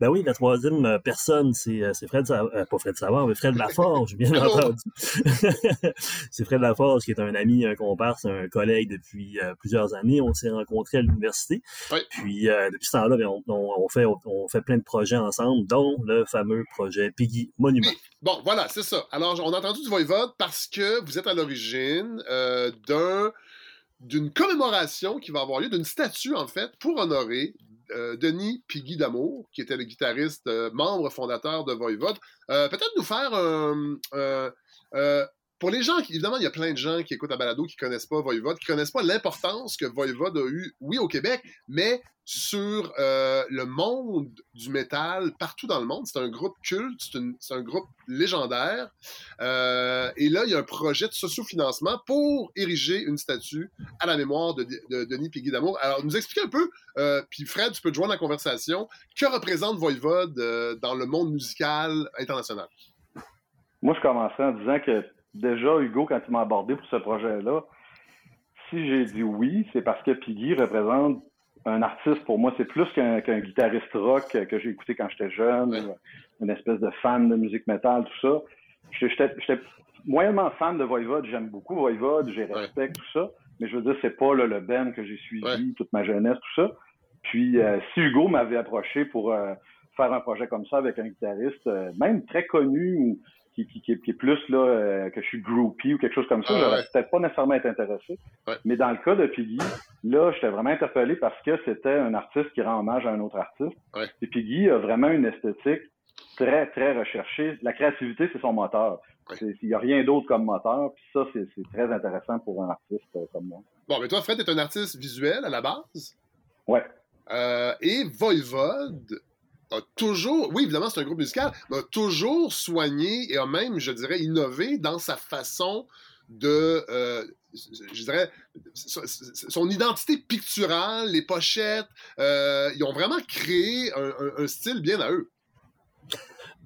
Ben oui, la troisième euh, personne, c'est euh, Fred euh, pas Fred Savard, mais Fred Laforge, bien entendu. c'est Fred Laforge qui est un ami, un comparse, un collègue depuis euh, plusieurs années. On s'est rencontrés à l'université. Oui. Puis euh, depuis ce temps-là, ben, on, fait, on, on fait plein de projets ensemble, dont le fameux projet Piggy Monument. Oui. Bon, voilà, c'est ça. Alors, on a entendu du Voivode parce que vous êtes à l'origine d'un d'une commémoration qui va avoir lieu, d'une statue, en fait, pour honorer euh, Denis Piggy d'Amour, qui était le guitariste, euh, membre fondateur de Voivode. Euh, Peut-être nous faire un... pour les gens, évidemment, il y a plein de gens qui écoutent la balado qui connaissent pas Voivode, qui connaissent pas l'importance que Voivode a eu, oui, au Québec, mais sur euh, le monde du métal partout dans le monde. C'est un groupe culte, c'est un groupe légendaire. Euh, et là, il y a un projet de sociofinancement pour ériger une statue à la mémoire de, de Denis Piggy d'Amour. Alors, nous expliquer un peu, euh, puis Fred, tu peux te joindre à la conversation, que représente Voivode dans le monde musical international? Moi, je commençais en disant que déjà, Hugo, quand il m'a abordé pour ce projet-là, si j'ai dit oui, c'est parce que Piggy représente un artiste. Pour moi, c'est plus qu'un guitariste rock que j'ai écouté quand j'étais jeune, Ouais. une espèce de fan de musique métal, tout ça. J'étais moyennement fan de Voivode. J'aime beaucoup Voivode, j'ai respect, tout ça. Mais je veux dire, c'est pas là, le band que j'ai suivi Ouais. toute ma jeunesse, tout ça. Puis, euh, si Hugo m'avait approché pour euh, faire un projet comme ça avec un guitariste, euh, même très connu ou qui, qui, qui, est- plus là euh, que je suis groupie ou quelque chose comme ça, Ah, j'aurais ouais. peut-être pas nécessairement été intéressé. Ouais. Mais dans le cas de Piggy, là, j'étais vraiment interpellé parce que c'était un artiste qui rend hommage à un autre artiste. Ouais. Et Piggy a vraiment une esthétique très, très recherchée. La créativité, c'est son moteur. Il n'y a rien d'autre comme moteur. Puis ça, c'est très intéressant pour un artiste euh, comme moi. Bon, mais toi, Fred, est un artiste visuel à la base? Ouais. Euh, et Voivode a toujours, oui, évidemment, c'est un groupe musical, mais a toujours soigné et a même, je dirais, innové dans sa façon de, euh, je dirais, son identité picturale, les pochettes. euh, ils ont vraiment créé un, un- un style bien à eux.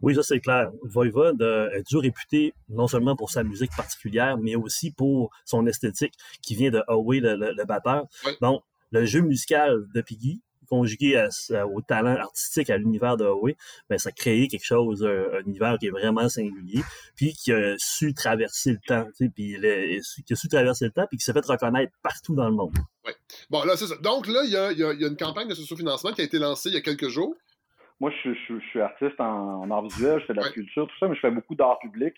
Oui, ça c'est clair. Voivode euh, est toujours réputé non seulement pour sa musique particulière, mais aussi pour son esthétique qui vient de le, le- le batteur. Oui. Donc, le jeu musical de Piggy, conjugué à au talent artistique, à l'univers de Howe, ben, ça a créé quelque chose, un, un univers qui est vraiment singulier, puis qui a su traverser le temps, tu sais, puis le- qui a su traverser le temps, puis qui s'est fait reconnaître partout dans le monde. Bon, là, c'est ça. Donc là, il y a, il y a- il y a une campagne de sociofinancement qui a été lancée il y a quelques jours. moi, je, je, je suis artiste en, en art visuel, je fais de la sculpture, tout ça, mais je fais beaucoup d'art public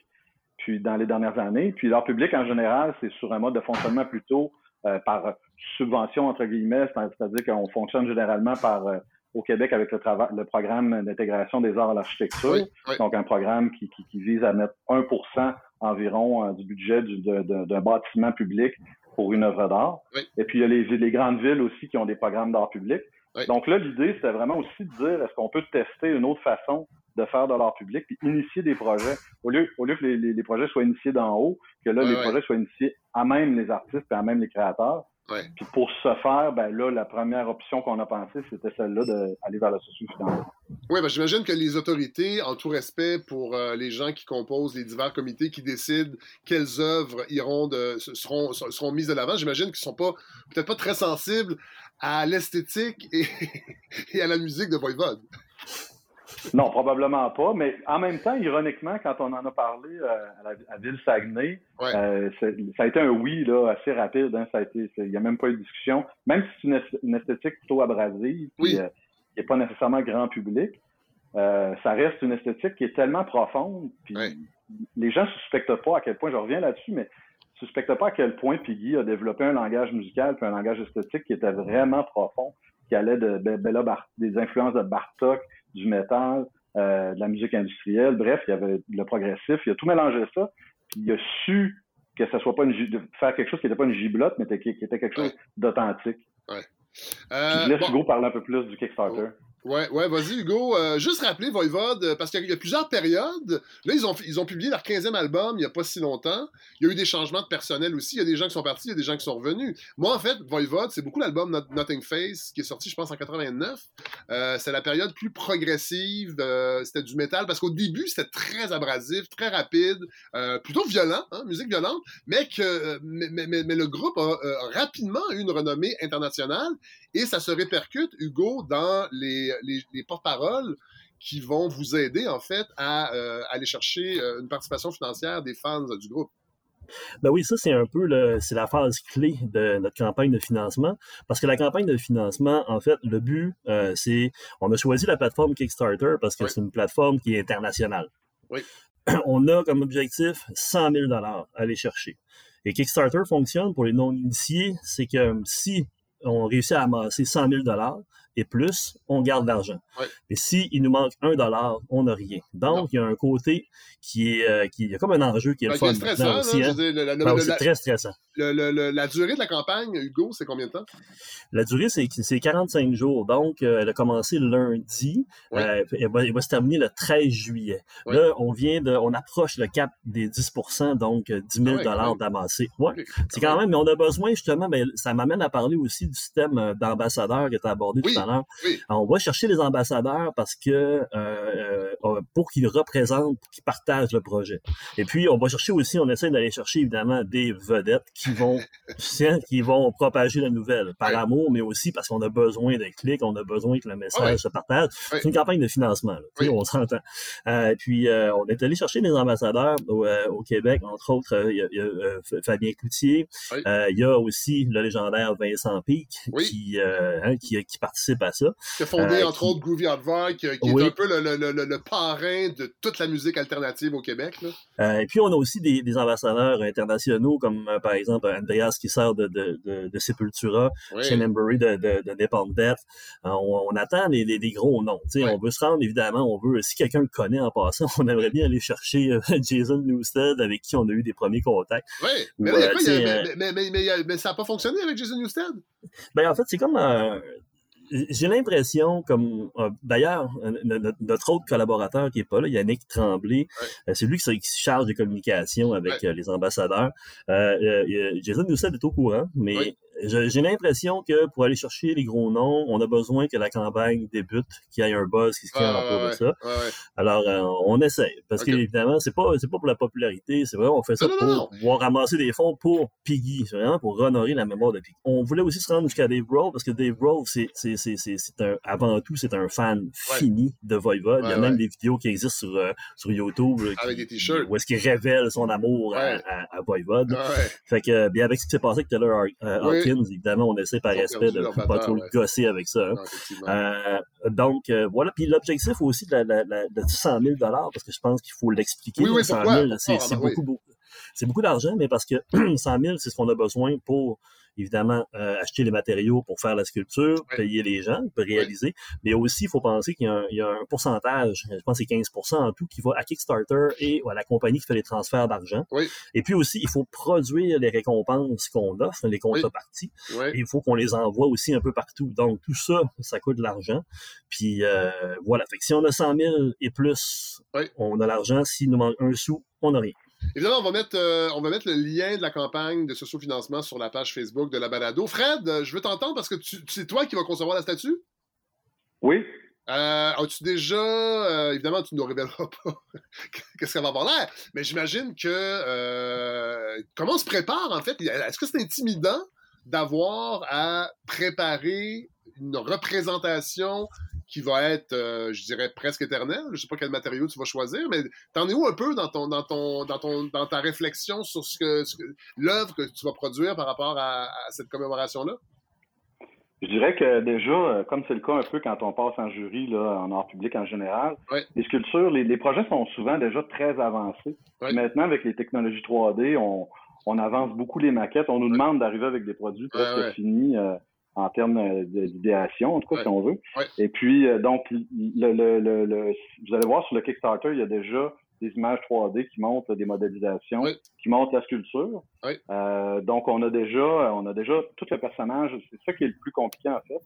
puis dans les dernières années. Puis l'art public, en général, c'est sur un mode de fonctionnement plutôt euh, par subvention, entre guillemets, c'est-à-dire qu'on fonctionne généralement par euh, au Québec avec le, programme d'intégration des arts à l'architecture. Oui, oui. Donc, un programme qui, qui, qui, vise à mettre 1% environ euh, du budget du, d'un bâtiment public pour une œuvre d'art. Oui. Et puis, il y a les, les, grandes villes aussi qui ont des programmes d'art public. Donc là, l'idée, c'était vraiment aussi de dire, est-ce qu'on peut tester une autre façon de faire de l'art public, puis initier des projets, au lieu, au lieu que les, les, les projets soient initiés d'en haut, que là, Ouais, les ouais. projets soient initiés à même les artistes et à même les créateurs. Ouais. Puis pour ce faire, ben là, la première option qu'on a pensée, c'était celle-là d'aller vers le socio-financement. Oui, ben, j'imagine que les autorités, en tout respect pour euh, les gens qui composent les divers comités qui décident quelles œuvres iront de, seront, seront mises de l'avant, j'imagine qu'ils sont pas peut-être pas très sensibles à l'esthétique et, et à la musique de Voivode. Non, probablement pas. Mais en même temps, ironiquement, quand on en a parlé euh, à, la, à Ville-Saguenay, Ouais. euh, ça a été un oui là, assez rapide. Hein, ça a été, il n'y a même pas eu de discussion. Même si c'est une, est- une esthétique plutôt abrasive, Oui. euh, qui n'est pas nécessairement grand public, ça reste une esthétique qui est tellement profonde. Puis Ouais. les gens ne suspectent pas à quel point, je reviens là-dessus, mais ne suspectent pas à quel point Piggy a développé un langage musical puis un langage esthétique qui était vraiment profond, qui allait de, Be- Bella Bar- des influences de Bartok, du métal, euh, de la musique industrielle. Bref, il y avait le progressif. Il a tout mélangé ça. Puis il a su que ça soit pas une de faire quelque chose qui n'était pas une giblotte, mais qui, était quelque chose d'authentique. Euh, je laisse bon. Hugo parler un peu plus du Kickstarter. Ouais, ouais, vas-y, Hugo. Euh, juste rappeler Voivode, euh, parce qu'il y a plusieurs périodes. Là, ils ont, ils ont publié leur 15e album il n'y a pas si longtemps. Il y a eu des changements de personnel aussi. Il y a des gens qui sont partis, il y a des gens qui sont revenus. Moi, en fait, Voivode, c'est beaucoup l'album Not- Nothing Face, qui est sorti, je pense, en 89. Euh, c'est la période plus progressive. c'était du métal, parce qu'au début, c'était très abrasif, très rapide, plutôt violent, hein, musique violente, mais que mais, le groupe a euh, rapidement eu une renommée internationale et ça se répercute, Hugo, dans les, les, les porte-paroles qui vont vous aider, en fait, à euh, aller chercher euh, une participation financière des fans du groupe. Ben oui, ça, c'est un peu le, c'est la phase clé de notre campagne de financement. Parce que la campagne de financement, en fait, le but, euh, c'est, on a choisi la plateforme Kickstarter parce que Oui. c'est une plateforme qui est internationale. Oui. On a comme objectif 100 000 à aller chercher. Et Kickstarter fonctionne pour les non-initiés, c'est que si on réussit à amasser 100 000 et plus, on garde l'argent. Oui. Et si il nous manque un dollar, on n'a rien. Donc, Non. il y a un côté qui est, euh, qui, il y a comme un enjeu qui est Ben, le fun stressant, aussi. je hein. la, c'est très stressant. le- le- le- la durée de la campagne, Hugo, c'est combien de temps? La durée, c'est c'est 45 jours. Donc, euh, elle a commencé lundi. Oui. Euh, elle, va, elle va se terminer le 13 juillet. Oui. Là, on vient de, on approche le cap des 10% donc euh, 10 000 Ah même. d'amasser. Ouais. C'est quand même, mais on a besoin justement, ben, ça m'amène à parler aussi du système d'ambassadeurs que tu as abordé Oui, tout à l'heure. oui. Alors, On va chercher les ambassadeurs parce que euh, euh, pour qu'ils représentent, qu'ils partagent le projet. Et puis, on va chercher aussi, on essaie d'aller chercher évidemment des vedettes qui vont, qui vont propager la nouvelle par amour, mais aussi parce qu'on a besoin de clics, on a besoin que le message se partage. C'est une campagne de financement, là, on s'entend. Euh, puis, euh, on est allé chercher des ambassadeurs au, au Québec, entre autres, il y a, il y a, Fabien Cloutier, il y a aussi le légendaire Vincent Pic qui, hein, qui, qui participe à ça. Qui a fondé, Euh, entre qui- autres, Groovy Hardrock, qui, qui Oui. est un peu le, le, le, le- le parrain de toute la musique alternative au Québec. Là. Euh, et puis, on a aussi des, des ambassadeurs internationaux, comme euh, par exemple Andreas qui sort de, de, de, de Sepultura, Oui. Shane Embury de, de, de Napalm Death. On, on attend les, les, les gros noms. On veut se rendre, évidemment, on veut, si quelqu'un le connaît en passant, on aimerait bien aller chercher Jason Newsted, avec qui on a eu des premiers contacts. Oui, mais, là, quoi, a- ça n'a pas fonctionné avec Jason Newsted? Ben, en fait, c'est comme. euh, j'ai l'impression, comme. euh, D'ailleurs, euh, notre, notre autre collaborateur qui est pas là, Yannick Tremblay, euh, c'est lui qui, se- qui se charge des communications avec Ouais. euh, les ambassadeurs. Jason Newsted est au courant, mais. J'ai l'impression que pour aller chercher les gros noms, on a besoin que la campagne débute, qu'il y ait un buzz qui se crée Ah, autour ouais, de ça. ouais, ouais. Alors, euh, on essaie. Parce Ok. que, évidemment, c'est pas, c'est pas pour la popularité, c'est vraiment, on fait ça Non, pour non, non. pouvoir ramasser des fonds pour Piggy. C'est vraiment pour honorer la mémoire de Piggy. On voulait aussi se rendre jusqu'à Dave Grohl, parce que Dave Grohl, c'est, c'est, c'est, c'est, c'est un, avant tout, c'est un fan fini de Voivode. Il y a même des vidéos qui existent sur, euh, sur YouTube. là, Avec qui- des t-shirts. Où est-ce qu'il révèle son amour à. Ouais. Fait que, bien avec ce qui s'est passé avec Taylor Ar- euh, Oui. Évidemment, on essaie par respect de ne pas trop le gosser avec ça. hein. Non. Euh, donc, euh, voilà. Puis l'objectif aussi de, la, la- la- de 100 000 parce que je pense qu'il faut l'expliquer. Oui, oui, 100 pourquoi? 000 c'est Ah, ben beaucoup, beaucoup. C'est beaucoup d'argent, mais parce que 100 000 c'est ce qu'on a besoin pour, évidemment, euh, acheter les matériaux pour faire la sculpture, payer les gens, pour réaliser. Mais aussi, il faut penser qu'il y, a un- il y a un pourcentage, je pense que c'est 15% en tout, qui va à Kickstarter et à la compagnie qui fait les transferts d'argent. Oui. Et puis aussi, il faut produire les récompenses qu'on offre, les contreparties. Et il faut qu'on les envoie aussi un peu partout. Donc, tout ça, ça coûte de l'argent. Puis, euh, voilà. Fait que si on a 100 000 et plus, on a l'argent. S'il nous manque un sou, on n'a rien. Évidemment, on va, mettre, euh, on va mettre le lien de la campagne de socio-financement sur la page Facebook de la balado. Fred, euh, je veux t'entendre parce que c'est toi qui vas concevoir la statue? Oui. Euh, As-tu déjà, euh, évidemment, tu ne nous révéleras pas qu'est-ce qu'elle va avoir l'air, mais j'imagine que euh, comment on se prépare en fait? Est-ce que c'est intimidant d'avoir à préparer une représentation qui va être, euh, je dirais, presque éternelle Je sais pas quel matériau tu vas choisir, mais t'en es où un peu dans ton, dans ton, dans ton, dans ta réflexion sur ce que, ce que l'œuvre que tu vas produire par rapport à, à cette commémoration-là? Je dirais que déjà, euh, comme c'est le cas un peu quand on passe en jury, là, en art public en général, les sculptures, les, les projets sont souvent déjà très avancés. Maintenant, avec les technologies 3D, on, on avance beaucoup les maquettes. On nous demande d'arriver avec des produits presque Ouais, ouais. finis euh, en termes euh, d'idéation, en tout cas, Ouais. si on veut. Ouais. Et puis, euh, donc, le, le, le, le- vous allez voir sur le Kickstarter, il y a déjà des images 3D qui montrent des modélisations, qui montrent la sculpture. Euh, donc, on a déjà, on a déjà tout le personnage. C'est ça qui est le plus compliqué, en fait.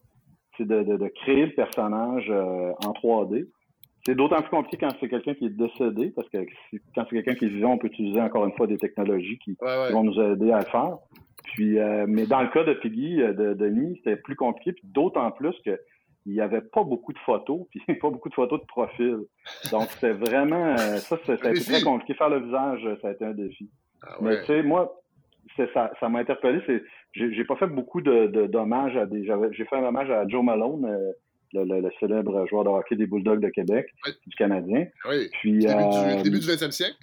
C'est de, de, de créer le personnage euh, en 3D. C'est d'autant plus compliqué quand c'est quelqu'un qui est décédé, parce que si- quand c'est quelqu'un qui est vivant, on peut utiliser encore une fois des technologies qui, Ouais, ouais. qui vont nous aider à le faire. Puis, euh, mais dans le cas de Piggy, euh, de Denis, c'était plus compliqué, puis d'autant plus que il n'y avait pas beaucoup de photos, puis pas beaucoup de photos de profil. Donc, c'était vraiment, euh, ça, ça a été très compliqué. Faire le visage, ça a été un défi. Ah Mais tu sais, moi, ça, ça m'a interpellé. C'est, j'ai, pas fait beaucoup de, de- d'hommages à des. j'ai fait un hommage à Joe Malone, euh, le, le- le célèbre joueur de hockey des Bulldogs de Québec, du Canadien. Oui. Puis, Début, euh, du, début du 20e siècle.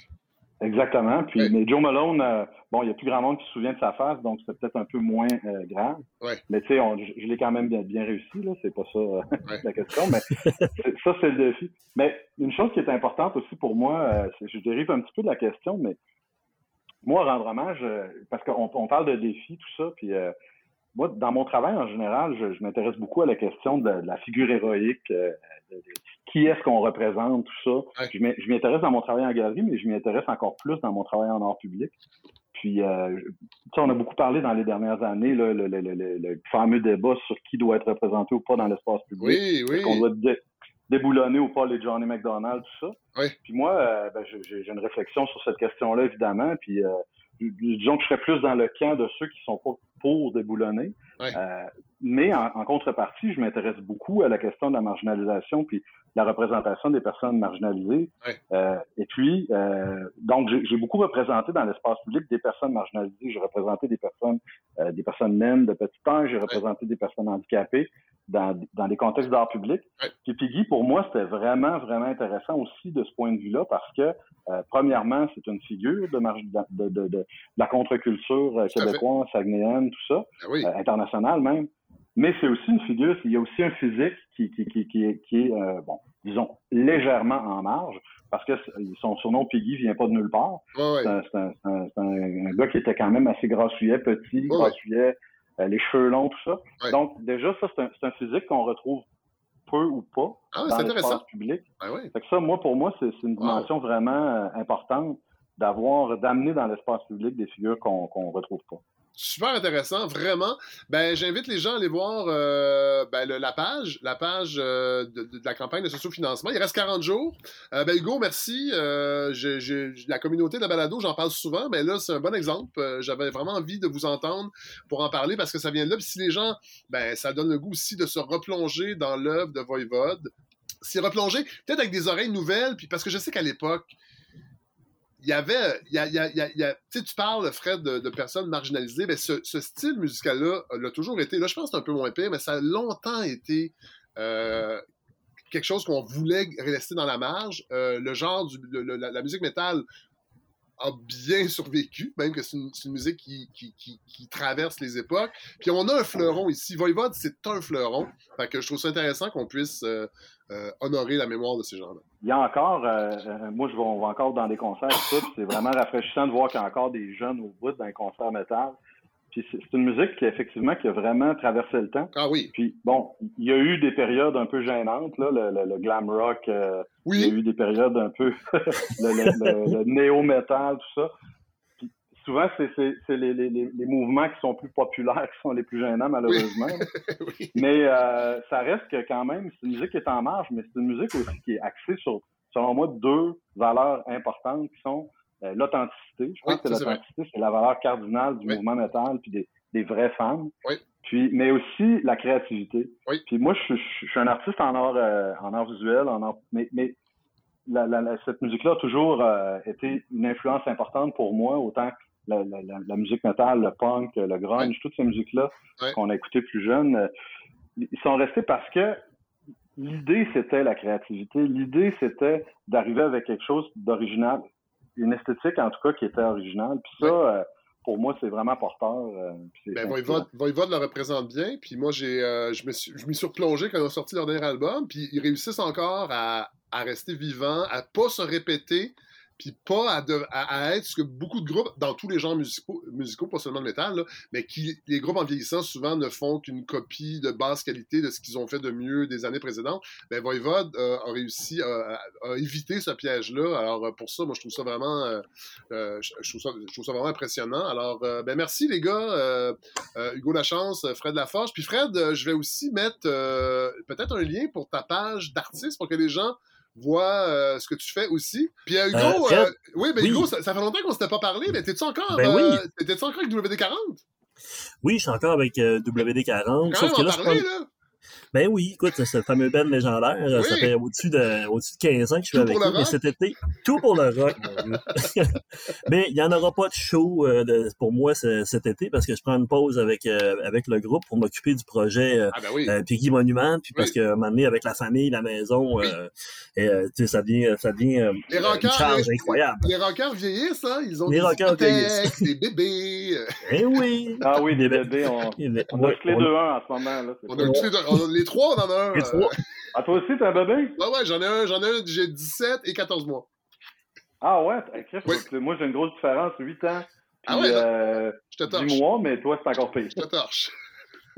exactement. Puis, mais Joe Malone, euh, bon, il y a plus grand monde qui se souvient de sa face, donc c'est peut-être un peu moins euh, grave. Ouais. Mais tu sais, je, je l'ai quand même bien, bien réussi. Là, c'est pas ça euh, la question. Mais ça, c'est le défi. Mais une chose qui est importante aussi pour moi, euh, je dérive un petit peu de la question, mais moi, rendre hommage, euh, parce qu'on on parle de défis, tout ça, puis euh, moi, dans mon travail en général, je, je m'intéresse beaucoup à la question de, de la figure héroïque, euh, de- de- qui est-ce qu'on représente, tout ça. Ouais. Je m'y- intéresse dans mon travail en galerie, mais je m'y intéresse encore plus dans mon travail en art public. Puis, euh, je- tu sais, on a beaucoup parlé dans les dernières années, là, le, le- le- le- le fameux débat sur qui doit être représenté ou pas dans l'espace public. Oui, oui. Qu'on doit dé- déboulonner ou pas les Johnny McDonald, tout ça. Oui. Puis moi, euh, ben, j'ai une réflexion sur cette question-là, évidemment. Puis euh, disons que je serais plus dans le camp de ceux qui sont pas pour déboulonner. Ouais. Euh, mais en, en contrepartie, je m'intéresse beaucoup à la question de la marginalisation puis la représentation des personnes marginalisées. Ouais. Euh, et puis, euh, donc, j'ai beaucoup représenté dans l'espace public des personnes marginalisées. J'ai représenté des personnes, des personnes naines de petit âge. J'ai représenté des personnes handicapées dans, dans des contextes d'art public. Puis Piggy, pour moi, c'était vraiment, vraiment intéressant aussi de ce point de vue-là parce que, premièrement, c'est une figure de, marge- de, de, de, de la contre-culture québécoise, sagnéenne, tout ça, Ah oui. euh, internationale même. Mais c'est aussi une figure, il y a aussi un physique qui, qui, qui, qui est, qui est euh, bon, disons, légèrement en marge, parce que son surnom Piggy vient pas de nulle part. C'est un, c'est un- c'est un- c'est un- un gars qui était quand même assez grassouillet, petit, ouais. grassouillet, euh, les cheveux longs, tout ça. Donc, déjà, ça, c'est un, physique qu'on retrouve peu ou pas Ah, dans l'espace public. Oui. Fait que ça, moi, pour moi, c'est une dimension vraiment euh, importante d'avoir, d'amener dans l'espace public des figures qu'on qu'on retrouve pas. Super intéressant, vraiment. Ben, j'invite les gens à aller voir euh, ben, la page, la page euh, de, la campagne de socio-financement. Il reste 40 jours. Euh, ben, Hugo, merci. La communauté de la balado, j'en parle souvent, mais là, c'est un bon exemple. J'avais vraiment envie de vous entendre pour en parler parce que ça vient de là. Puis si les gens, ben, ça donne le goût aussi de se replonger dans l'œuvre de Voivode. S'y replonger, peut-être avec des oreilles nouvelles, puis parce que je sais qu'à l'époque, il y avait, il y tu parles, Fred, de, personnes marginalisées, mais ce, style musical-là euh, l'a toujours été, là, je pense que c'est un peu moins pire, mais ça a longtemps été euh, quelque chose qu'on voulait rester dans la marge. Euh, le genre, du, la, la musique métal a bien survécu, même que c'est une, musique qui, traverse les époques. Puis on a un fleuron ici. Voivode, c'est un fleuron. Fait que je trouve ça intéressant qu'on puisse euh, euh, honorer la mémoire de ces gens-là. Il y a encore, euh, moi je vais, on va encore dans des concerts tout, c'est vraiment rafraîchissant de voir qu'il y a encore des jeunes au bout d'un concert métal. Puis c'est une musique qui effectivement qui a vraiment traversé le temps. Ah oui. Puis bon, il y a eu des périodes un peu gênantes, là, le, le- le glam rock, euh, il y a eu des périodes un peu le, néo-metal, tout ça. Puis souvent, c'est les, les- les- les mouvements qui sont plus populaires qui sont les plus gênants, malheureusement. Mais euh, ça reste que quand même, c'est une musique qui est en marge, mais c'est une musique aussi qui est axée sur, selon moi, deux valeurs importantes qui sont euh, l'authenticité. Je pense Oui, que l'authenticité, c'est la valeur cardinale du Oui. mouvement métal puis des, des vrais fans. Oui. Puis, mais aussi la créativité. Oui. Puis moi, je, suis- je suis un artiste en art, euh, en art visuel, en art, mais, mais la- la- la- cette musique-là a toujours euh, été une influence importante pour moi, autant que la, la- musique métal, le punk, le grunge, toutes ces musiques-là qu'on a écoutées plus jeunes, ils sont restés parce que l'idée, c'était la créativité. L'idée, c'était d'arriver avec quelque chose d'original, une esthétique en tout cas qui était originale. Puis ça, euh, pour moi, c'est vraiment porteur. euh, Ben, Voivode le représente bien. Puis moi, j'ai, euh, je me suis, je m'y suis replongé quand ils ont sorti leur dernier album. Puis ils réussissent encore à, à rester vivants, à pas se répéter, puis pas à, de- être ce que beaucoup de groupes, dans tous les genres musicaux, musicaux pas seulement le métal, mais qui, les groupes en vieillissant souvent ne font qu'une copie de basse qualité de ce qu'ils ont fait de mieux des années précédentes. Ben, Voivode euh, a réussi à, à- éviter ce piège-là. Alors, euh, pour ça, moi, je trouve ça vraiment, euh, euh, je, trouve ça, vraiment impressionnant. Alors, euh, ben, merci les gars. Euh, euh, Hugo Lachance, euh, Fred Laforge. Puis Fred, euh, je vais aussi mettre euh, peut-être un lien pour ta page d'artiste pour que les gens voient euh, ce que tu fais aussi. Puis euh, Hugo, Euh, euh, oui, mais Oui. Hugo, ça, ça fait longtemps qu'on s'était pas parlé, mais t'es-tu encore, Ben oui. euh, t'étais-tu encore avec WD-40? Oui, je suis encore avec euh, WD-40. Quand Sauf que là, je parler, prends- là. Ben oui, écoute, c'est ce fameux band légendaire. euh, Ça fait au-dessus de, au-dessus de 15 ans que je suis Tout avec le eux. Mais cet été, tout pour le rock, mais il n'y en aura pas de show euh, de- pour moi ce- cet été parce que je prends une pause avec, euh, avec le groupe pour m'occuper du projet euh, Ah ben oui. euh, Piggy Monument. Puis parce Oui. que un moment donné, avec la famille, la maison, euh, et, euh, tu sais, ça devient, ça devient euh, Les une charge les- incroyable. Les rockers vieillissent, hein? Ils ont Les des rockers vieillissent. des bébés. Eh oui! Ah oui, des bébés, on, Les- on a les on- deux un en ce moment. Là, On a les, deux- on a- les trois, on en a un. Les euh, trois. Ah, toi aussi, t'as un bébé? Ouais, ouais, j'en ai un, j'en ai un, j'ai 17 et 14 mois. Ah ouais, Chris, Oui. moi j'ai une grosse différence, 8 ans. Ah Puis, ouais, non. euh, Je te torche. 10 mois, mais toi, c'est encore pire. Je te torche.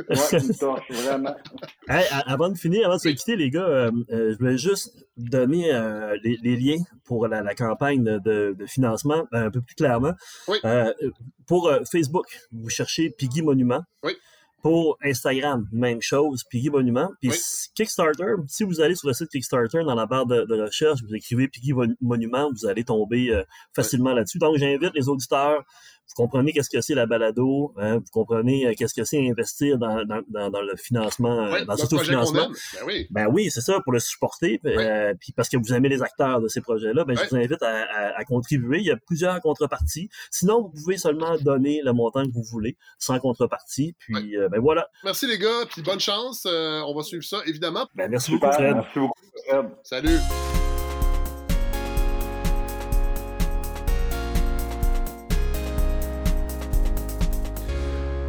Ouais, tu me torches, vraiment. Hey, avant de finir, avant de se quitter, les gars, euh, euh, je voulais juste donner euh, les, les liens pour la, la campagne de, de- financement euh, un peu plus clairement. Oui. Euh, pour euh, Facebook, vous cherchez Piggy Monument. Oui. Pour Instagram, même chose, Piggy Monument. Puis Oui. Kickstarter, si vous allez sur le site Kickstarter, dans la barre de, de recherche, vous écrivez Piggy Mon- Monument, vous allez tomber euh, facilement là-dessus. Donc, j'invite les auditeurs vous comprenez qu'est-ce que c'est la balado, hein, vous comprenez euh, qu'est-ce que c'est investir dans, dans, dans, dans le financement, euh, Ouais, dans le l'autofinancement? aime. Ben oui. Ben oui, c'est ça, pour le supporter, puis, euh, puis parce que vous aimez les acteurs de ces projets-là, ben, Ouais. je vous invite à, à- à contribuer. Il y a plusieurs contreparties. Sinon, vous pouvez seulement donner le montant que vous voulez, sans contrepartie. Puis, euh, ben voilà. Merci les gars, puis bonne chance. euh, on va suivre ça, évidemment. Ben, merci beaucoup, Fred. merci beaucoup, Fred. Salut.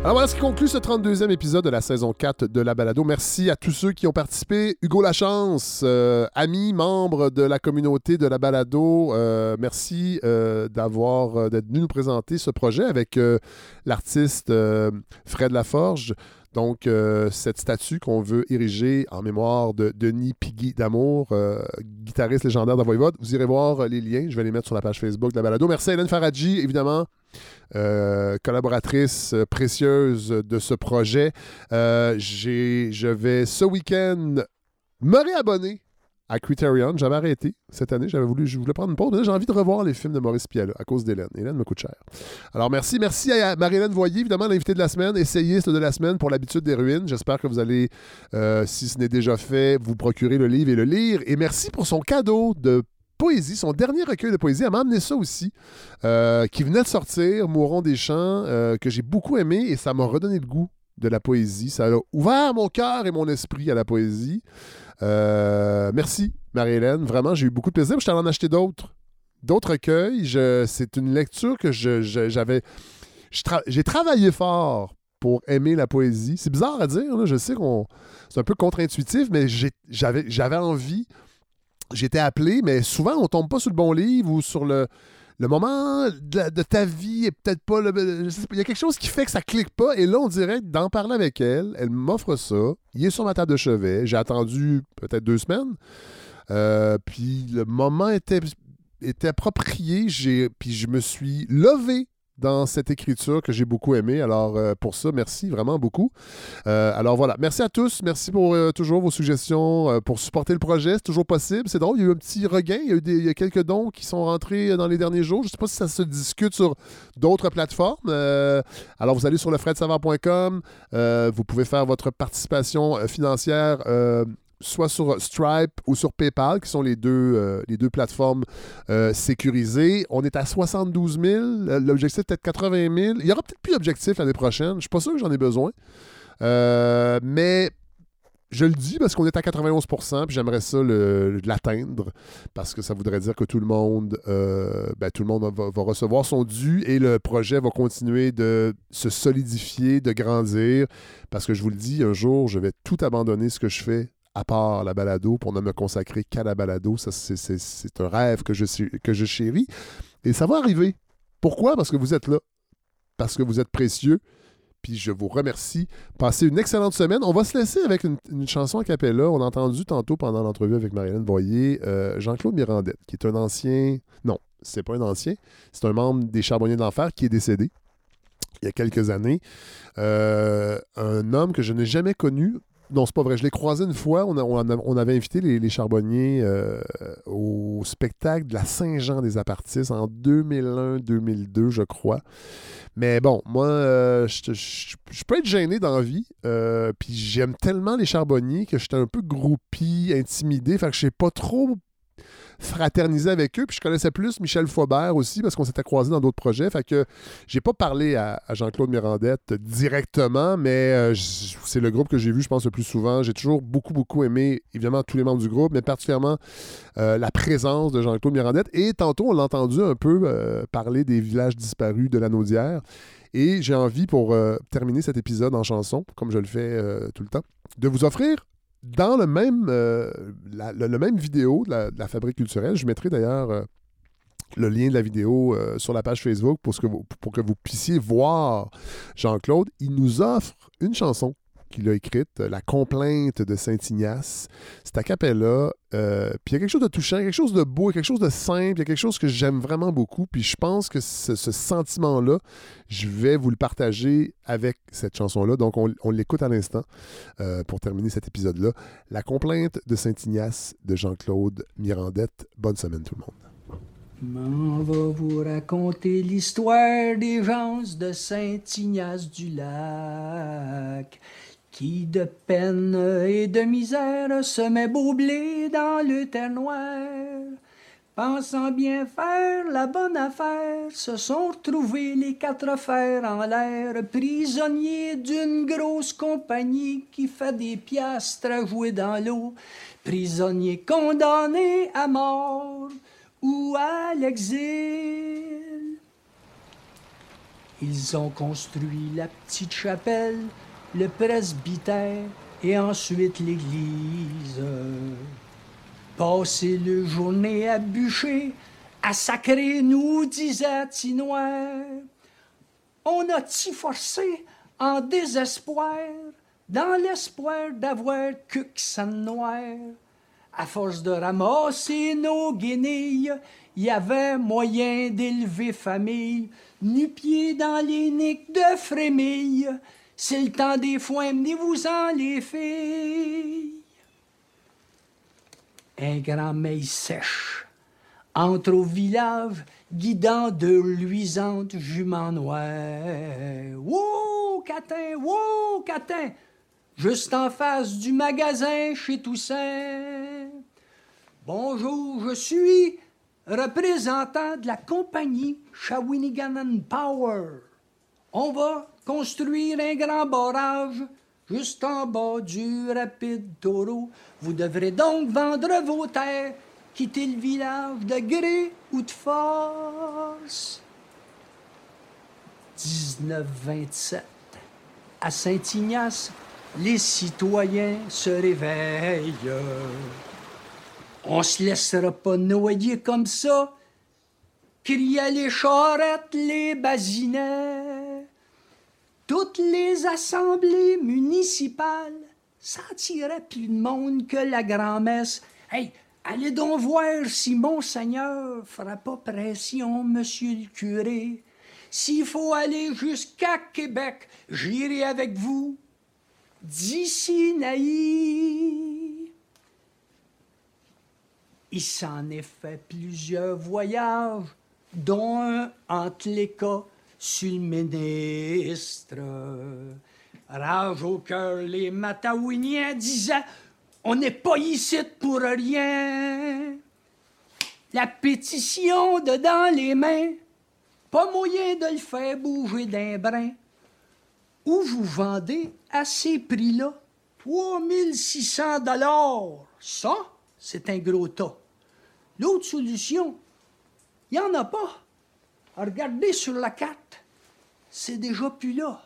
Alors voilà ce qui conclut ce 32e épisode de la saison 4 de la balado. Merci à tous ceux qui ont participé. Hugo Lachance, euh, ami, membre de la communauté de la balado, euh, merci euh, d'avoir euh, d'être venu nous présenter ce projet avec l'artiste Fred Laforge. Donc, cette statue qu'on veut ériger en mémoire de Denis Piggy d'Amour, guitariste légendaire de. Vous irez voir les liens. Je vais les mettre sur la page Facebook de la balado. Merci à Hélène Faradji, évidemment, euh, collaboratrice euh, précieuse de ce projet. Euh, je vais ce week-end me réabonner à Criterion. J'avais arrêté cette année. J'avais voulu, je voulais prendre une pause. J'ai envie de revoir les films de Maurice Pialat à cause d'Hélène. Hélène me coûte cher. Alors, merci. Merci à Marie-Hélène Voyer, évidemment, l'invité de la semaine, essayiste de la semaine pour l'habitude des ruines. J'espère que vous allez, euh, si ce n'est déjà fait, vous procurer le livre et le lire. Et merci pour son cadeau de poésie, son dernier recueil de poésie. Elle m'a amené ça aussi, euh, qui venait de sortir, Mourons des champs, euh, que j'ai beaucoup aimé et ça m'a redonné le goût de la poésie. Ça a ouvert mon cœur et mon esprit à la poésie. Euh, merci, Marie-Hélène. Vraiment, j'ai eu beaucoup de plaisir. Je allé en acheter d'autres d'autres recueils. C'est une lecture que j'avais. J'ai travaillé fort pour aimer la poésie. C'est bizarre à dire, je sais qu'on c'est un peu contre-intuitif, mais j'avais envie. J'étais appelé, mais souvent on tombe pas sur le bon livre ou sur le, le moment de, ta vie est peut-être pas le. Il y a quelque chose qui fait que ça clique pas. Et là, on dirait d'en parler avec elle, elle m'offre ça. Il est sur ma table de chevet. J'ai attendu peut-être deux semaines. Euh, puis le moment était, était approprié. J'ai, puis je me suis levé dans cette écriture que j'ai beaucoup aimée. Alors, euh, pour ça, merci vraiment beaucoup. Euh, alors voilà, merci à tous. Merci pour euh, toujours vos suggestions, pour supporter le projet. C'est toujours possible. C'est drôle, il y a eu un petit regain. Il y a eu des- quelques dons qui sont rentrés dans les derniers jours. Je ne sais pas si ça se discute sur d'autres plateformes. Alors, vous allez sur lefredsavard.com. Vous pouvez faire votre participation financière. Soit sur Stripe ou sur PayPal, qui sont les deux, euh, les deux plateformes euh, sécurisées. On est à 72 000. Euh, L'objectif est peut-être 80 000. Il y aura peut-être plus d'objectifs l'année prochaine. Je ne suis pas sûr que j'en ai besoin. Mais je le dis parce qu'on est à 91% puis j'aimerais ça l'atteindre parce que ça voudrait dire que tout le monde, ben, tout le monde va recevoir son dû et le projet va continuer de se solidifier, de grandir. Parce que je vous le dis, un jour, je vais tout abandonner ce que je fais à part la balado pour ne me consacrer qu'à la balado. Ça, c'est- un rêve que je, que je chéris. Et ça va arriver. Pourquoi? Parce que vous êtes là. Parce que vous êtes précieux. Puis je vous remercie. Passez une excellente semaine. On va se laisser avec une, une chanson à cappella. On a entendu tantôt pendant l'entrevue avec Marilyn Voyer, euh, Jean-Claude Mirandette, qui est un ancien. Non, c'est pas un ancien. C'est un membre des Charbonniers de l'Enfer qui est décédé il y a quelques années. Euh, un homme que je n'ai jamais connu. Non, c'est pas vrai. Je l'ai croisé une fois. On, avait invité les, Charbonniers euh, au spectacle de la Saint-Jean des Apartistes en 2001-2002, je crois. Mais bon, moi, euh, je peux être gêné dans la vie. euh, Puis j'aime tellement les charbonniers que j'étais un peu groupie, intimidé. Fait que je sais pas trop fraterniser avec eux. Puis je connaissais plus Michel Faubert aussi parce qu'on s'était croisés dans d'autres projets. Fait que j'ai pas parlé à, Jean-Claude Mirandette directement, mais euh, c'est le groupe que j'ai vu, je pense, le plus souvent. J'ai toujours beaucoup, beaucoup aimé, évidemment, tous les membres du groupe, mais particulièrement euh, la présence de Jean-Claude Mirandette. Et tantôt, on l'a entendu un peu euh, parler des villages disparus de la Naudière. Et j'ai envie, pour terminer cet épisode en chanson, comme je le fais tout le temps, de vous offrir dans le même, euh, la, même vidéo de la, Fabrique culturelle. Je mettrai d'ailleurs euh, le lien de la vidéo euh, sur la page Facebook pour que vous puissiez voir Jean-Claude. Il nous offre une chanson qu'il a écrite, La complainte de Saint-Ignace. C'est à Capella. Euh, puis il y a quelque chose de touchant, quelque chose de beau, quelque chose de simple, il y a quelque chose que j'aime vraiment beaucoup. Puis je pense que ce, sentiment-là, je vais vous le partager avec cette chanson-là. Donc on, on l'écoute à l'instant euh, pour terminer cet épisode-là. La complainte de Saint-Ignace de Jean-Claude Mirandette. Bonne semaine tout le monde. M'en va vous raconter l'histoire des gens de Saint-Ignace du lac, qui de peine et de misère se met beau blé dans le terre. Pensant bien faire la bonne affaire, se sont retrouvés les quatre fers en l'air, prisonniers d'une grosse compagnie qui fait des piastres à jouer dans l'eau, prisonniers condamnés à mort ou à l'exil. Ils ont construit la petite chapelle, le presbytère et ensuite l'église. Passer le journée à bûcher, à sacrer, nous disait Tinoir. On a-t-y forcé en désespoir, dans l'espoir d'avoir que noir. À force de ramasser nos guenilles, il y avait moyen d'élever famille, nu-pieds dans les niques de frémilles. C'est le temps des foins, menez-vous-en les filles. Un grand mail sèche entre au village, guidant de luisantes juments noires. Wouh, catin, wouh, catin! juste en face du magasin chez Toussaint. Bonjour, je suis représentant de la compagnie Shawinigan Power. On va construire un grand barrage juste en bas du rapide taureau. Vous devrez donc vendre vos terres quitter le village de gré ou de force. 1927. À Saint-Ignace, les citoyens se réveillent. On se laissera pas noyer comme ça, criaient les charrettes, les basinets. Toutes les assemblées municipales sentiraient plus de monde que la grand-messe. Hey, allez donc voir si Monseigneur fera pas pression, monsieur le curé. S'il faut aller jusqu'à Québec, j'irai avec vous. D'ici Naï. Il s'en est fait plusieurs voyages, dont un entre les cas sur ministre. Rage au cœur, les Matawiniens disaient On n'est pas ici pour rien. La pétition de dans les mains, pas moyen de le faire bouger d'un brin. Où vous vendez à ces prix-là? 3600 dollars. Ça, c'est un gros tas. L'autre solution, il n'y en a pas. Regardez sur la carte, c'est déjà plus là.